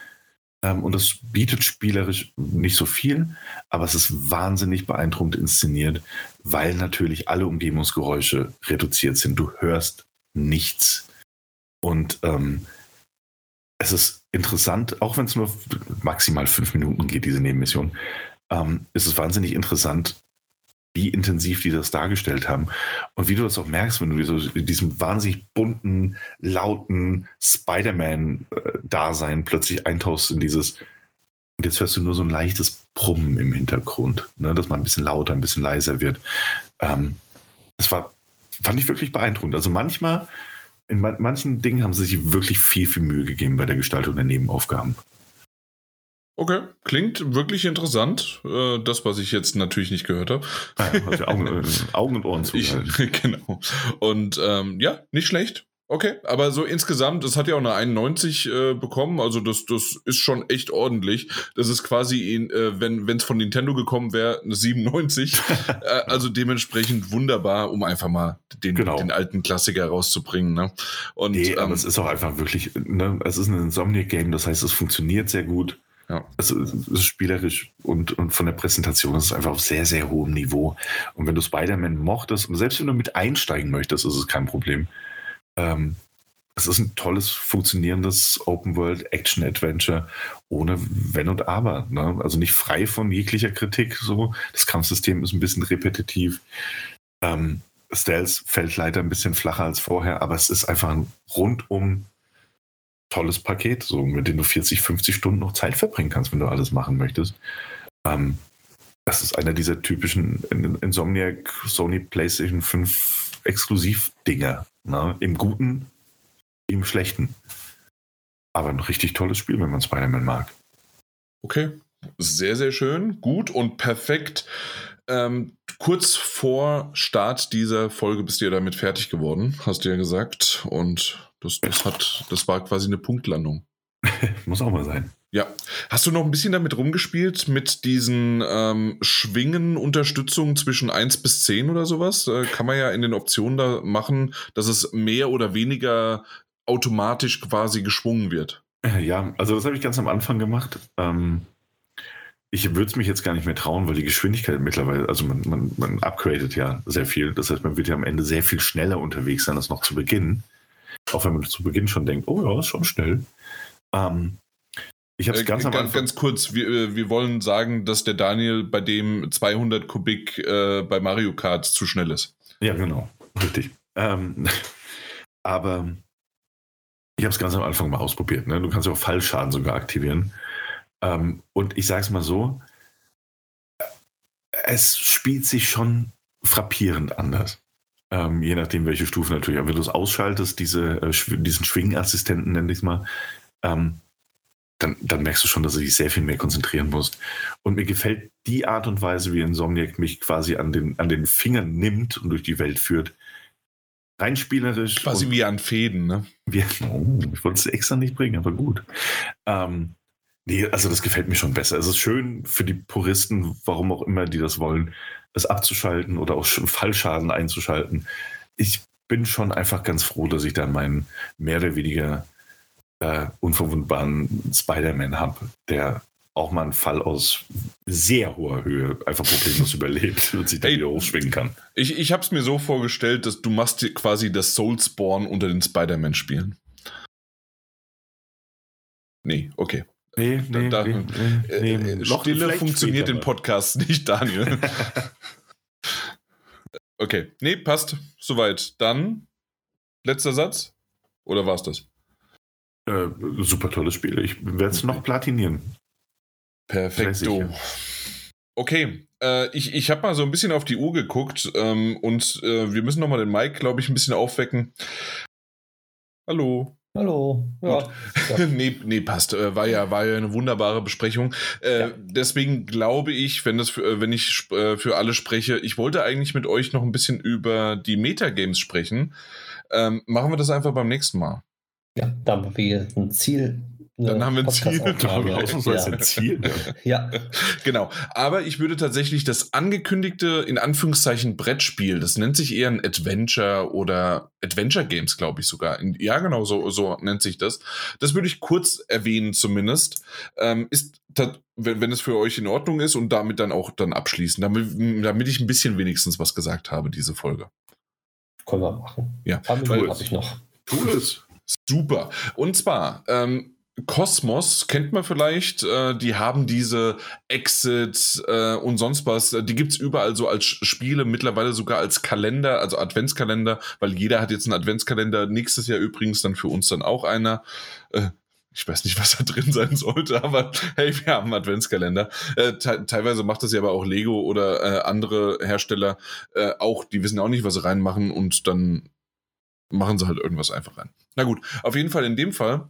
ähm, und das bietet spielerisch nicht so viel, aber es ist wahnsinnig beeindruckend inszeniert, weil natürlich alle Umgebungsgeräusche reduziert sind. Du hörst nichts. Und ähm, es ist interessant, auch wenn es nur maximal fünf Minuten geht, diese Nebenmission, ähm, ist es wahnsinnig interessant, wie intensiv die das dargestellt haben. Und wie du das auch merkst, wenn du so in diesem wahnsinnig bunten, lauten Spider-Man-Dasein plötzlich eintauchst in dieses, und jetzt hörst du nur so ein leichtes Brummen im Hintergrund, ne, dass man ein bisschen lauter, ein bisschen leiser wird. Ähm, das war, fand ich wirklich beeindruckend. Also manchmal, in manchen Dingen haben sie sich wirklich viel, viel Mühe gegeben bei der Gestaltung der Nebenaufgaben. Okay, klingt wirklich interessant. Äh, das, was ich jetzt natürlich nicht gehört habe. Ja, Augen, äh, Augen, und Ohren zu. genau. Und ähm, ja, nicht schlecht. Okay, aber so insgesamt, es hat ja auch eine 91 äh, bekommen, also das, das ist schon echt ordentlich. Das ist quasi, in, äh, wenn es von Nintendo gekommen wäre, eine 97. äh, also dementsprechend wunderbar, um einfach mal den, genau. den alten Klassiker rauszubringen. Ne? Und, nee, ähm, aber es ist auch einfach wirklich, ne, es ist ein Insomniac-Game, das heißt, es funktioniert sehr gut. Ja. Also es ist spielerisch und, und von der Präsentation ist es einfach auf sehr, sehr hohem Niveau. Und wenn du Spider-Man mochtest und selbst wenn du mit einsteigen möchtest, ist es kein Problem. Ähm, es ist ein tolles, funktionierendes Open-World-Action-Adventure ohne Wenn und Aber. Ne? Also nicht frei von jeglicher Kritik. So. Das Kampfsystem ist ein bisschen repetitiv. Ähm, Stealth fällt leider ein bisschen flacher als vorher, aber es ist einfach ein rundum tolles Paket, so mit dem du 40, 50 Stunden noch Zeit verbringen kannst, wenn du alles machen möchtest. Ähm, das ist einer dieser typischen Insomniac Sony PlayStation 5 Exklusivdinger. Ne? Im Guten, im Schlechten. Aber ein richtig tolles Spiel, wenn man Spider-Man mag. Okay, sehr, sehr schön, gut und perfekt. Ähm, kurz vor Start dieser Folge bist du ja damit fertig geworden, hast du ja gesagt. Und das, das, hat, das war quasi eine Punktlandung. Muss auch mal sein. Ja. Hast du noch ein bisschen damit rumgespielt, mit diesen ähm, Schwingen, Unterstützung zwischen 1 bis 10 oder sowas? Äh, kann man ja in den Optionen da machen, dass es mehr oder weniger automatisch quasi geschwungen wird. Ja, also das habe ich ganz am Anfang gemacht. Ähm, ich würde es mich jetzt gar nicht mehr trauen, weil die Geschwindigkeit mittlerweile, also man, man, man upgradet ja sehr viel. Das heißt, man wird ja am Ende sehr viel schneller unterwegs sein als noch zu Beginn. Auch wenn man zu Beginn schon denkt, oh ja, ist schon schnell. Ähm, ich habe es äh, ganz, ganz, ganz kurz, wir, äh, wir wollen sagen, dass der Daniel bei dem 200 Kubik äh, bei Mario Kart zu schnell ist. Ja, genau, richtig. Ähm, aber ich habe es ganz am Anfang mal ausprobiert. Ne? Du kannst ja auch Fallschaden sogar aktivieren. Ähm, und ich sage es mal so, es spielt sich schon frappierend anders. Ähm, je nachdem, welche Stufe natürlich. Aber wenn du es ausschaltest, diese, äh, diesen Schwingassistenten, nenne ich es mal, ähm, dann, dann, merkst du schon, dass du dich sehr viel mehr konzentrieren musst. Und mir gefällt die Art und Weise, wie Insomniac mich quasi an den, an den Fingern nimmt und durch die Welt führt. Rein spielerisch. Quasi wie an Fäden, ne? Wie, oh, ich wollte es extra nicht bringen, aber gut. Ähm, nee, also das gefällt mir schon besser. Es ist schön für die Puristen, warum auch immer die das wollen, es abzuschalten oder auch Fallschaden einzuschalten. Ich bin schon einfach ganz froh, dass ich da meinen mehr oder weniger äh, unverwundbaren Spider-Man habe, der auch mal einen Fall aus sehr hoher Höhe einfach problemlos überlebt und sich dann hey, wieder hochschwingen kann. Ich, ich habe es mir so vorgestellt, dass du machst quasi das Soulspawn unter den Spider-Man-Spielen. Nee, okay. Nee, nee, da, nee, nee, nee. Äh, Stille funktioniert in Podcasts nicht, Daniel. okay, nee, passt. Soweit. Dann, letzter Satz? Oder war es das? Äh, super tolles Spiel. Ich werde es noch platinieren. Perfekto. Okay, äh, ich, ich habe mal so ein bisschen auf die Uhr geguckt ähm, und äh, wir müssen nochmal den Mike, glaube ich, ein bisschen aufwecken. Hallo. Hallo. Ja. nee, nee, passt. Äh, war ja, war ja eine wunderbare Besprechung. Äh, ja. Deswegen glaube ich, wenn das für, äh, wenn ich äh, für alle spreche, ich wollte eigentlich mit euch noch ein bisschen über die Metagames sprechen. Ähm, machen wir das einfach beim nächsten Mal. Ja, da haben wir ein Ziel dann haben wir ein Ziel. Ja. Ein Ziel ja. Genau. Aber ich würde tatsächlich das angekündigte, in Anführungszeichen, Brettspiel, das nennt sich eher ein Adventure oder Adventure Games, glaube ich sogar. Ja, genau, so, so nennt sich das. Das würde ich kurz erwähnen zumindest. Ähm, ist, wenn, wenn es für euch in Ordnung ist und damit dann auch dann abschließen, damit, damit ich ein bisschen wenigstens was gesagt habe, diese Folge. Können wir machen. Ja. Habe ich noch. Tu es. Super. Und zwar, ähm, Kosmos kennt man vielleicht, äh, die haben diese Exit äh, und sonst was, die gibt's überall so als Spiele, mittlerweile sogar als Kalender, also Adventskalender, weil jeder hat jetzt einen Adventskalender, nächstes Jahr übrigens dann für uns dann auch einer. Äh, ich weiß nicht, was da drin sein sollte, aber hey, wir haben einen Adventskalender. Äh, te teilweise macht das ja aber auch Lego oder äh, andere Hersteller äh, auch, die wissen auch nicht, was sie reinmachen und dann machen sie halt irgendwas einfach rein. Na gut, auf jeden Fall in dem Fall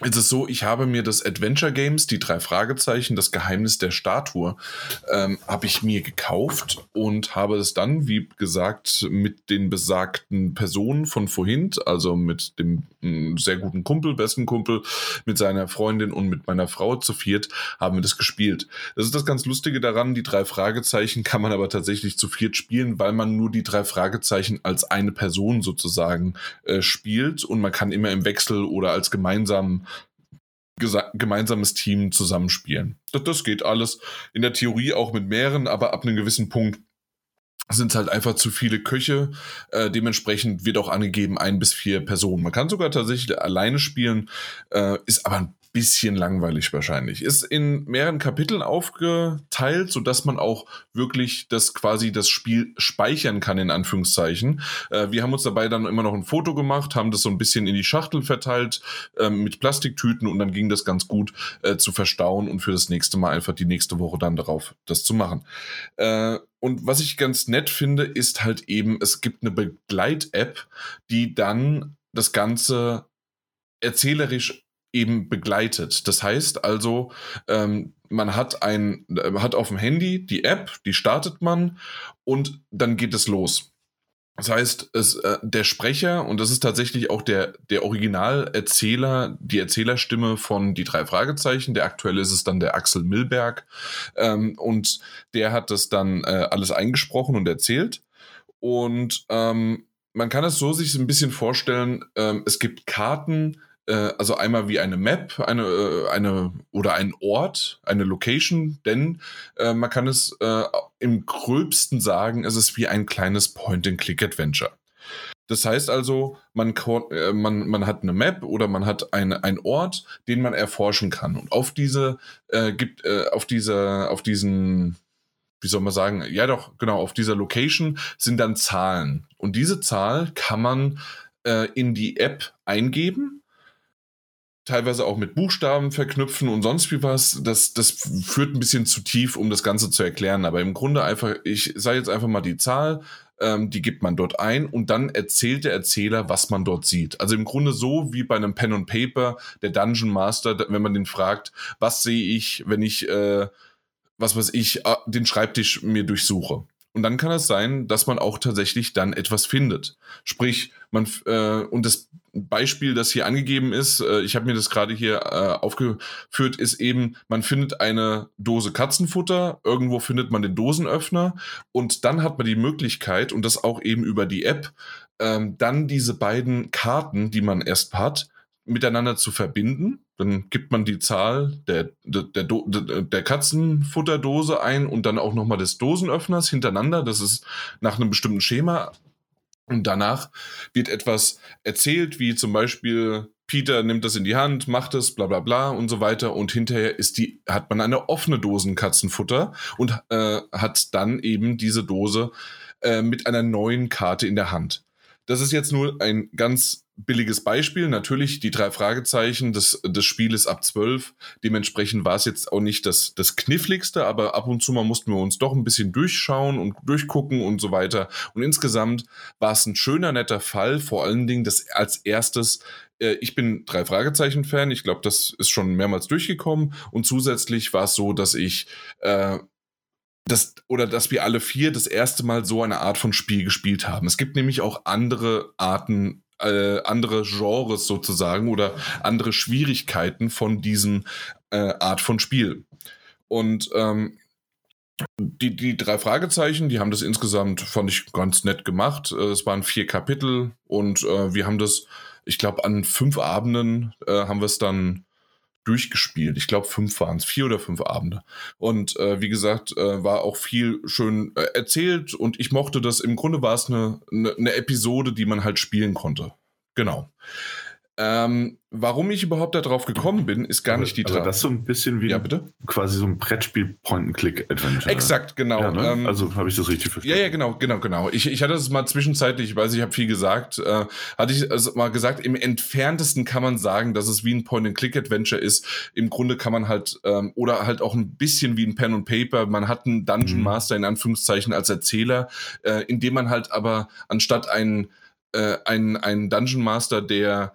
es ist so, ich habe mir das Adventure Games, die drei Fragezeichen, das Geheimnis der Statue, ähm, habe ich mir gekauft und habe es dann, wie gesagt, mit den besagten Personen von vorhin, also mit dem mm, sehr guten Kumpel, besten Kumpel, mit seiner Freundin und mit meiner Frau zu viert, haben wir das gespielt. Das ist das ganz Lustige daran, die drei Fragezeichen kann man aber tatsächlich zu viert spielen, weil man nur die drei Fragezeichen als eine Person sozusagen äh, spielt und man kann immer im Wechsel oder als gemeinsam gemeinsames Team zusammenspielen. Das, das geht alles in der Theorie auch mit mehreren, aber ab einem gewissen Punkt sind es halt einfach zu viele Köche. Äh, dementsprechend wird auch angegeben ein bis vier Personen. Man kann sogar tatsächlich alleine spielen, äh, ist aber ein bisschen langweilig wahrscheinlich. Ist in mehreren Kapiteln aufgeteilt, so dass man auch wirklich das quasi das Spiel speichern kann, in Anführungszeichen. Äh, wir haben uns dabei dann immer noch ein Foto gemacht, haben das so ein bisschen in die Schachtel verteilt äh, mit Plastiktüten und dann ging das ganz gut äh, zu verstauen und für das nächste Mal einfach die nächste Woche dann darauf das zu machen. Äh, und was ich ganz nett finde, ist halt eben, es gibt eine Begleit-App, die dann das Ganze erzählerisch eben begleitet. Das heißt also, ähm, man hat ein, äh, hat auf dem Handy die App, die startet man und dann geht es los. Das heißt, es, äh, der Sprecher, und das ist tatsächlich auch der, der Originalerzähler, die Erzählerstimme von Die drei Fragezeichen, der aktuelle ist es dann der Axel Milberg, ähm, und der hat das dann äh, alles eingesprochen und erzählt. Und ähm, man kann es so sich ein bisschen vorstellen, ähm, es gibt Karten, also einmal wie eine Map, eine, äh, eine oder ein Ort, eine Location, denn äh, man kann es äh, im gröbsten sagen, es ist wie ein kleines Point-and-Click-Adventure. Das heißt also, man, äh, man, man hat eine Map oder man hat eine, einen Ort, den man erforschen kann. Und auf diese äh, gibt, äh, auf diese, auf diesen, wie soll man sagen, ja doch, genau, auf dieser Location sind dann Zahlen. Und diese Zahl kann man äh, in die App eingeben teilweise auch mit Buchstaben verknüpfen und sonst wie was. Das, das führt ein bisschen zu tief, um das Ganze zu erklären. Aber im Grunde einfach, ich sage jetzt einfach mal die Zahl, ähm, die gibt man dort ein und dann erzählt der Erzähler, was man dort sieht. Also im Grunde so wie bei einem Pen and Paper, der Dungeon Master, wenn man den fragt, was sehe ich, wenn ich, äh, was weiß ich, äh, den Schreibtisch mir durchsuche. Und dann kann es sein, dass man auch tatsächlich dann etwas findet. Sprich, man äh, und das Beispiel, das hier angegeben ist, äh, ich habe mir das gerade hier äh, aufgeführt, ist eben, man findet eine Dose Katzenfutter, irgendwo findet man den Dosenöffner und dann hat man die Möglichkeit, und das auch eben über die App, ähm, dann diese beiden Karten, die man erst hat, miteinander zu verbinden. Dann gibt man die Zahl der, der, der, der Katzenfutterdose ein und dann auch nochmal des Dosenöffners hintereinander. Das ist nach einem bestimmten Schema. Und danach wird etwas erzählt, wie zum Beispiel Peter nimmt das in die Hand, macht es, bla bla bla und so weiter. Und hinterher ist die, hat man eine offene Dosen Katzenfutter und äh, hat dann eben diese Dose äh, mit einer neuen Karte in der Hand. Das ist jetzt nur ein ganz billiges Beispiel. Natürlich die drei Fragezeichen des, des Spieles ab 12. Dementsprechend war es jetzt auch nicht das, das kniffligste, aber ab und zu mal mussten wir uns doch ein bisschen durchschauen und durchgucken und so weiter. Und insgesamt war es ein schöner, netter Fall. Vor allen Dingen das als erstes äh, ich bin drei Fragezeichen-Fan. Ich glaube, das ist schon mehrmals durchgekommen. Und zusätzlich war es so, dass ich äh, das, oder dass wir alle vier das erste Mal so eine Art von Spiel gespielt haben. Es gibt nämlich auch andere Arten, äh, andere Genres sozusagen oder andere Schwierigkeiten von diesen äh, Art von Spiel. Und ähm, die, die drei Fragezeichen, die haben das insgesamt, fand ich, ganz nett gemacht. Äh, es waren vier Kapitel und äh, wir haben das, ich glaube, an fünf Abenden äh, haben wir es dann durchgespielt. Ich glaube, fünf waren es, vier oder fünf Abende. Und äh, wie gesagt, äh, war auch viel schön äh, erzählt und ich mochte das. Im Grunde war es eine, eine, eine Episode, die man halt spielen konnte. Genau. Ähm, warum ich überhaupt darauf gekommen bin, ist gar aber, nicht die Trage. Das ist so ein bisschen wie ja, bitte? quasi so ein Brettspiel Point-and-Click-Adventure. Exakt, genau. Ja, ne? ähm, also habe ich das richtig verstanden. Ja, ja, genau, genau, genau. Ich, ich hatte es mal zwischenzeitlich, ich weiß, ich habe viel gesagt, äh, hatte ich also mal gesagt, im entferntesten kann man sagen, dass es wie ein Point-and-Click-Adventure ist. Im Grunde kann man halt, ähm, oder halt auch ein bisschen wie ein Pen und Paper. Man hat einen Dungeon mhm. Master in Anführungszeichen als Erzähler, äh, in dem man halt aber anstatt einen, äh, einen, einen Dungeon Master, der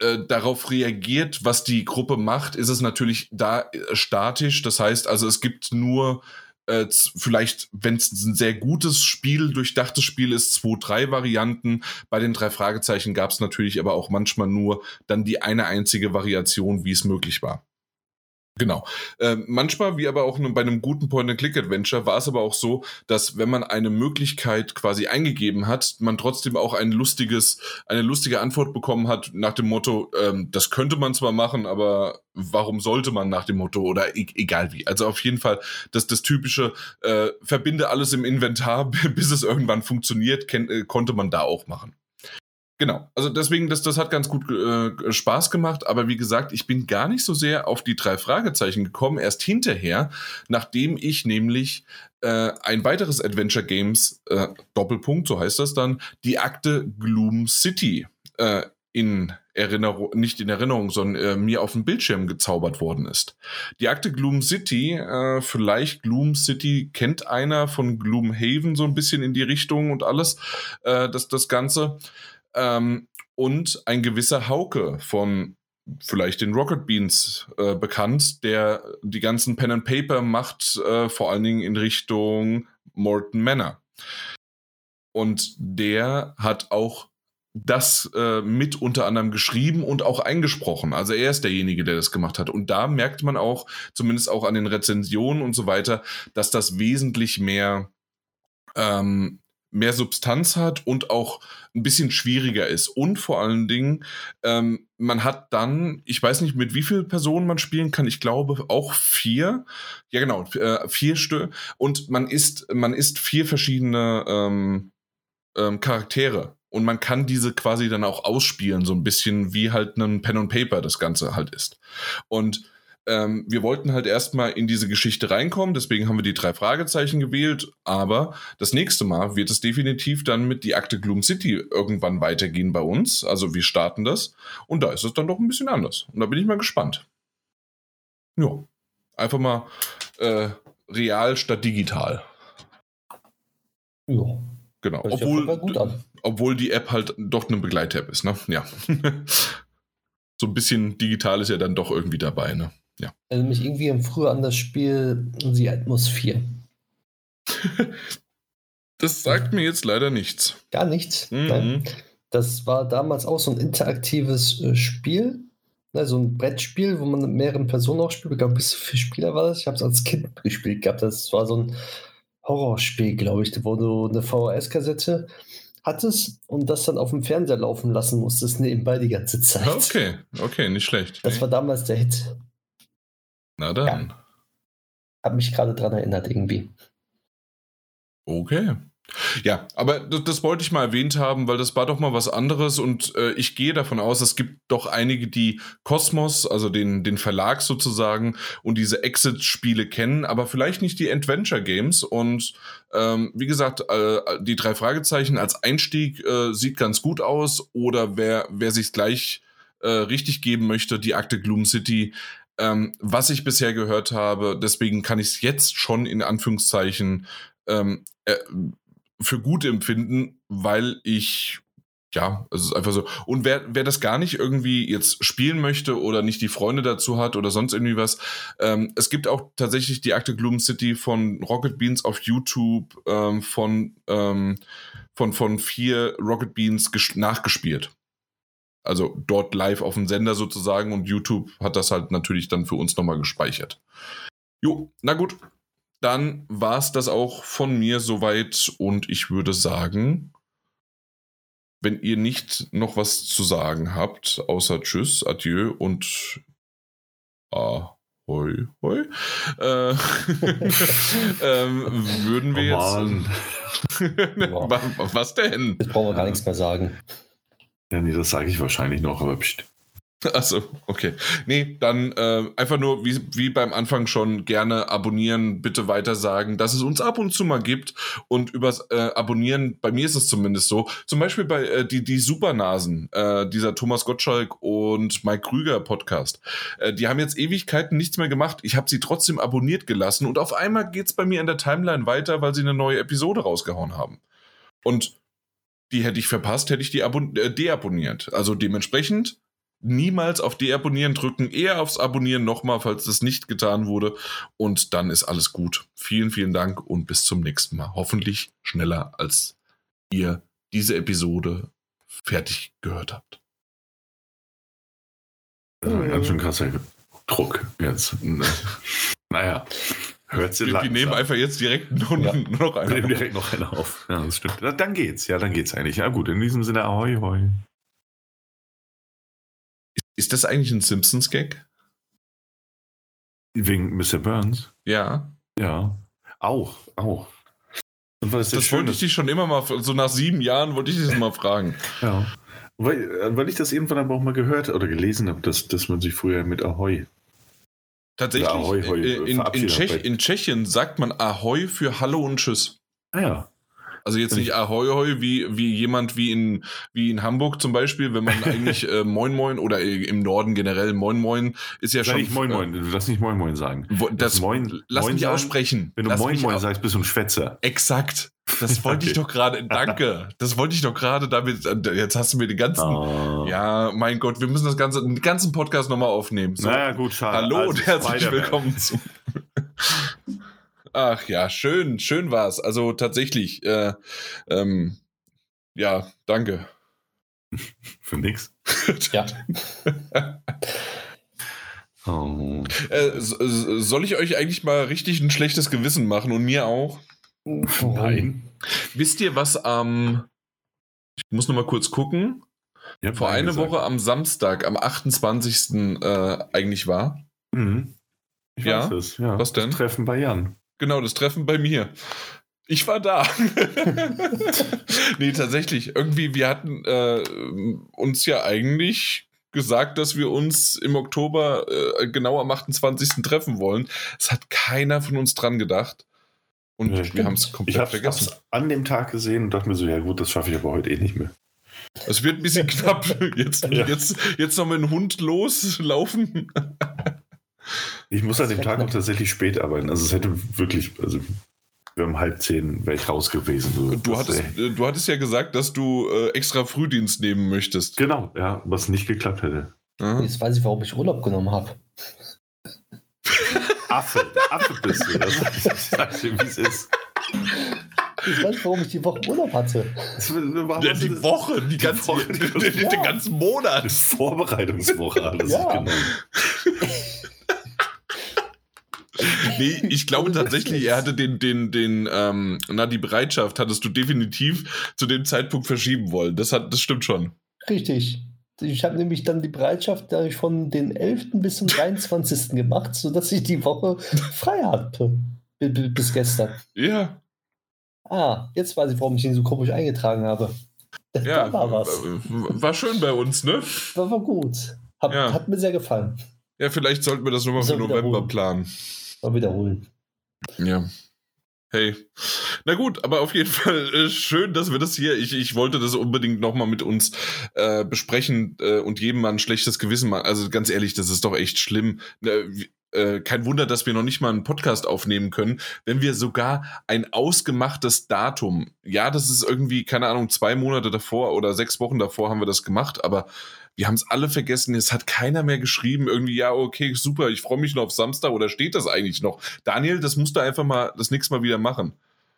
äh, darauf reagiert, was die Gruppe macht, ist es natürlich da äh, statisch. Das heißt also, es gibt nur äh, vielleicht, wenn es ein sehr gutes Spiel, durchdachtes Spiel ist, zwei, drei Varianten. Bei den drei Fragezeichen gab es natürlich aber auch manchmal nur dann die eine einzige Variation, wie es möglich war. Genau. Äh, manchmal, wie aber auch bei einem guten Point-and-Click-Adventure, war es aber auch so, dass wenn man eine Möglichkeit quasi eingegeben hat, man trotzdem auch ein lustiges, eine lustige Antwort bekommen hat nach dem Motto, ähm, das könnte man zwar machen, aber warum sollte man nach dem Motto oder e egal wie. Also auf jeden Fall, dass das typische äh, verbinde alles im Inventar, bis es irgendwann funktioniert, äh, konnte man da auch machen. Genau, also deswegen, das, das hat ganz gut äh, Spaß gemacht, aber wie gesagt, ich bin gar nicht so sehr auf die drei Fragezeichen gekommen, erst hinterher, nachdem ich nämlich äh, ein weiteres Adventure Games, äh, Doppelpunkt, so heißt das dann, die Akte Gloom City äh, in Erinnerung, nicht in Erinnerung, sondern äh, mir auf dem Bildschirm gezaubert worden ist. Die Akte Gloom City, äh, vielleicht Gloom City kennt einer von Gloomhaven so ein bisschen in die Richtung und alles, äh, das, das Ganze. Ähm, und ein gewisser Hauke von vielleicht den Rocket Beans äh, bekannt, der die ganzen Pen and Paper macht, äh, vor allen Dingen in Richtung Morton Manor. Und der hat auch das äh, mit unter anderem geschrieben und auch eingesprochen. Also er ist derjenige, der das gemacht hat. Und da merkt man auch, zumindest auch an den Rezensionen und so weiter, dass das wesentlich mehr ähm, mehr Substanz hat und auch ein bisschen schwieriger ist. Und vor allen Dingen, ähm, man hat dann, ich weiß nicht, mit wie vielen Personen man spielen kann, ich glaube auch vier. Ja, genau, äh, vier Stück. Und man ist, man ist vier verschiedene ähm, ähm, Charaktere. Und man kann diese quasi dann auch ausspielen, so ein bisschen wie halt ein Pen and Paper das Ganze halt ist. Und ähm, wir wollten halt erstmal in diese Geschichte reinkommen, deswegen haben wir die drei Fragezeichen gewählt, aber das nächste Mal wird es definitiv dann mit die Akte Gloom City irgendwann weitergehen bei uns. Also wir starten das und da ist es dann doch ein bisschen anders. Und da bin ich mal gespannt. Ja, einfach mal äh, real statt digital. Ja. Genau. Obwohl, gut an. obwohl die App halt doch eine Begleit-App ist, ne? Ja. so ein bisschen digital ist ja dann doch irgendwie dabei, ne? Ja. Erinnert mich irgendwie früher an das Spiel The Atmosphere. Das sagt mir jetzt leider nichts. Gar nichts. Mhm. Nein. Das war damals auch so ein interaktives äh, Spiel. Ne, so ein Brettspiel, wo man mit mehreren Personen auch spielt. Ich glaube, bis zu vier Spieler war das. Ich habe es als Kind gespielt gehabt. Das war so ein Horrorspiel, glaube ich, wo du eine VHS-Kassette hattest und das dann auf dem Fernseher laufen lassen musstest, nebenbei die ganze Zeit. Okay, okay, nicht schlecht. Das war damals der Hit. Na dann. Hab mich gerade dran erinnert, irgendwie. Okay. Ja, aber das, das wollte ich mal erwähnt haben, weil das war doch mal was anderes und äh, ich gehe davon aus, es gibt doch einige, die Cosmos, also den, den Verlag sozusagen, und diese Exit-Spiele kennen, aber vielleicht nicht die Adventure-Games. Und ähm, wie gesagt, äh, die drei Fragezeichen als Einstieg äh, sieht ganz gut aus. Oder wer, wer sich gleich äh, richtig geben möchte, die Akte Gloom City, ähm, was ich bisher gehört habe, deswegen kann ich es jetzt schon in Anführungszeichen ähm, äh, für gut empfinden, weil ich ja, es ist einfach so. Und wer, wer das gar nicht irgendwie jetzt spielen möchte oder nicht die Freunde dazu hat oder sonst irgendwie was, ähm, es gibt auch tatsächlich die Akte Gloom City von Rocket Beans auf YouTube ähm, von, ähm, von, von vier Rocket Beans nachgespielt. Also dort live auf dem Sender sozusagen und YouTube hat das halt natürlich dann für uns nochmal gespeichert. Jo, na gut. Dann war es das auch von mir soweit und ich würde sagen, wenn ihr nicht noch was zu sagen habt, außer Tschüss, Adieu und Ahoi, hoi, äh, ähm, würden wir Oh jetzt. Wa- was denn? Jetzt brauchen wir gar nichts mehr sagen. Ja, nee, das sage ich wahrscheinlich noch, aber pst. Achso, okay. Nee, dann äh, einfach nur wie, wie beim Anfang schon gerne abonnieren, bitte weiter sagen, dass es uns ab und zu mal gibt und übers äh, Abonnieren, bei mir ist es zumindest so, zum Beispiel bei äh, die, die Supernasen, äh, dieser Thomas Gottschalk und Mike Krüger Podcast, äh, die haben jetzt Ewigkeiten nichts mehr gemacht. Ich habe sie trotzdem abonniert gelassen und auf einmal geht's bei mir in der Timeline weiter, weil sie eine neue Episode rausgehauen haben. Und die hätte ich verpasst, hätte ich die äh, deabonniert. Also dementsprechend niemals auf Deabonnieren drücken, eher aufs Abonnieren nochmal, falls das nicht getan wurde. Und dann ist alles gut. Vielen, vielen Dank und bis zum nächsten Mal. Hoffentlich schneller, als ihr diese Episode fertig gehört habt. Ein ganz schön krasser Druck jetzt. naja, hört sie langsam. nehmen einfach jetzt direkt nur, Ja. noch Wir nehmen eine. direkt noch eine auf. Ja, das stimmt. Dann geht's. Ja, dann geht's eigentlich. Ja, gut. In diesem Sinne, ahoi, hoi. Ist das eigentlich ein Simpsons-Gag? Wegen Mr. Burns? Ja. Ja. Auch, auch. Und was ist Das wollte ich dich schon immer mal, so nach sieben Jahren wollte ich dich das mal fragen. Ja. Weil, äh, weil ich das irgendwann aber auch mal gehört oder gelesen habe, dass, dass man sich früher mit Ahoi. Tatsächlich, ahoi, hoi, äh, in, in, Tschech, in Tschechien sagt man Ahoi für Hallo und Tschüss. Ah ja. Also jetzt nicht Ahoi Hoi wie, wie jemand wie in, wie in Hamburg zum Beispiel, wenn man eigentlich äh, Moin Moin oder äh, im Norden generell Moin Moin ist ja Sag schon. nicht Moin Moin. Du darfst nicht Moin Moin sagen. Äh, wo, das, Moin- lass Moin mich sagen? aussprechen. Wenn du lass Moin Moin sagst, bist du ein Schwätzer. Exakt. Das wollte ich Okay. doch gerade. Danke. Das wollte ich doch gerade damit. Jetzt hast du mir den ganzen. Ah. Ja, mein Gott, wir müssen das ganze, den ganzen Podcast nochmal aufnehmen. So. Naja, gut, schade. Hallo Also, und herzlich willkommen zu. Ach ja, schön, schön war's. Also tatsächlich, äh, ähm, ja, danke. Für nix. Ja. Oh. Äh, so- so- soll ich euch eigentlich mal richtig ein schlechtes Gewissen machen und mir auch? Nein. Wisst ihr, was am. ich muss noch mal kurz gucken. Hab Vor einer. Woche am Samstag, am 28. Äh, eigentlich war. Mhm. Ich Ja? weiß es, ja. Was denn? Das Treffen bei Jan. Genau, das Treffen bei mir. Ich war da. nee, tatsächlich. Irgendwie, wir hatten äh, uns ja eigentlich gesagt, dass wir uns im Oktober äh, genau am 28. treffen wollen. Es hat keiner von uns dran gedacht. Und Ja, wir haben es Ich komplett habe vergessen. es an dem Tag gesehen und dachte mir so, ja gut, das schaffe ich aber heute eh nicht mehr. Es wird ein bisschen knapp. Jetzt, Ja. jetzt, jetzt noch mit dem Hund loslaufen. Ich muss an dem Das Tag auch tatsächlich spät arbeiten. Also es hätte wirklich, also wir haben halb zehn wäre ich raus gewesen. So. Du Das, hattest, ey. äh, du hattest ja gesagt, dass du äh, extra Frühdienst nehmen möchtest. Genau, ja, was nicht geklappt hätte. Ja. Jetzt weiß ich, warum ich Urlaub genommen habe. Affe, der Affe bist du. Das, ich sag dir, wie es ist. Jetzt weiß ich, warum ich die Woche Urlaub hatte. Ja, die Woche, die ganze, Woche, die den, ganze- den, den ganzen Monat. Eine Vorbereitungswoche alles Ja. genommen. Nee, ich glaube tatsächlich, er hatte den, den, den, ähm, na, die Bereitschaft hattest du definitiv zu dem Zeitpunkt verschieben wollen. Das hat, das stimmt schon. Richtig. Ich habe nämlich dann die Bereitschaft dadurch von den 11. bis zum 23. gemacht, sodass ich die Woche frei hatte. Bis gestern. Ja, Ah, jetzt weiß ich, warum ich ihn so komisch eingetragen habe. Da ja. war was. War schön bei uns, ne? War, war gut. Hat, Ja. hat mir sehr gefallen. Ja, vielleicht sollten wir das nochmal für November planen. Mal wiederholen. Ja. Hey. Na gut, aber auf jeden Fall äh, schön, dass wir das hier, ich, ich wollte das unbedingt nochmal mit uns äh, besprechen äh, und jedem mal ein schlechtes Gewissen machen. Also ganz ehrlich, das ist doch echt schlimm. Wie- äh, kein Wunder, dass wir noch nicht mal einen Podcast aufnehmen können, wenn wir sogar ein ausgemachtes Datum, ja, das ist irgendwie, keine Ahnung, zwei Monate davor oder sechs Wochen davor haben wir das gemacht, aber wir haben es alle vergessen, es hat keiner mehr geschrieben, irgendwie, ja, okay, super, ich freue mich noch auf Samstag oder steht das eigentlich noch? Daniel, das musst du einfach mal das nächste Mal wieder machen.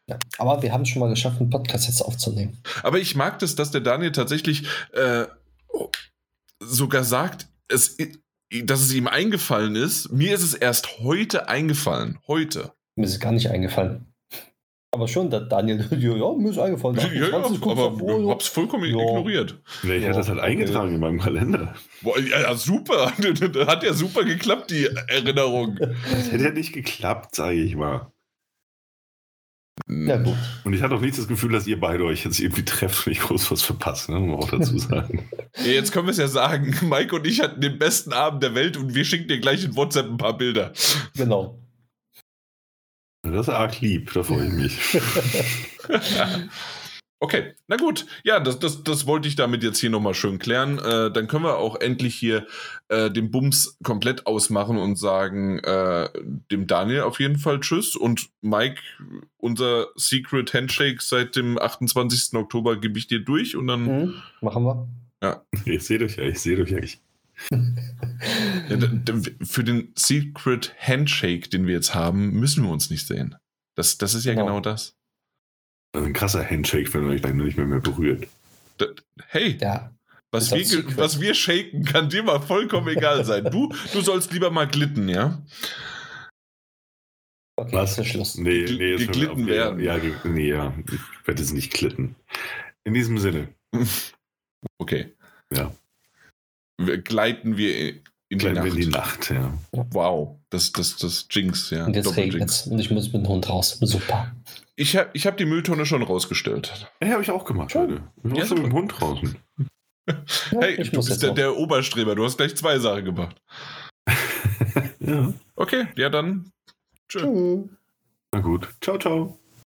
Ja. Aber wir haben es schon mal geschafft, einen Podcast jetzt aufzunehmen. Aber ich mag das, dass der Daniel tatsächlich äh, sogar sagt, es, dass es ihm eingefallen ist. Mir ist es erst heute eingefallen. Heute. Mir ist es gar nicht eingefallen. Aber schon, der Daniel, ja, mir ist eingefallen. Ja, ja, 28 kurz aber ich hab's vollkommen Ja. ignoriert. Nee, ich Ja, hatte das halt okay. eingetragen in meinem Kalender. Boah, ja, ja, super. Hat ja super geklappt, die Erinnerung. Das hätte ja nicht geklappt, sage ich mal. Ja, gut. Und ich hatte auch nicht das Gefühl, dass ihr beide euch jetzt irgendwie trefft und ich groß was verpasst, ne? muss man auch dazu sagen. Jetzt können wir es ja sagen. Mike und ich hatten den besten Abend der Welt und wir schicken dir gleich in WhatsApp ein paar Bilder. Genau. Das ist arg lieb, da freue ich mich. Okay, na gut. Ja, das, das, das wollte ich damit jetzt hier nochmal schön klären. Äh, dann können wir auch endlich hier äh, den Bums komplett ausmachen und sagen äh, dem Daniel auf jeden Fall Tschüss. Und Mike, unser Secret Handshake seit dem 28. Oktober gebe ich dir durch und dann. Mhm. Machen wir. Ich sehe euch ja, ich sehe euch ja. Für den Secret Handshake, den wir jetzt haben, müssen wir uns nicht sehen. Das, das ist ja Genau. genau das. ein krasser Handshake, wenn man euch gleich noch nicht mehr, mehr berührt. D hey, Ja. was wir, Secret. was wir shaken, kann dir mal vollkommen egal sein. Du, du sollst lieber mal glitten, ja? Okay, Was? Schluss. Nee, nee, jetzt geglitten werden. Ja, nee, ja. Ich werde jetzt nicht glitten. In diesem Sinne, Okay. Ja. Wir gleiten wir in die Nacht. in die Nacht, ja. Wow, das, das, das Jinx, ja. Und jetzt regnet es und ich muss mit dem Hund raus. Super. Ich habe ich hab die Mülltonne schon rausgestellt. Ja, habe ich auch gemacht Schön. heute. Ich war Ja, schon mit dem. Hund draußen. Ja, Hey, ich du muss bist der, der Oberstreber. Du hast gleich zwei Sachen gemacht. ja. Okay, ja dann. Tschö. Tschüss. Na gut. Ciao, ciao.